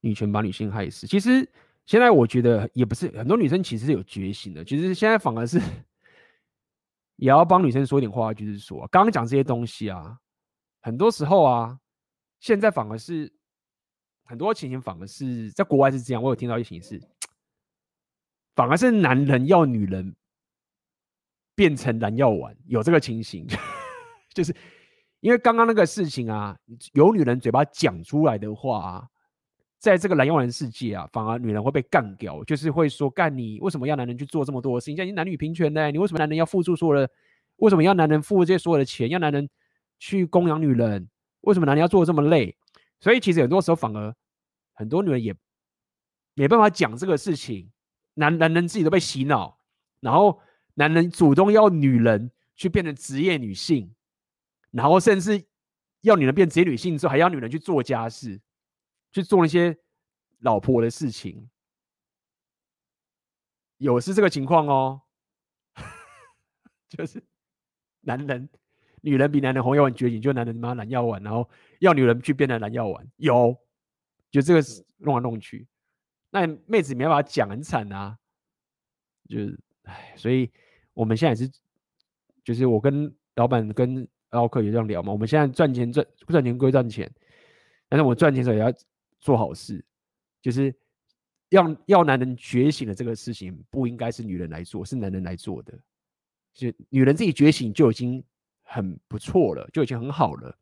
[SPEAKER 1] 女权把女性害死，其实现在我觉得也不是很多女生其实是有觉醒的，其实现在反而是也要帮女生说点话，就是说刚刚讲这些东西啊，很多时候啊，现在反而是很多情形反而是在国外是这样，我有听到一些情形是，反而是男人要女人变成男药丸，有这个情形，就是因为刚刚那个事情啊，有女人嘴巴讲出来的话啊。在这个蓝药丸世界啊，反而女人会被干掉，就是会说干你为什么要男人去做这么多事情？现在男女平权呢，你为什么男人要付出所有的？为什么要男人付这些所有的钱？要男人去供养女人？为什么男人要做的这么累？所以其实很多时候反而很多女人也没办法讲这个事情，男男人自己都被洗脑，然后男人主动要女人去变成职业女性，然后甚至要女人变职业女性之后，还要女人去做家事。去做那些老婆的事情，有是这个情况哦，就是男人、女人比男人红药丸觉醒，就男人妈蓝药丸，然后要女人去变成蓝药丸，有，就这个是弄来弄去，那妹子没办法讲，很惨啊，就是唉，所以我们现在也是，就是我跟老板跟奥克也这样聊嘛，我们现在赚钱赚赚钱归赚钱，但是我赚钱的时候也要。做好事，就是要要男人觉醒的这个事情，不应该是女人来做，是男人来做的。就女人自己觉醒就已经很不错了，就已经很好了。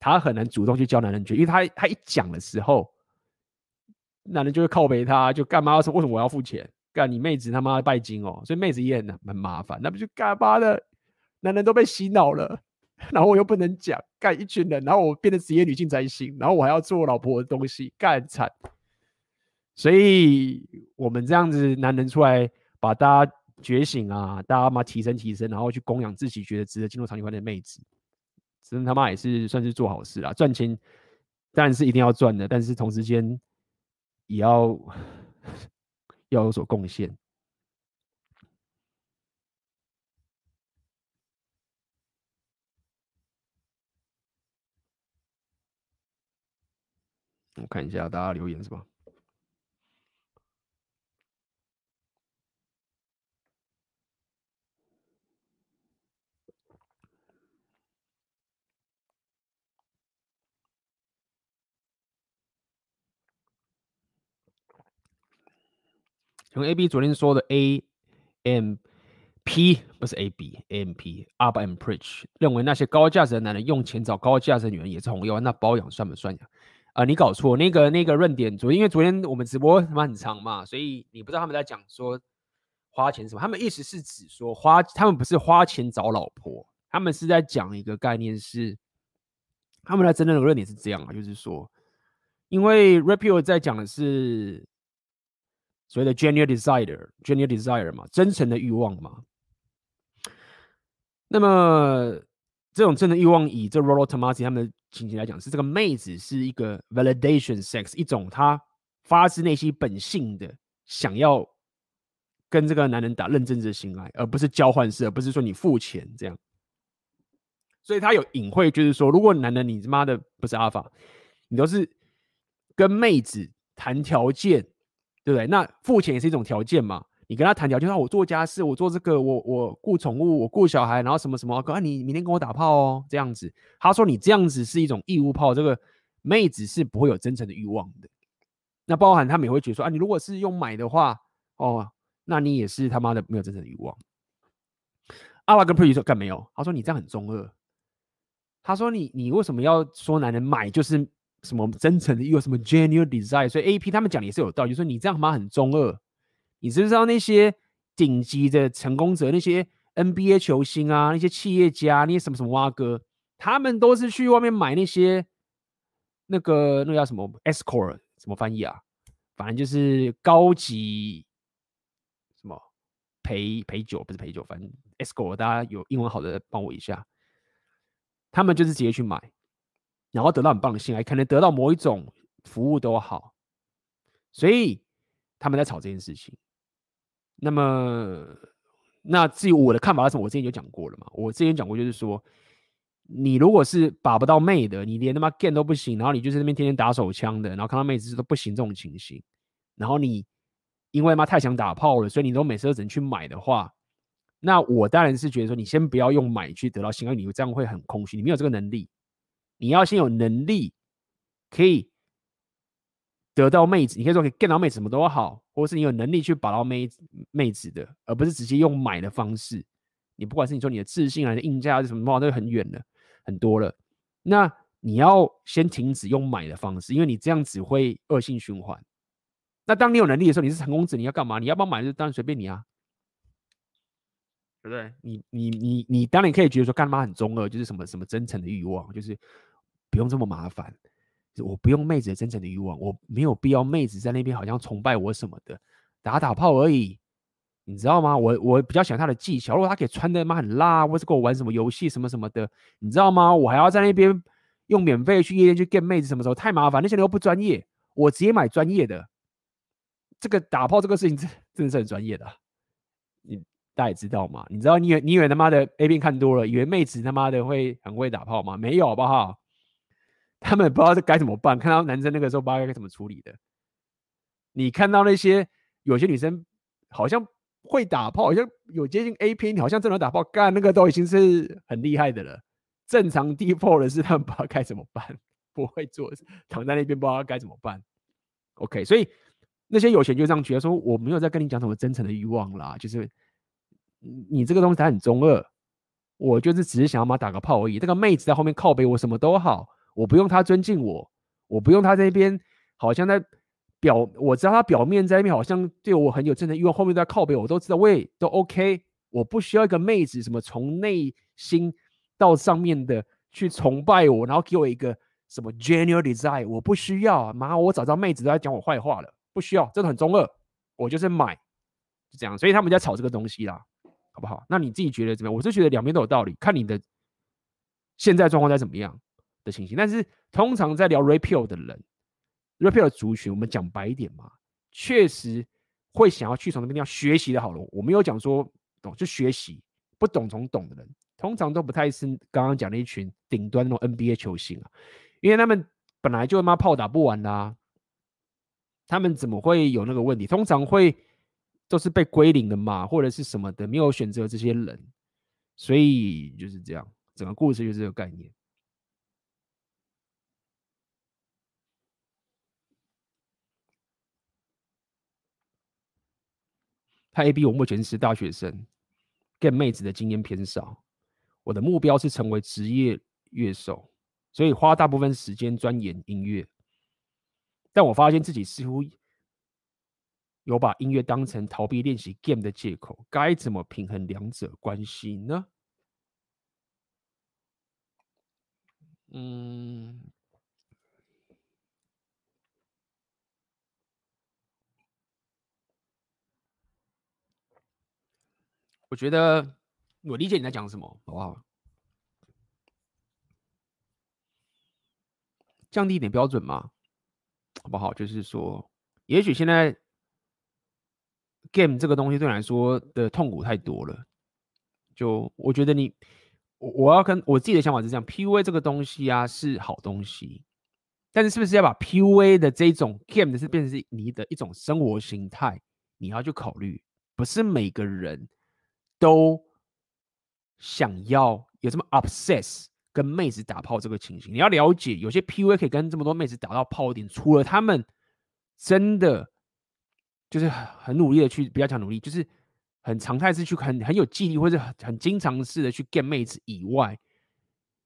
[SPEAKER 1] 她很难主动去教男人觉，因为她她一讲的时候，男人就会靠北他，就干嘛说为什么我要付钱？干你妹子他妈拜金哦！所以妹子也很很麻烦，那不就干嘛的？男人都被洗脑了。然后我又不能讲，干一群人，然后我变成职业女性才行，然后我还要做老婆的东西，干惨。所以我们这样子，男人出来把大家觉醒啊，大家嘛提升提升，然后去供养自己觉得值得进入长期关系的妹子，真他妈也是算是做好事啦。赚钱当然是一定要赚的，但是同时间也要 要有所贡献。我看一下大家留言是吧？从 A B 昨天说的 A M P 不是 A B A M P Up and Preach 认为那些高价值的男人用钱找高价值的女人也是红药，那包养算不算呀？啊、你搞错那个那个论点，昨因为昨天我们直播他们很长嘛，所以你不知道他们在讲说花钱什么。他们意思是指说花，他们不是花钱找老婆，他们是在讲一个概念是，他们在真正的论点是这样啊，就是说，因为 r e p i o 在讲的是所谓的 genuine desire，genuine desire 嘛，真诚的欲望嘛。那么这种真的欲望，以这 Rollo Tomassi 他们的情形来讲，是这个妹子是一个 validation sex，一种她发自内心本性的想要跟这个男人打认真的性爱，而不是交换式，而不是说你付钱这样。所以他有隐晦，就是说，如果男人你他妈的不是阿法，你都是跟妹子谈条件，对不对？那付钱也是一种条件嘛。你跟他谈条件，说我做家事，我做这个，我我顾宠物，我顾小孩，然后什么什么，哥，你明天跟我打炮哦，这样子。他说你这样子是一种义务炮，这个妹子是不会有真诚的欲望的。那包含他们也会觉得说啊，你如果是用买的话，哦，那你也是他妈的没有真诚的欲望。阿拉跟 Pretty 说干没有？他说你这样很中二。他说你你为什么要说男人买就是什么真诚的欲望，什么 genuine desire？所以 A P 他们讲的也是有道理，就是说你这样他妈很中二。你知不知道那些顶级的成功者，那些 NBA 球星啊，那些企业家，那些什么什么蛙哥，他们都是去外面买那些那个那个叫什么 escort，怎么翻译啊？反正就是高级什么陪陪酒，不是陪酒，反正 escort，大家有英文好的帮我一下。他们就是直接去买，然后得到很棒的信赖，可能得到某一种服务都好，所以他们在吵这件事情。那么，那至于我的看法是什么？我之前就讲过了嘛。我之前讲过，就是说，你如果是把不到妹的，你连他妈 game 都不行，然后你就是那边天天打手枪的，然后看到妹子都不行这种情形，然后你因为妈太想打炮了，所以你都每次都只能去买的话，那我当然是觉得说，你先不要用买去得到性爱，你这样会很空虚，你没有这个能力，你要先有能力可以。得到妹子，你可以说可以 get 到妹子什么都好，或者是你有能力去把到妹子妹子的，而不是直接用买的方式。你不管是你说你的自信还是硬价还是什么，都很远了，很多了。那你要先停止用买的方式，因为你这样子会恶性循环。那当你有能力的时候，你是成功者，你要干嘛？你要不要买？就当然随便你啊，对不对？你你你你当然可以觉得说干嘛很中二，就是什么什么真诚的欲望，就是不用这么麻烦。我不用妹子的真诚的欲望，我没有必要妹子在那边好像崇拜我什么的，打打炮而已，你知道吗？我我比较喜欢他的技巧，如果他可以穿的妈很辣，或是跟我玩什么游戏什么什么的，你知道吗？我还要在那边用免费去夜店去 get 妹子，什么时候太麻烦？那些人又不专业，我直接买专业的。这个打炮这个事情 真真的是很专业的，你大家也知道吗？你知道你以为你以为他妈的 A 片看多了，以为妹子他妈的会很会打炮吗？没有，好不好？他们不知道这该怎么办，看到男生那个时候不知道该怎么处理的。你看到那些有些女生好像会打炮，好像有接近 A 片，好像正常打炮，干那个都已经是很厉害的了。正常 D P 的是他们不知道该怎么办，不会做，躺在那边不知道该怎么办。OK，所以那些有钱就这样觉得说，我没有在跟你讲什么真诚的欲望啦，就是你这个东西它很中二，我就是只是想要嘛打个炮而已。这个妹子在后面靠背我什么都好。我不用他尊敬我，我不用他在那边好像在表，我知道他表面在那边好像对我很有真的欲望，因为后面在靠背，我都知道，喂都 OK。我不需要一个妹子什么从内心到上面的去崇拜我，然后给我一个什么 genuine desire，我不需要。妈，我找到妹子都在讲我坏话了，不需要，真的很中二。我就是买，就这样。所以他们在吵这个东西啦，好不好？那你自己觉得怎么样？我是觉得两边都有道理，看你的现在状况在怎么样。的情形，但是通常在聊 rapeo 的人，rapeo 的族群，我们讲白一点嘛，确实会想要去从那边地方学习的好了。我没有讲说懂就学习，不懂从懂的人，通常都不太是刚刚讲的一群顶端那种 NBA 球星啊，因为他们本来就他妈炮打不完啦、啊，他们怎么会有那个问题？通常会都是被归零的嘛，或者是什么的，没有选择这些人，所以就是这样，整个故事就是这个概念。他 A B，我目前是大学生，get 妹子的经验偏少。我的目标是成为职业乐手，所以花大部分时间钻研音乐。但我发现自己似乎有把音乐当成逃避练习 game 的借口，该怎么平衡两者关系呢？嗯。我觉得我理解你在讲什么，好不好？降低一点标准嘛，好不好？就是说，也许现在 game 这个东西对你来说的痛苦太多了。就我觉得你，我我要跟我自己的想法是这样，PUA 这个东西啊是好东西，但是是不是要把 PUA 的这种 game 的是变成是你的一种生活形态？你要去考虑，不是每个人都想要有这么 obsess 跟妹子打炮这个情形。你要了解，有些 PUA 可以跟这么多妹子打到炮点，除了他们真的就是很努力的去，不要讲努力，就是很常态是去很很有纪律，或者很很经常式的去 get 妹子以外，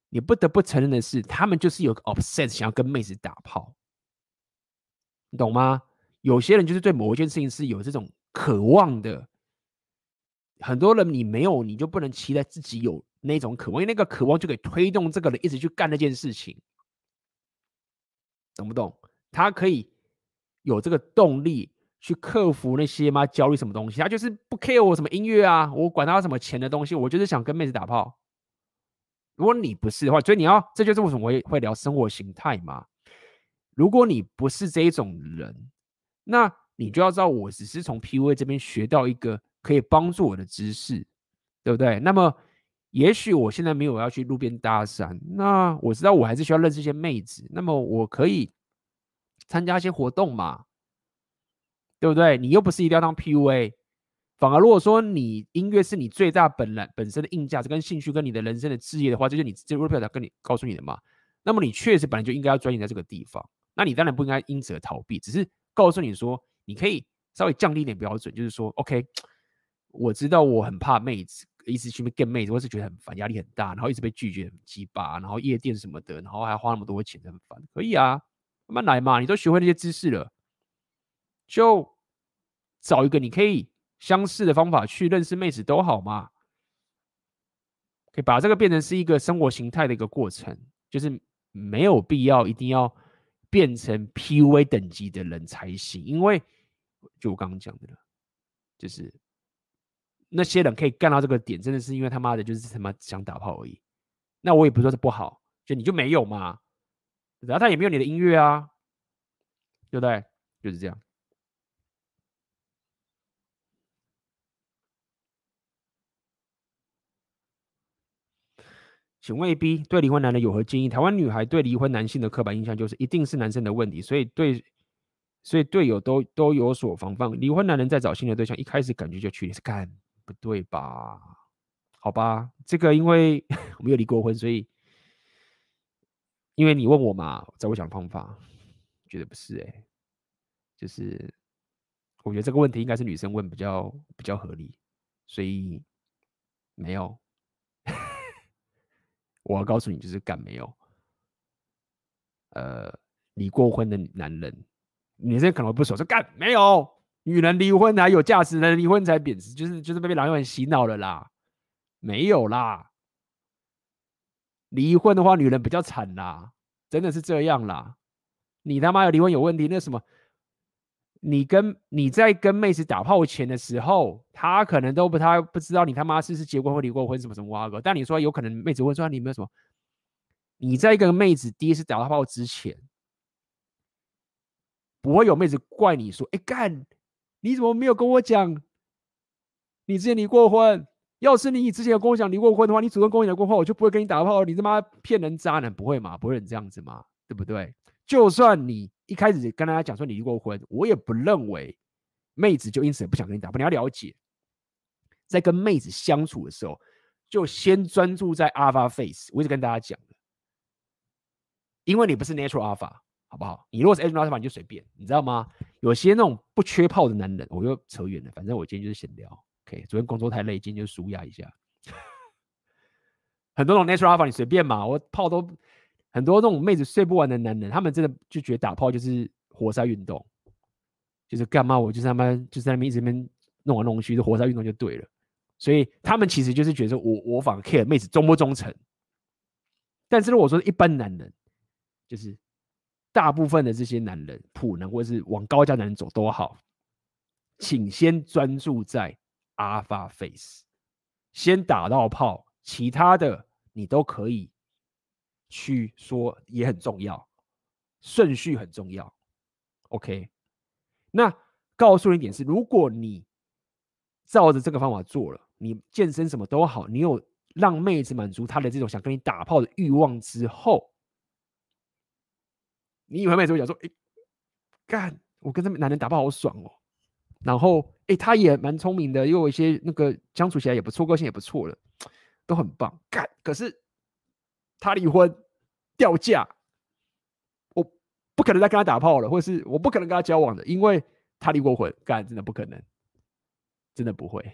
[SPEAKER 1] 你不得不承认的是，他们就是有个 obsess 想要跟妹子打炮，你懂吗？有些人就是对某一件事情是有这种渴望的，很多人你没有，你就不能期待自己有那种渴望，因为那个渴望就可以推动这个人一直去干那件事情，懂不懂？他可以有这个动力去克服那些嘛焦虑什么东西，他就是不 care 我什么音乐啊，我管他什么钱的东西，我就是想跟妹子打炮。如果你不是的话，所以你要，这就是为什么我会会聊生活形态嘛。如果你不是这一种人。那你就要知道，我只是从 PUA 这边学到一个可以帮助我的知识，对不对？那么，也许我现在没有要去路边搭讪，那我知道我还是需要认识一些妹子，那么我可以参加一些活动嘛，对不对？你又不是一定要当 PUA，反而如果说你音乐是你最大本来本身的硬价值跟兴趣跟你的人生的志业的话，就是你这 rapper 跟你告诉你的嘛。那么你确实本来就应该要钻研在这个地方，那你当然不应该因此而逃避，只是。告诉你说，你可以稍微降低一点标准，就是说，OK，我知道我很怕妹子，一直去跟妹子，或是觉得很烦，压力很大，然后一直被拒绝很鸡巴，然后夜店什么的，然后还花那么多钱，很烦。可以啊，慢慢来嘛，你都学会那些知识了，就找一个你可以相似的方法去认识妹子都好嘛。可以把这个变成是一个生活形态的一个过程，就是没有必要一定要。变成 PUA 等级的人才行，因为就我刚刚讲的了，就是那些人可以干到这个点，真的是因为他妈的，就是他妈想打炮而已。那我也不说是不好，就你就没有嘛，然后他也没有你的音乐啊，对不对？就是这样。请问 B 对离婚男人有何建议？台湾女孩对离婚男性的刻板印象就是一定是男生的问题，所以对，所以队友都都有所防范。离婚男人在找新的对象，一开始感觉就去，是干不对吧？好吧，这个因为 我没有离过婚，所以因为你问我嘛，在我想方法，觉得不是哎、就是我觉得这个问题应该是女生问比较比较合理，所以没有。我要告诉你，就是干没有，呃，离过婚的男人，女生可能不熟，说干没有，女人离婚还有价值，男人离婚才贬值，就是就是被老人洗脑了啦，没有啦，离婚的话，女人比较惨啦，真的是这样啦，你他妈有离婚有问题，那什么？你跟你在跟妹子打炮前的时候，他可能都不太不知道你他妈是是结过婚离过婚什么什么哇哥。但你说有可能妹子问说你有没有什么？你在跟妹子第一次打炮之前，不会有妹子怪你说，哎干，你怎么没有跟我讲？你之前离过婚？要是你之前有跟我讲离过婚的话，你主动跟我讲过后，我就不会跟你打炮。你他妈骗人渣男，不会嘛？不会这样子嘛？对不对？就算你。一开始跟大家讲说你离过婚，我也不认为妹子就因此不想跟你打炮。你要了解，在跟妹子相处的时候，就先专注在 alpha face。我一直跟大家讲的，因为你不是 natural alpha，好不好？你如果是 natural alpha，你就随便，你知道吗？有些那种不缺炮的男人，我又扯远了。反正我今天就是闲聊，OK。昨天工作太累，今天就舒压一下。很多种 natural alpha，你随便嘛，我炮都。很多那种妹子睡不完的男人，他们真的就觉得打炮就是活塞运动，就是干嘛我就在他妈就在那边一直边弄来弄去，就活塞运动就对了。所以他们其实就是觉得我我反而 care 妹子忠不忠诚。但是如果说一般男人，就是大部分的这些男人普能或者是往高价男人走都好，请先专注在 alpha face，先打到炮，其他的你都可以。去说也很重要，顺序很重要。OK，那告诉你一点是，如果你照着这个方法做了，你健身什么都好，你有让妹子满足她的这种想跟你打炮的欲望之后，你以为妹子会讲说：“哎，干，我跟这男人打炮好爽哦。”然后，哎，他也蛮聪明的，又有一些那个相处起来也不错，个性也不错了，都很棒。干，可是他离婚掉价，我不可能再跟他打炮了，或是我不可能跟他交往的，因为他离过婚。干，真的不可能，真的不会。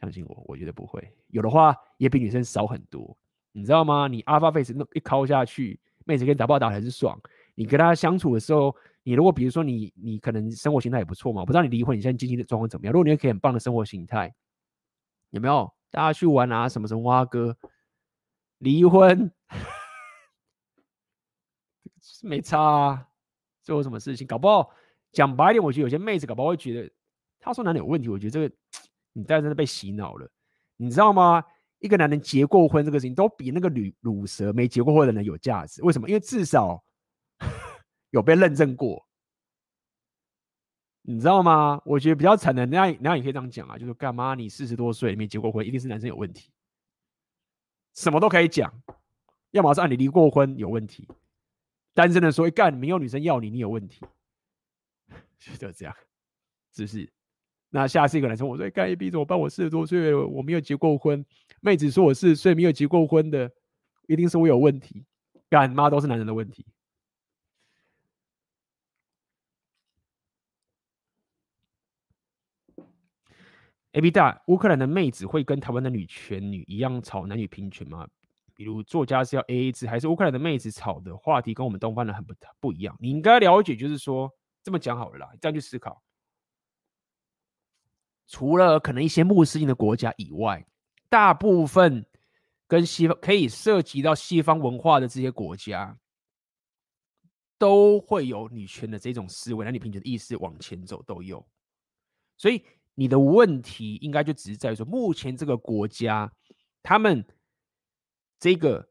[SPEAKER 1] 相信我，我觉得不会。有的话也比女生少很多，你知道吗？你 Alpha Face 那一敲下去，妹子跟你打炮打得很爽。你跟他相处的时候。你如果比如说你你可能生活形态也不错嘛，我不知道你离婚你现在经济的状况怎么样？如果你可以很棒的生活形态，有没有大家去玩啊什么什么蛙哥离婚没差啊，做什么事情搞不好讲白一点，我觉得有些妹子搞不好会觉得他说男人有问题，我觉得这个 你在真的被洗脑了，你知道吗？一个男人结过婚这个事情都比那个女乳蛇没结过婚的人有价值，为什么？因为至少。有被认证过，你知道吗？我觉得比较惨的，那那也可以这样讲啊，就是干嘛？你四十多岁没结过婚，一定是男生有问题，什么都可以讲。要么是按你离过婚有问题，单身的说一干没有女生要你，你有问题，就这样，是不是？那下次一个男生我说干一逼怎么办？我四十多岁我没有结过婚，妹子说我四十岁没有结过婚的，一定是我有问题，干妈都是男人的问题。A B 大，乌克兰的妹子会跟台湾的女权女一样吵男女平权吗？比如作家是要 A A 制，还是乌克兰的妹子吵的话题跟我们东方人很不不一样？你应该了解，就是说这么讲好了啦，这样去思考。除了可能一些穆斯林的国家以外，大部分跟西方可以涉及到西方文化的这些国家，都会有女权的这种思维，男女平权的意识往前走都有，所以。你的问题应该就只是在于说，目前这个国家，他们这个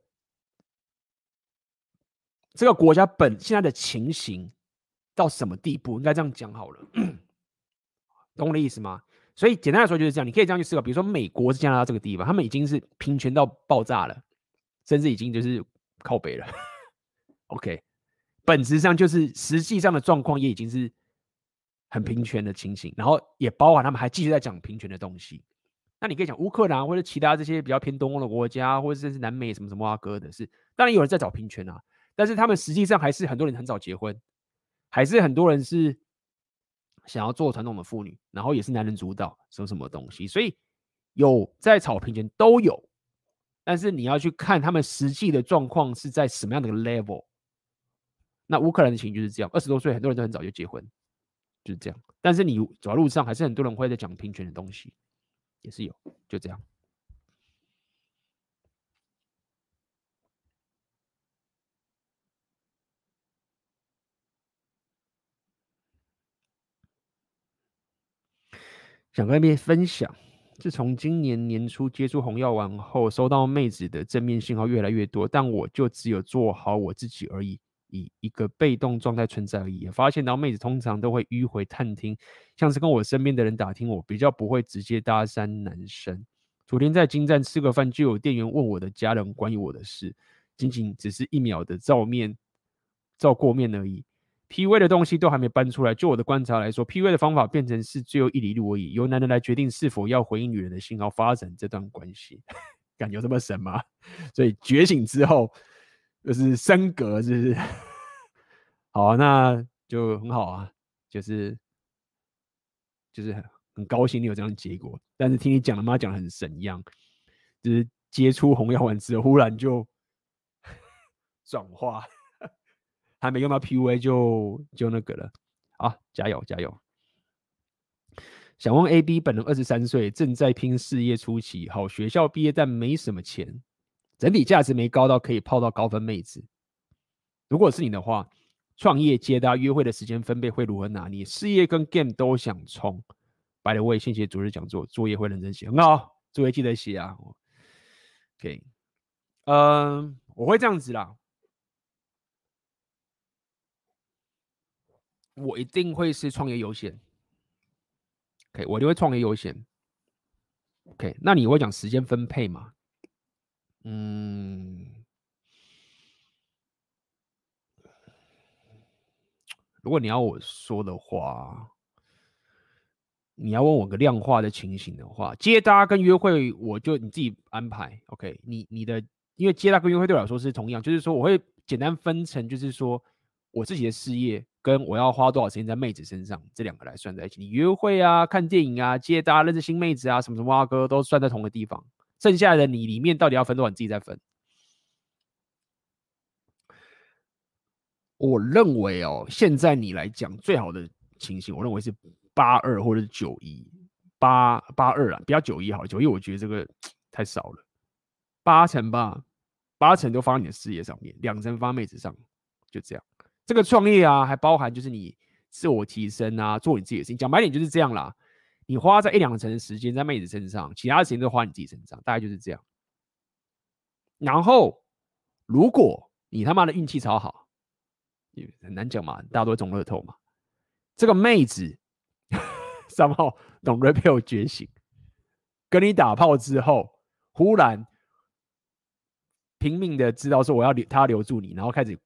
[SPEAKER 1] 这个国家本现在的情形到什么地步？应该这样讲好了，懂我的意思吗？所以简单来说就是这样，你可以这样去思考。比如说美国是加拿大这个地方，他们已经是平权到爆炸了，甚至已经就是靠北了。OK，本质上就是实际上的状况也已经是。很平权的情形，然后也包含他们还继续在讲平权的东西。那你可以讲乌克兰或者其他这些比较偏东欧的国家，或者甚至南美什么什么啊哥的是，当然有人在找平权啊，但是他们实际上还是很多人很早结婚，还是很多人是想要做传统的妇女，然后也是男人主导什么什么东西，所以有在草坪前都有，但是你要去看他们实际的状况是在什么样的一个 level。那乌克兰的情形就是这样，二十多岁很多人都很早就结婚。就是这样，但是你走在路上，还是很多人会在讲平权的东西，也是有，就这样。想跟那边分享，自从今年年初接触红药丸后，收到妹子的正面信号越来越多，但我就只有做好我自己而已。以一个被动状态存在而已。也发现到妹子通常都会迂回探听，像是跟我身边的人打听我，比较不会直接搭讪男生。昨天在金站吃个饭，就有店员问我的家人关于我的事，仅仅只是一秒的照面照过面而已。PUA 的东西都还没搬出来，就我的观察来说，PUA 的方法变成是最后一里路而已，由男人来决定是否要回应女人的信号，发展这段关系。感觉这么神吗？所以觉醒之后。就是升格，是不是？好，那就很好啊，就是就是很很高兴你有这样的结果。但是听你讲的妈讲的很神一样，就是接触红药丸之后，忽然就 转化，还没用到 PUA 就就那个了。好，加油加油！想问 AB 本人二十三岁，正在拼事业初期，好学校毕业，但没什么钱。整体价值没高到可以泡到高分妹子。如果是你的话，创业接搭约会的时间分配会如何拿捏？事业跟 game 都想冲。By the way，谢谢主日讲座，作业会认真写，很好，作业记得写啊。OK，嗯，我会这样子啦，我一定会是创业优先。OK，我就会创业优先。OK，那你会讲时间分配吗？嗯，如果你要我说的话，你要问我个量化的情形的话，接搭跟约会，我就你自己安排。OK，你你的，因为接搭跟约会对我来说是同样，就是说我会简单分成，就是说我自己的事业。跟我要花多少时间在妹子身上，这两个来算在一起。你约会啊、看电影啊、接搭、认识新妹子啊，什么什么啊哥都算在同个地方。剩下的你里面到底要分多少，你自己再分。我认为哦，现在你来讲最好的情形，我认为是八二或者是九一八八二啊，比较九一好，九一我觉得这个 太少了，八成吧，八成都放在你的事业上面，两成放妹子上，就这样。这个创业啊，还包含就是你自我提升啊，做你自己的事情。讲白点就是这样啦。你花在一两成的时间在妹子身上，其他的时间都花你自己身上，大概就是这样。然后，如果你他妈的运气超好，很难讲嘛，大家都中乐透嘛。这个妹子 三号懂 REPEL，觉醒，跟你打炮之后，忽然拼命的知道说我要留，他要留住你，然后开始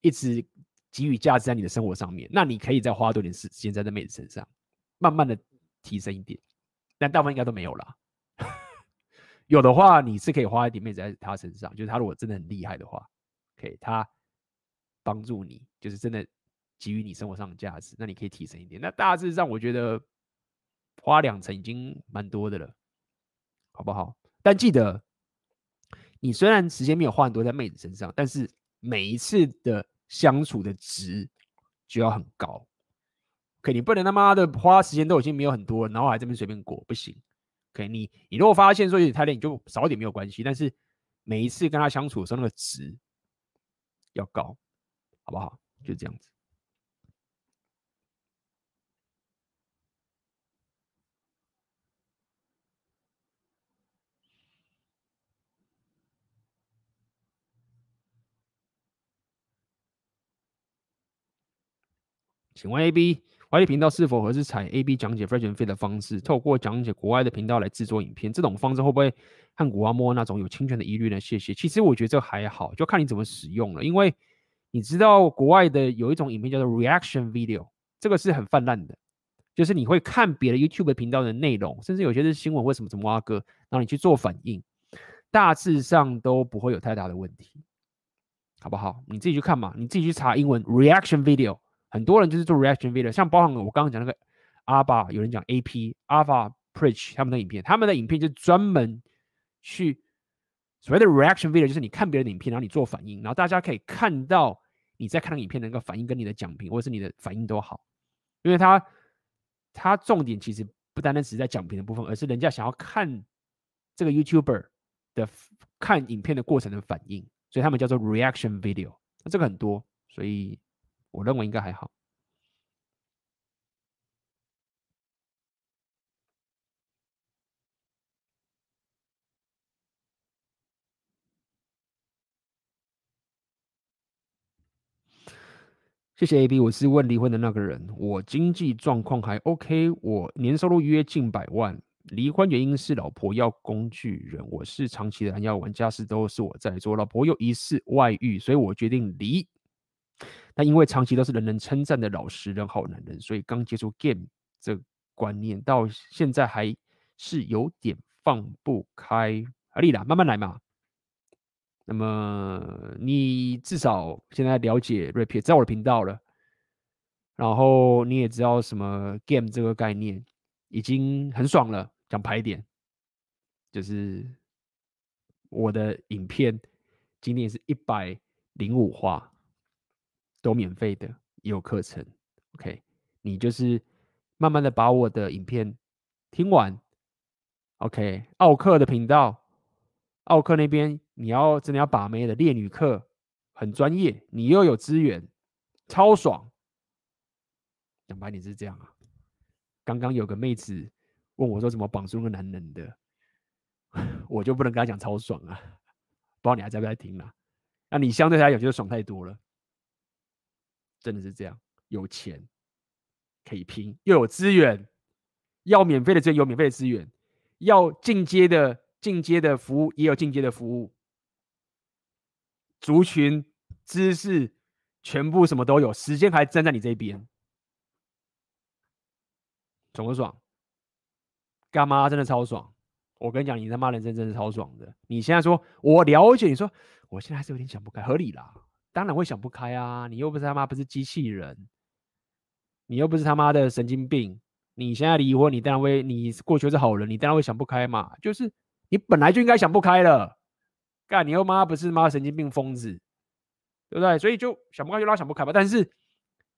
[SPEAKER 1] 一直。给予价值在你的生活上面，那你可以再花多点时间在这妹子身上，慢慢的提升一点。但大部分应该都没有啦。有的话，你是可以花一点妹子在她身上，就是她如果真的很厉害的话，可以她帮助你，就是真的给予你生活上的价值，那你可以提升一点。那大致上，我觉得花两成已经蛮多的了，好不好？但记得，你虽然时间没有花很多在妹子身上，但是每一次的。相处的值就要很高，OK，你不能他妈的花时间都已经没有很多，然后还这边随便过，不行。OK，你你如果发现说有点太累，你就少一点没有关系，但是每一次跟他相处的时候，那个值要高，好不好？就这样子。请问 A B Y T 频道是否合适采 A B 讲解 f r e s h a n Fit 的方式，透过讲解国外的频道来制作影片？这种方式会不会和古阿莫那种有侵权的疑虑呢？谢谢。其实我觉得这还好，就看你怎么使用了。因为你知道国外的有一种影片叫做 Reaction Video，这个是很泛滥的，就是你会看别的 YouTube 频道的内容，甚至有些是新闻，为什么什么挖哥，然后你去做反应，大致上都不会有太大的问题，好不好？你自己去看嘛，你自己去查英文 Reaction Video。很多人就是做 reaction video，像包含我刚刚讲那个阿爸，有人讲 AP Alpha Preach 他们的影片，他们的影片就专门去所谓的 reaction video，就是你看别人的影片，然后你做反应，然后大家可以看到你在看影片的那个反应跟你的讲评或者是你的反应都好，因为他他重点其实不单单只是在讲评的部分，而是人家想要看这个 YouTuber 的看影片的过程的反应，所以他们叫做 reaction video，那这个很多，所以。我认为应该还好。谢谢 AB，我是问离婚的那个人。我经济状况还 OK，我年收入约近百万。离婚原因是老婆要工具人，我是长期的蓝药丸，家事都是我在做，老婆又疑似外遇，所以我决定离。但因为长期都是人人称赞的老实人、好男人，所以刚接触 game 这观念到现在还是有点放不开。阿丽啦，慢慢来嘛。那么你至少现在了解 Repeat 在我的频道了，然后你也知道什么 game 这个概念，已经很爽了。讲排点，就是我的影片今天是一百零五话。都免费的，也有课程，OK，你就是慢慢的把我的影片听完，OK，奥克的频道，奥克那边你要真的要把妹的烈女课很专业，你又有资源，超爽。讲白点是这样啊，刚刚有个妹子问我说怎么绑住那个男人的，我就不能跟她讲超爽啊，不知道你还在不在听啊？那你相对来讲觉得爽太多了。真的是这样，有钱可以拼，又有资源，要免费的资源有免费的资源，要进阶的进阶的服务也有进阶的服务，族群知识全部什么都有，时间还站在你这边，爽不爽？干妈真的超爽！我跟你讲，你他妈人生真的超爽的。你现在说我了解，你说我现在还是有点想不开，合理啦，当然会想不开啊！你又不是他妈不是机器人，你又不是他妈的神经病。你现在离婚，你当然会，你过去是好人，你当然会想不开嘛。就是你本来就应该想不开了，干你又妈不是妈神经病疯子，对不对？所以就想不开就拉想不开吧。但是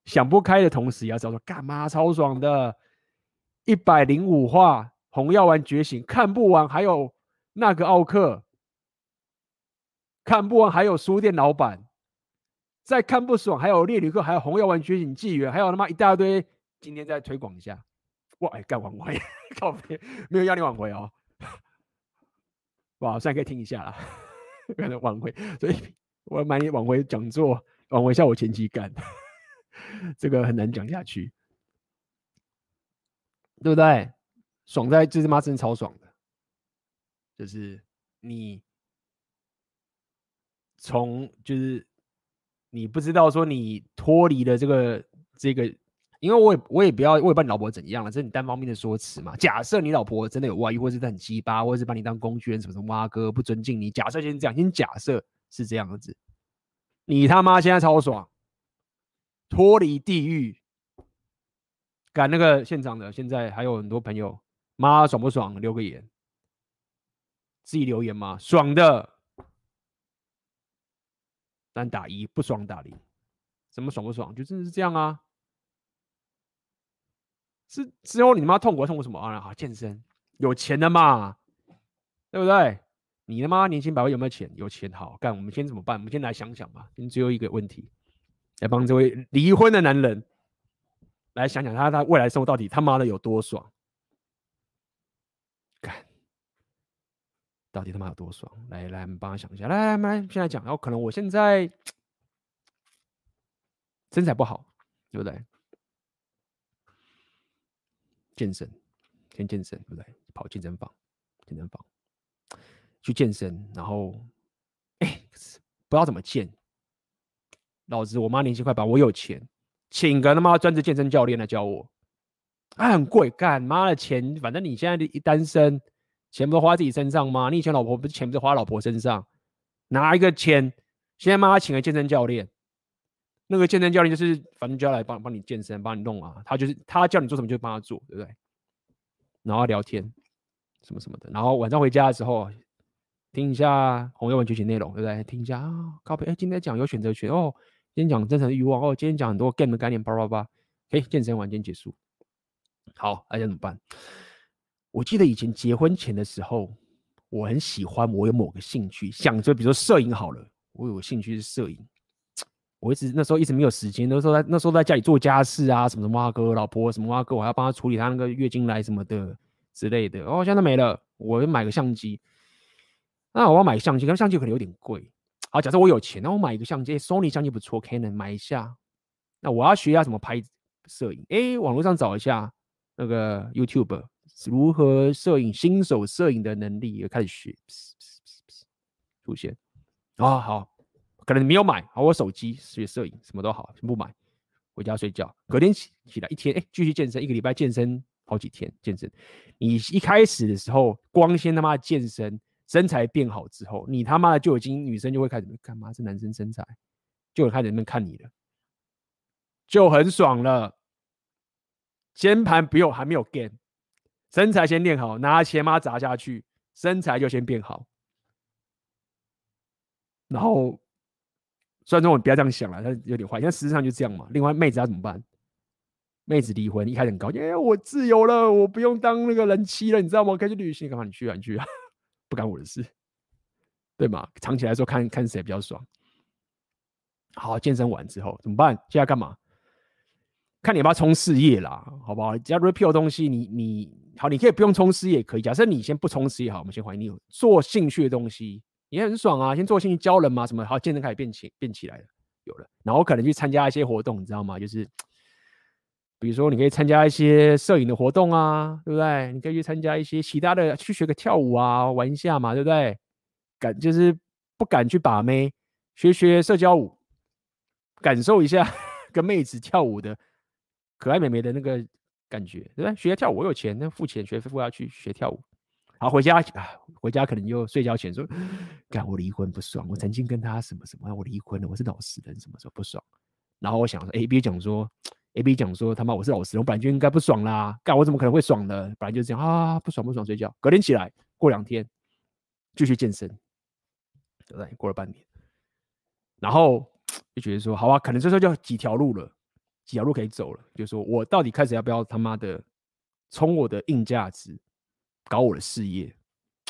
[SPEAKER 1] 想不开的同时，也要知道说干嘛超爽的，一百零五话《红药丸觉醒》看不完，还有那个奥克看不完，还有书店老板再看不爽，还有猎旅客，还有《红药丸觉醒纪元》，还有他妈一大堆，今天再推广一下。哇！哎，干挽回，靠北，没有要你挽回哦。哇，现在可以听一下啦，可能挽回，所以我要买你挽回讲座，挽回一下我前期干，这个很难讲下去，对不对？爽在就是妈真的超爽的，就是你从就是你不知道说你脱离了这个这个。因为我也我也不要我也不知道你老婆怎样了，这是你单方面的说辞嘛。假设你老婆真的有外遇，或者是很鸡巴，或者是把你当工具人，什么什么挖哥不尊敬你。假设先这样，先假设是这样子，你他妈现在超爽，脱离地狱，赶那个现场的，现在还有很多朋友，妈爽不爽？留个言，自己留言嘛，爽的，单打一，不爽打零，怎么爽不爽？就真的是这样啊。是之后你妈痛苦痛苦什么啊？好健身，有钱的嘛，对不对？你他妈年轻百万有没有钱？有钱好干。我们先怎么办？我们先来想想吧。先最后一个问题，来帮这位离婚的男人来想想他他未来生活到底他妈的有多爽？干，到底他妈有多爽？来来，我们帮他想一下。来来来，现在讲。然后可能我现在身材不好，对不对？健身，先健身，对不对？跑健身房，健身房去健身，然后，哎、不知道怎么健。老子我妈年纪快把我有钱，请个他妈专职健身教练来教我，啊，很贵，干妈的钱，反正你现在一单身，钱不都花自己身上吗？你以前老婆不是钱不是花老婆身上？拿一个钱，现在妈请个健身教练。那个健身教练就是，反正就要来帮帮你健身，帮你弄啊。他就是他叫你做什么就帮他做，对不对？然后聊天什么什么的，然后晚上回家的时候听一下红药丸觉醒内容，对不对？听一下啊，靠北。哎，今天讲有选择权哦，今天讲真诚的欲望哦，今天讲很多 game 的概念，叭叭叭。哎，健身完今天结束。好，大家怎么办？我记得以前结婚前的时候，我很喜欢，我有某个兴趣，想着比如说摄影好了，我有个兴趣是摄影。我一直那时候一直没有时间，那时候在那时候在家里做家事啊，什么什么阿哥老婆什么阿哥，我还要帮他处理他那个月经来什么的之类的。哦，现在没了，我就买个相机。那我要买相机，可是相机可能有点贵。好，假设我有钱，那我买一个相机，Sony 相机不错，Canon 买一下。那我要学一下怎么拍摄影，哎，网络上找一下那个 YouTube 如何摄影，新手摄影的能力也，开始学，出现。啊，好。可能你没有买好，我手机学摄影什么都好，全部买，回家睡觉。隔天起起来一天，哎，继续健身，一个礼拜健身好几天健身。你一开始的时候，光鲜他妈健身，身材变好之后，你他妈的就已经女生就会开始干嘛？是男生身材，就会开始人们看你了，就很爽了。先盘不用，还没有 gain，身材先练好，拿钱妈砸下去，身材就先变好，然后。虽然说我不要这样想了，但有点坏。但实际上就这样嘛。另外，妹子要怎么办？妹子离婚，一开始很高兴，哎，我自由了，我不用当那个人妻了，你知道吗？我可以去旅行，干嘛？你去啊，你去啊，不干我的事，对吗？长期来说，看看谁比较爽。好，健身完之后怎么办？现在干嘛？看你要不要冲事业啦，好不好？只要 repeal 东西，你你好，你可以不用冲事业，可以。假设你先不冲事业，好，我们先怀疑你有做兴趣的东西。也很爽啊！先做兴趣教人嘛，什么好健身开始变起变起来了，有了，然后可能去参加一些活动，你知道吗？就是比如说，你可以参加一些摄影的活动啊，对不对？你可以去参加一些其他的，去学个跳舞啊，玩一下嘛，对不对？敢就是不敢去把妹，学学社交舞，感受一下 跟妹子跳舞的可爱美眉的那个感觉，对吧？学跳舞，我有钱，那付钱学费，要去学跳舞。好，回家啊，回家可能又睡觉前说，干我离婚不爽，我曾经跟他什么什么，我离婚了，我是老实人，什么时候不爽？然后我想说，A B 讲说，A B 讲说，他妈我是老实人，我本来就应该不爽啦，干我怎么可能会爽呢？本来就是这样啊，不爽不爽睡觉，隔天起来，过两天继续健身，对不对？过了半年，然后 就觉得说，好啊，可能这时候就几条路了，几条路可以走了，就是说我到底开始要不要他妈的冲我的硬价值？搞我的事业，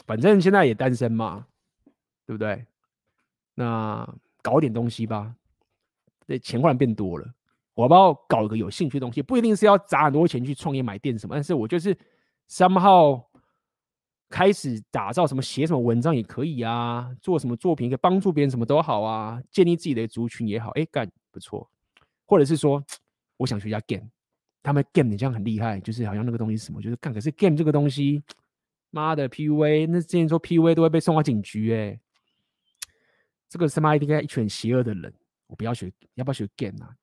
[SPEAKER 1] 反正现在也单身嘛，对不对？那搞点东西吧，这钱忽然变多了，我要不要搞一个有兴趣的东西？不一定是要砸很多钱去创业买店什么，但是我就是 somehow 开始打造什么，写什么文章也可以啊，做什么作品可以帮助别人，什么都好啊，建立自己的族群也好，哎，干不错，或者是说我想学一下 game，他们 game 你这样很厉害，就是好像那个东西什么，就是干，可是 game 这个东西。妈的 PUA，那之前说 PUA 都会被送到警局哎、欸，这个他妈应该一群邪恶的人，我不要学，要不要学 game 啊？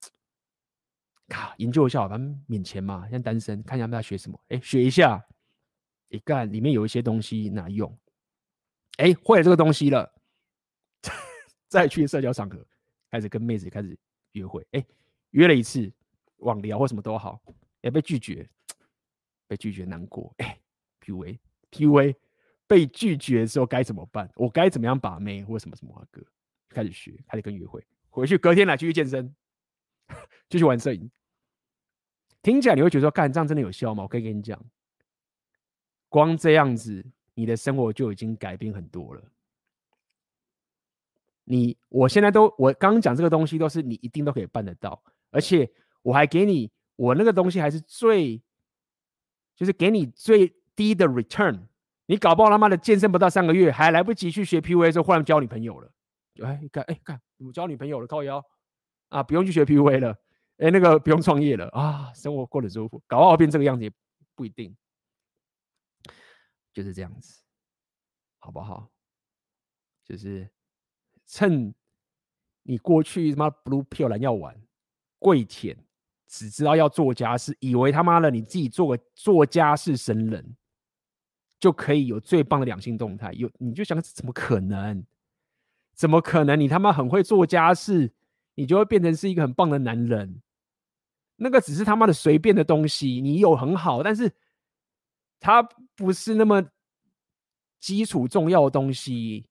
[SPEAKER 1] 靠，研究一下，反正免钱嘛，像单身，看一下要不要学什么？哎、学一下，一干里面有一些东西拿用，哎、会了这个东西了，再去社交场合，开始跟妹子开始约会，哎、约了一次网聊或什么都好，也、被拒绝，被拒绝难过，哎、，PUA。PUA 被拒绝的时候该怎么办？我该怎么样把妹或什么什么歌？开始学，开始跟约会，回去隔天来继续健身，继续玩摄影。听起来你会觉得说，干这样真的有效吗？我可以跟你讲，光这样子，你的生活就已经改变很多了。你我现在都，我刚刚讲这个东西都是你一定都可以办得到，而且我还给你，我那个东西还是最，就是给你最。低的 return，你搞不好他妈的健身不到三个月，还来不及去学 PUA 的时候，忽然交女朋友了。哎，看，哎，看，我交女朋友了，靠腰啊，不用去学 PUA 了，哎，那个不用创业了啊，生活过得舒服，搞不好变这个样子也不一定，就是这样子，好不好？就是趁你过去他妈 blue pill 蓝药丸跪舔，只知道要做家事，以为他妈的你自己做个做家事神人。就可以有最棒的两性动态，有你就想怎么可能？怎么可能？你他妈很会做家事，你就会变成是一个很棒的男人？那个只是他妈的随便的东西，你有很好，但是它不是那么基础重要的东西。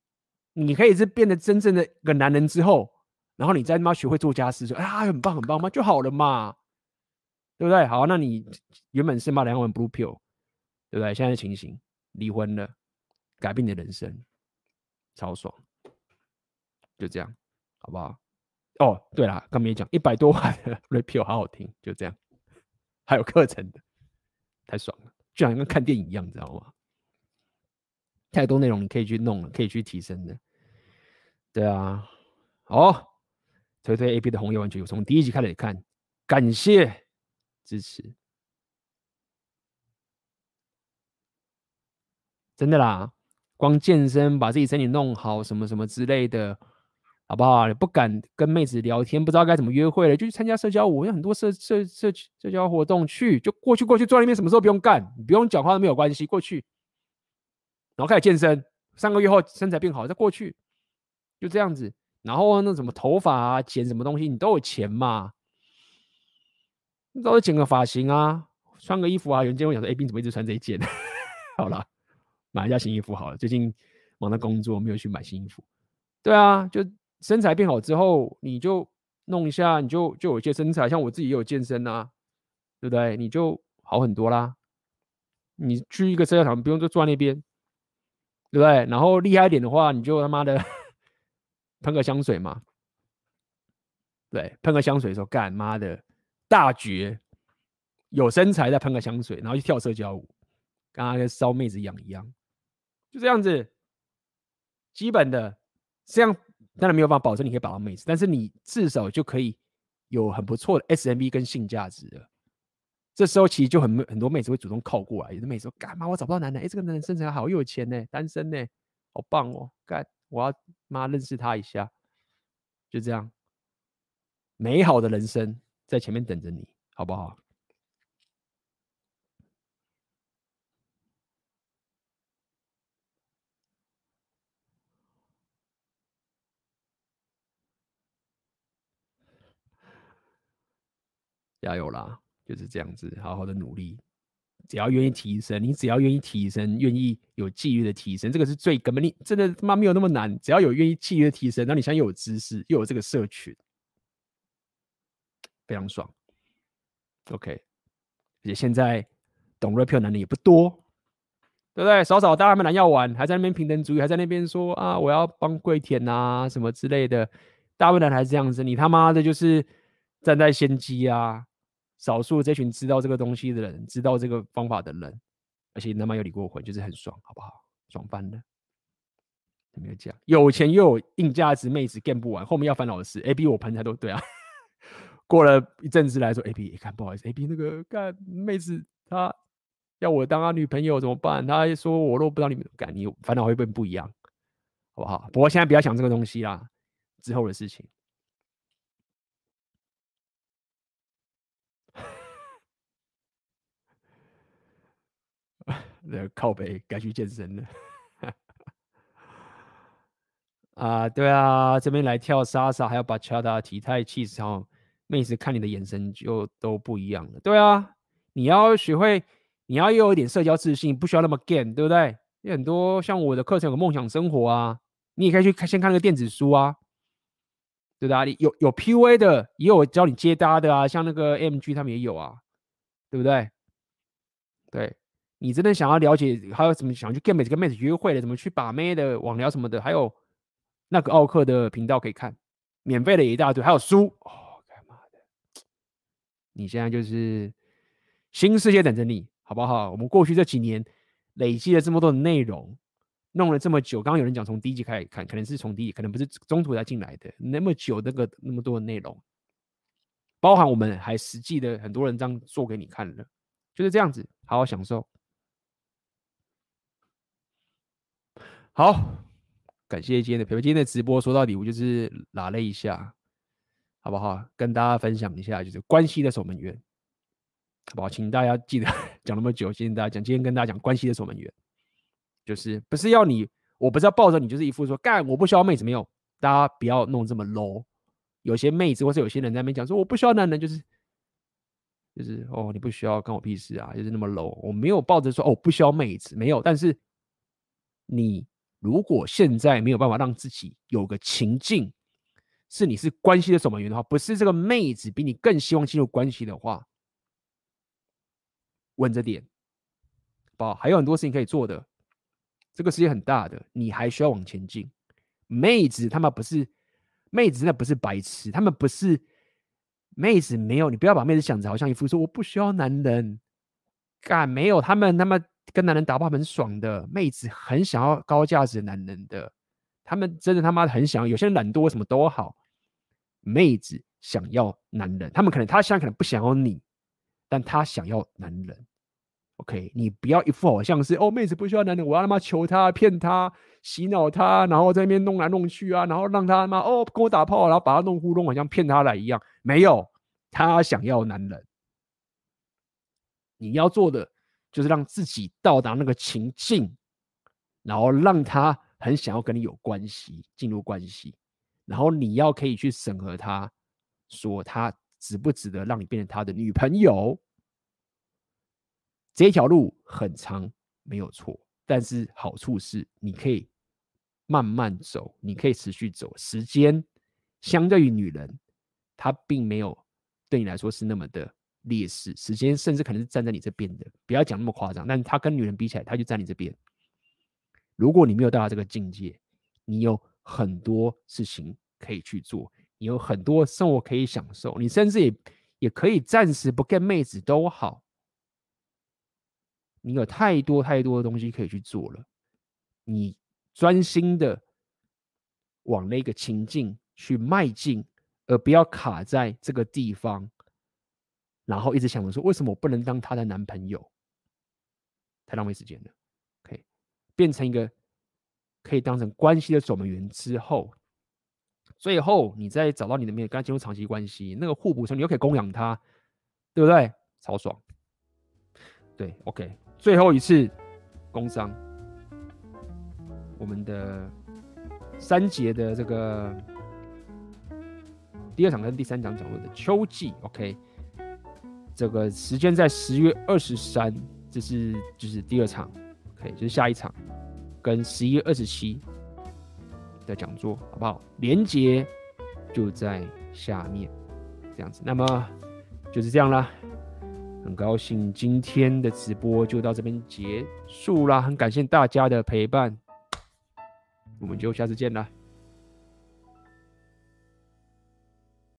[SPEAKER 1] 你可以是变得真正的一个男人之后，然后你再他妈学会做家事，说啊很棒很棒嘛就好了嘛，对不对？好，那你原本是骂两碗 blue pill，对不对？现在的情形。离婚了，改变你的人生，超爽，就这样，好不好？哦，对了，刚没讲，一百多万的 repeal 好好听，就这样，还有课程的，太爽了，就像跟看电影一样，你知道吗？太多内容你可以去弄了，可以去提升的，对啊，好，推推 A B 的红叶玩具，我从第一集开始看，感谢支持。真的啦，光健身把自己身体弄好，什么什么之类的，好不好？你不敢跟妹子聊天，不知道该怎么约会了，就去参加社交舞，有很多社社社社交活动去，就过去过去坐在那边，什么时候不用干，你不用讲话都没有关系，过去，然后开始健身，三个月后身材变好，再过去，就这样子。然后那什么头发啊，剪什么东西，你都有钱嘛，你都会剪个发型啊，穿个衣服啊。有人见我讲说，哎，你怎么一直穿这一件？好了。买一下新衣服好了，最近忙着工作，没有去买新衣服。对啊，就身材变好之后，你就弄一下，你就就有一些身材。像我自己也有健身啊，对不对？你就好很多啦。你去一个社交场，不用就坐在那边，对不对？然后厉害一点的话，你就他妈的 喷个香水嘛。对，喷个香水的时候，干妈的大绝，有身材再喷个香水，然后去跳社交舞，刚刚跟骚妹子一样一样。就这样子，基本的这样当然没有办法保证你可以把到妹子，但是你至少就可以有很不错的 SMV 跟性价值了。这时候其实就很很多妹子会主动靠过来，有的妹子说：“干嘛我找不到男的？哎，这个男人身材好，又有钱呢，单身呢，好棒哦！干，我要妈认识他一下。”就这样，美好的人生在前面等着你，好不好？加油啦！就是这样子，好好的努力。只要愿意提升，你只要愿意提升，愿意有纪律的提升，这个是最根本。你真的他妈没有那么难，只要有愿意纪律的提升，然后你现在又有知识，又有这个社群，非常爽。OK，而且现在懂 rap 的男人也不多，对不对？少少大他们男要玩，还在那边平等主义，还在那边说啊，我要帮跪舔啊什么之类的。大部分人还是这样子，你他妈的就是站在先机啊！少数这群知道这个东西的人，知道这个方法的人，而且他妈有离过婚，就是很爽，好不好？爽翻了。有没有讲？有钱又有硬价值妹子干不完，后面要烦恼的事。A B 我盆才都对啊。过了一阵子来说，A B 一看不好意思，A B 那个干妹子她要我当她女朋友怎么办？她说我若不知道你们干，你烦恼会不会不一样？好不好？不过现在不要想这个东西啦，之后的事情。那靠北该去健身了 啊！对啊，这边来跳莎莎，还要把其他的体态、气质，妹子看你的眼神就都不一样了。对啊，你要学会，你要有一点社交自信，不需要那么 gay，对不对？有很多像我的课程有个梦想生活啊，你也可以去看，先看那个电子书啊，对吧？你有有 PUA 的，也有教你接搭的啊，像那个 MG 他们也有啊，对不对？对。你真的想要了解，还有怎么想去跟妹子跟妹子约会的，怎么去把妹的网聊什么的，还有那个奥克的频道可以看，免费的也一大堆，还有书，你现在就是新世界等着你，好不好？我们过去这几年累积了这么多的内容，弄了这么久，刚刚有人讲从第一集开始看，可能是从第一，可能不是中途才进来的，那么久那个那么多的内容，包含我们还实际的很多人这样做给你看了，就是这样子，好好享受。好，感谢今天的陪伴。今天的直播说到底，我就是拉了一下，好不好？跟大家分享一下，就是关系的守门员，好不好？请大家记得 讲那么久，今天大家讲。今天跟大家讲关系的守门员，就是不是要你，我不是要抱着你，就是一副说干我不需要妹子，没有，大家不要弄这么 low。有些妹子或是有些人在那边讲说我不需要男人，就是就是哦，你不需要，关我屁事啊，就是那么 low。我没有抱着说哦不需要妹子，没有，但是你。如果现在没有办法让自己有个情境，是你是关系的守门员的话，不是这个妹子比你更希望进入关系的话，稳着点，好，还有很多事情可以做的。这个世界很大的，你还需要往前进。妹子他们不是妹子，那不是白痴，他们不是妹子，没有，你不要把妹子想着好像一副说我不需要男人，干没有，他们他们。跟男人打炮很爽的妹子，很想要高价值的男人的，他们真的他妈的很想。有些人懒惰，什么都好，妹子想要男人，他们可能他现在可能不想要你，但他想要男人。OK，你不要一副好像是哦，妹子不需要男人，我要他妈求他、骗他、洗脑他，然后在那边弄来弄去啊，然后让他妈哦跟我打炮，然后把他弄糊弄，好像骗他来一样。没有，他想要男人，你要做的。就是让自己到达那个情境，然后让他很想要跟你有关系，进入关系，然后你要可以去审核他，说他值不值得让你变成他的女朋友。这条路很长，没有错，但是好处是你可以慢慢走，你可以持续走。时间相对于女人，她并没有对你来说是那么的。劣势，时间甚至可能是站在你这边的，不要讲那么夸张。但是他跟女人比起来，他就站你这边。如果你没有到达这个境界，你有很多事情可以去做，你有很多生活可以享受，你甚至也也可以暂时不跟妹子都好。你有太多太多的东西可以去做了，你专心的往那个情境去迈进，而不要卡在这个地方。
[SPEAKER 2] 然后一直想着说，为什么我不能当她的男朋友？太浪费时间了。OK，变成一个可以当成关系的守门员之后，最后你再找到你的面，跟他进入长期关系，那个互补时候，你又可以供养他，对不对？超爽。对，OK，最后一次工商，我们的三节的这个第二场跟第三场讲论的秋季，OK，这个时间在十月二十三，这是就是第二场，OK，就是下一场，跟十一月二十七的讲座，好不好？连接就在下面，这样子，那么就是这样啦。很高兴今天的直播就到这边结束啦，很感谢大家的陪伴，我们就下次见啦。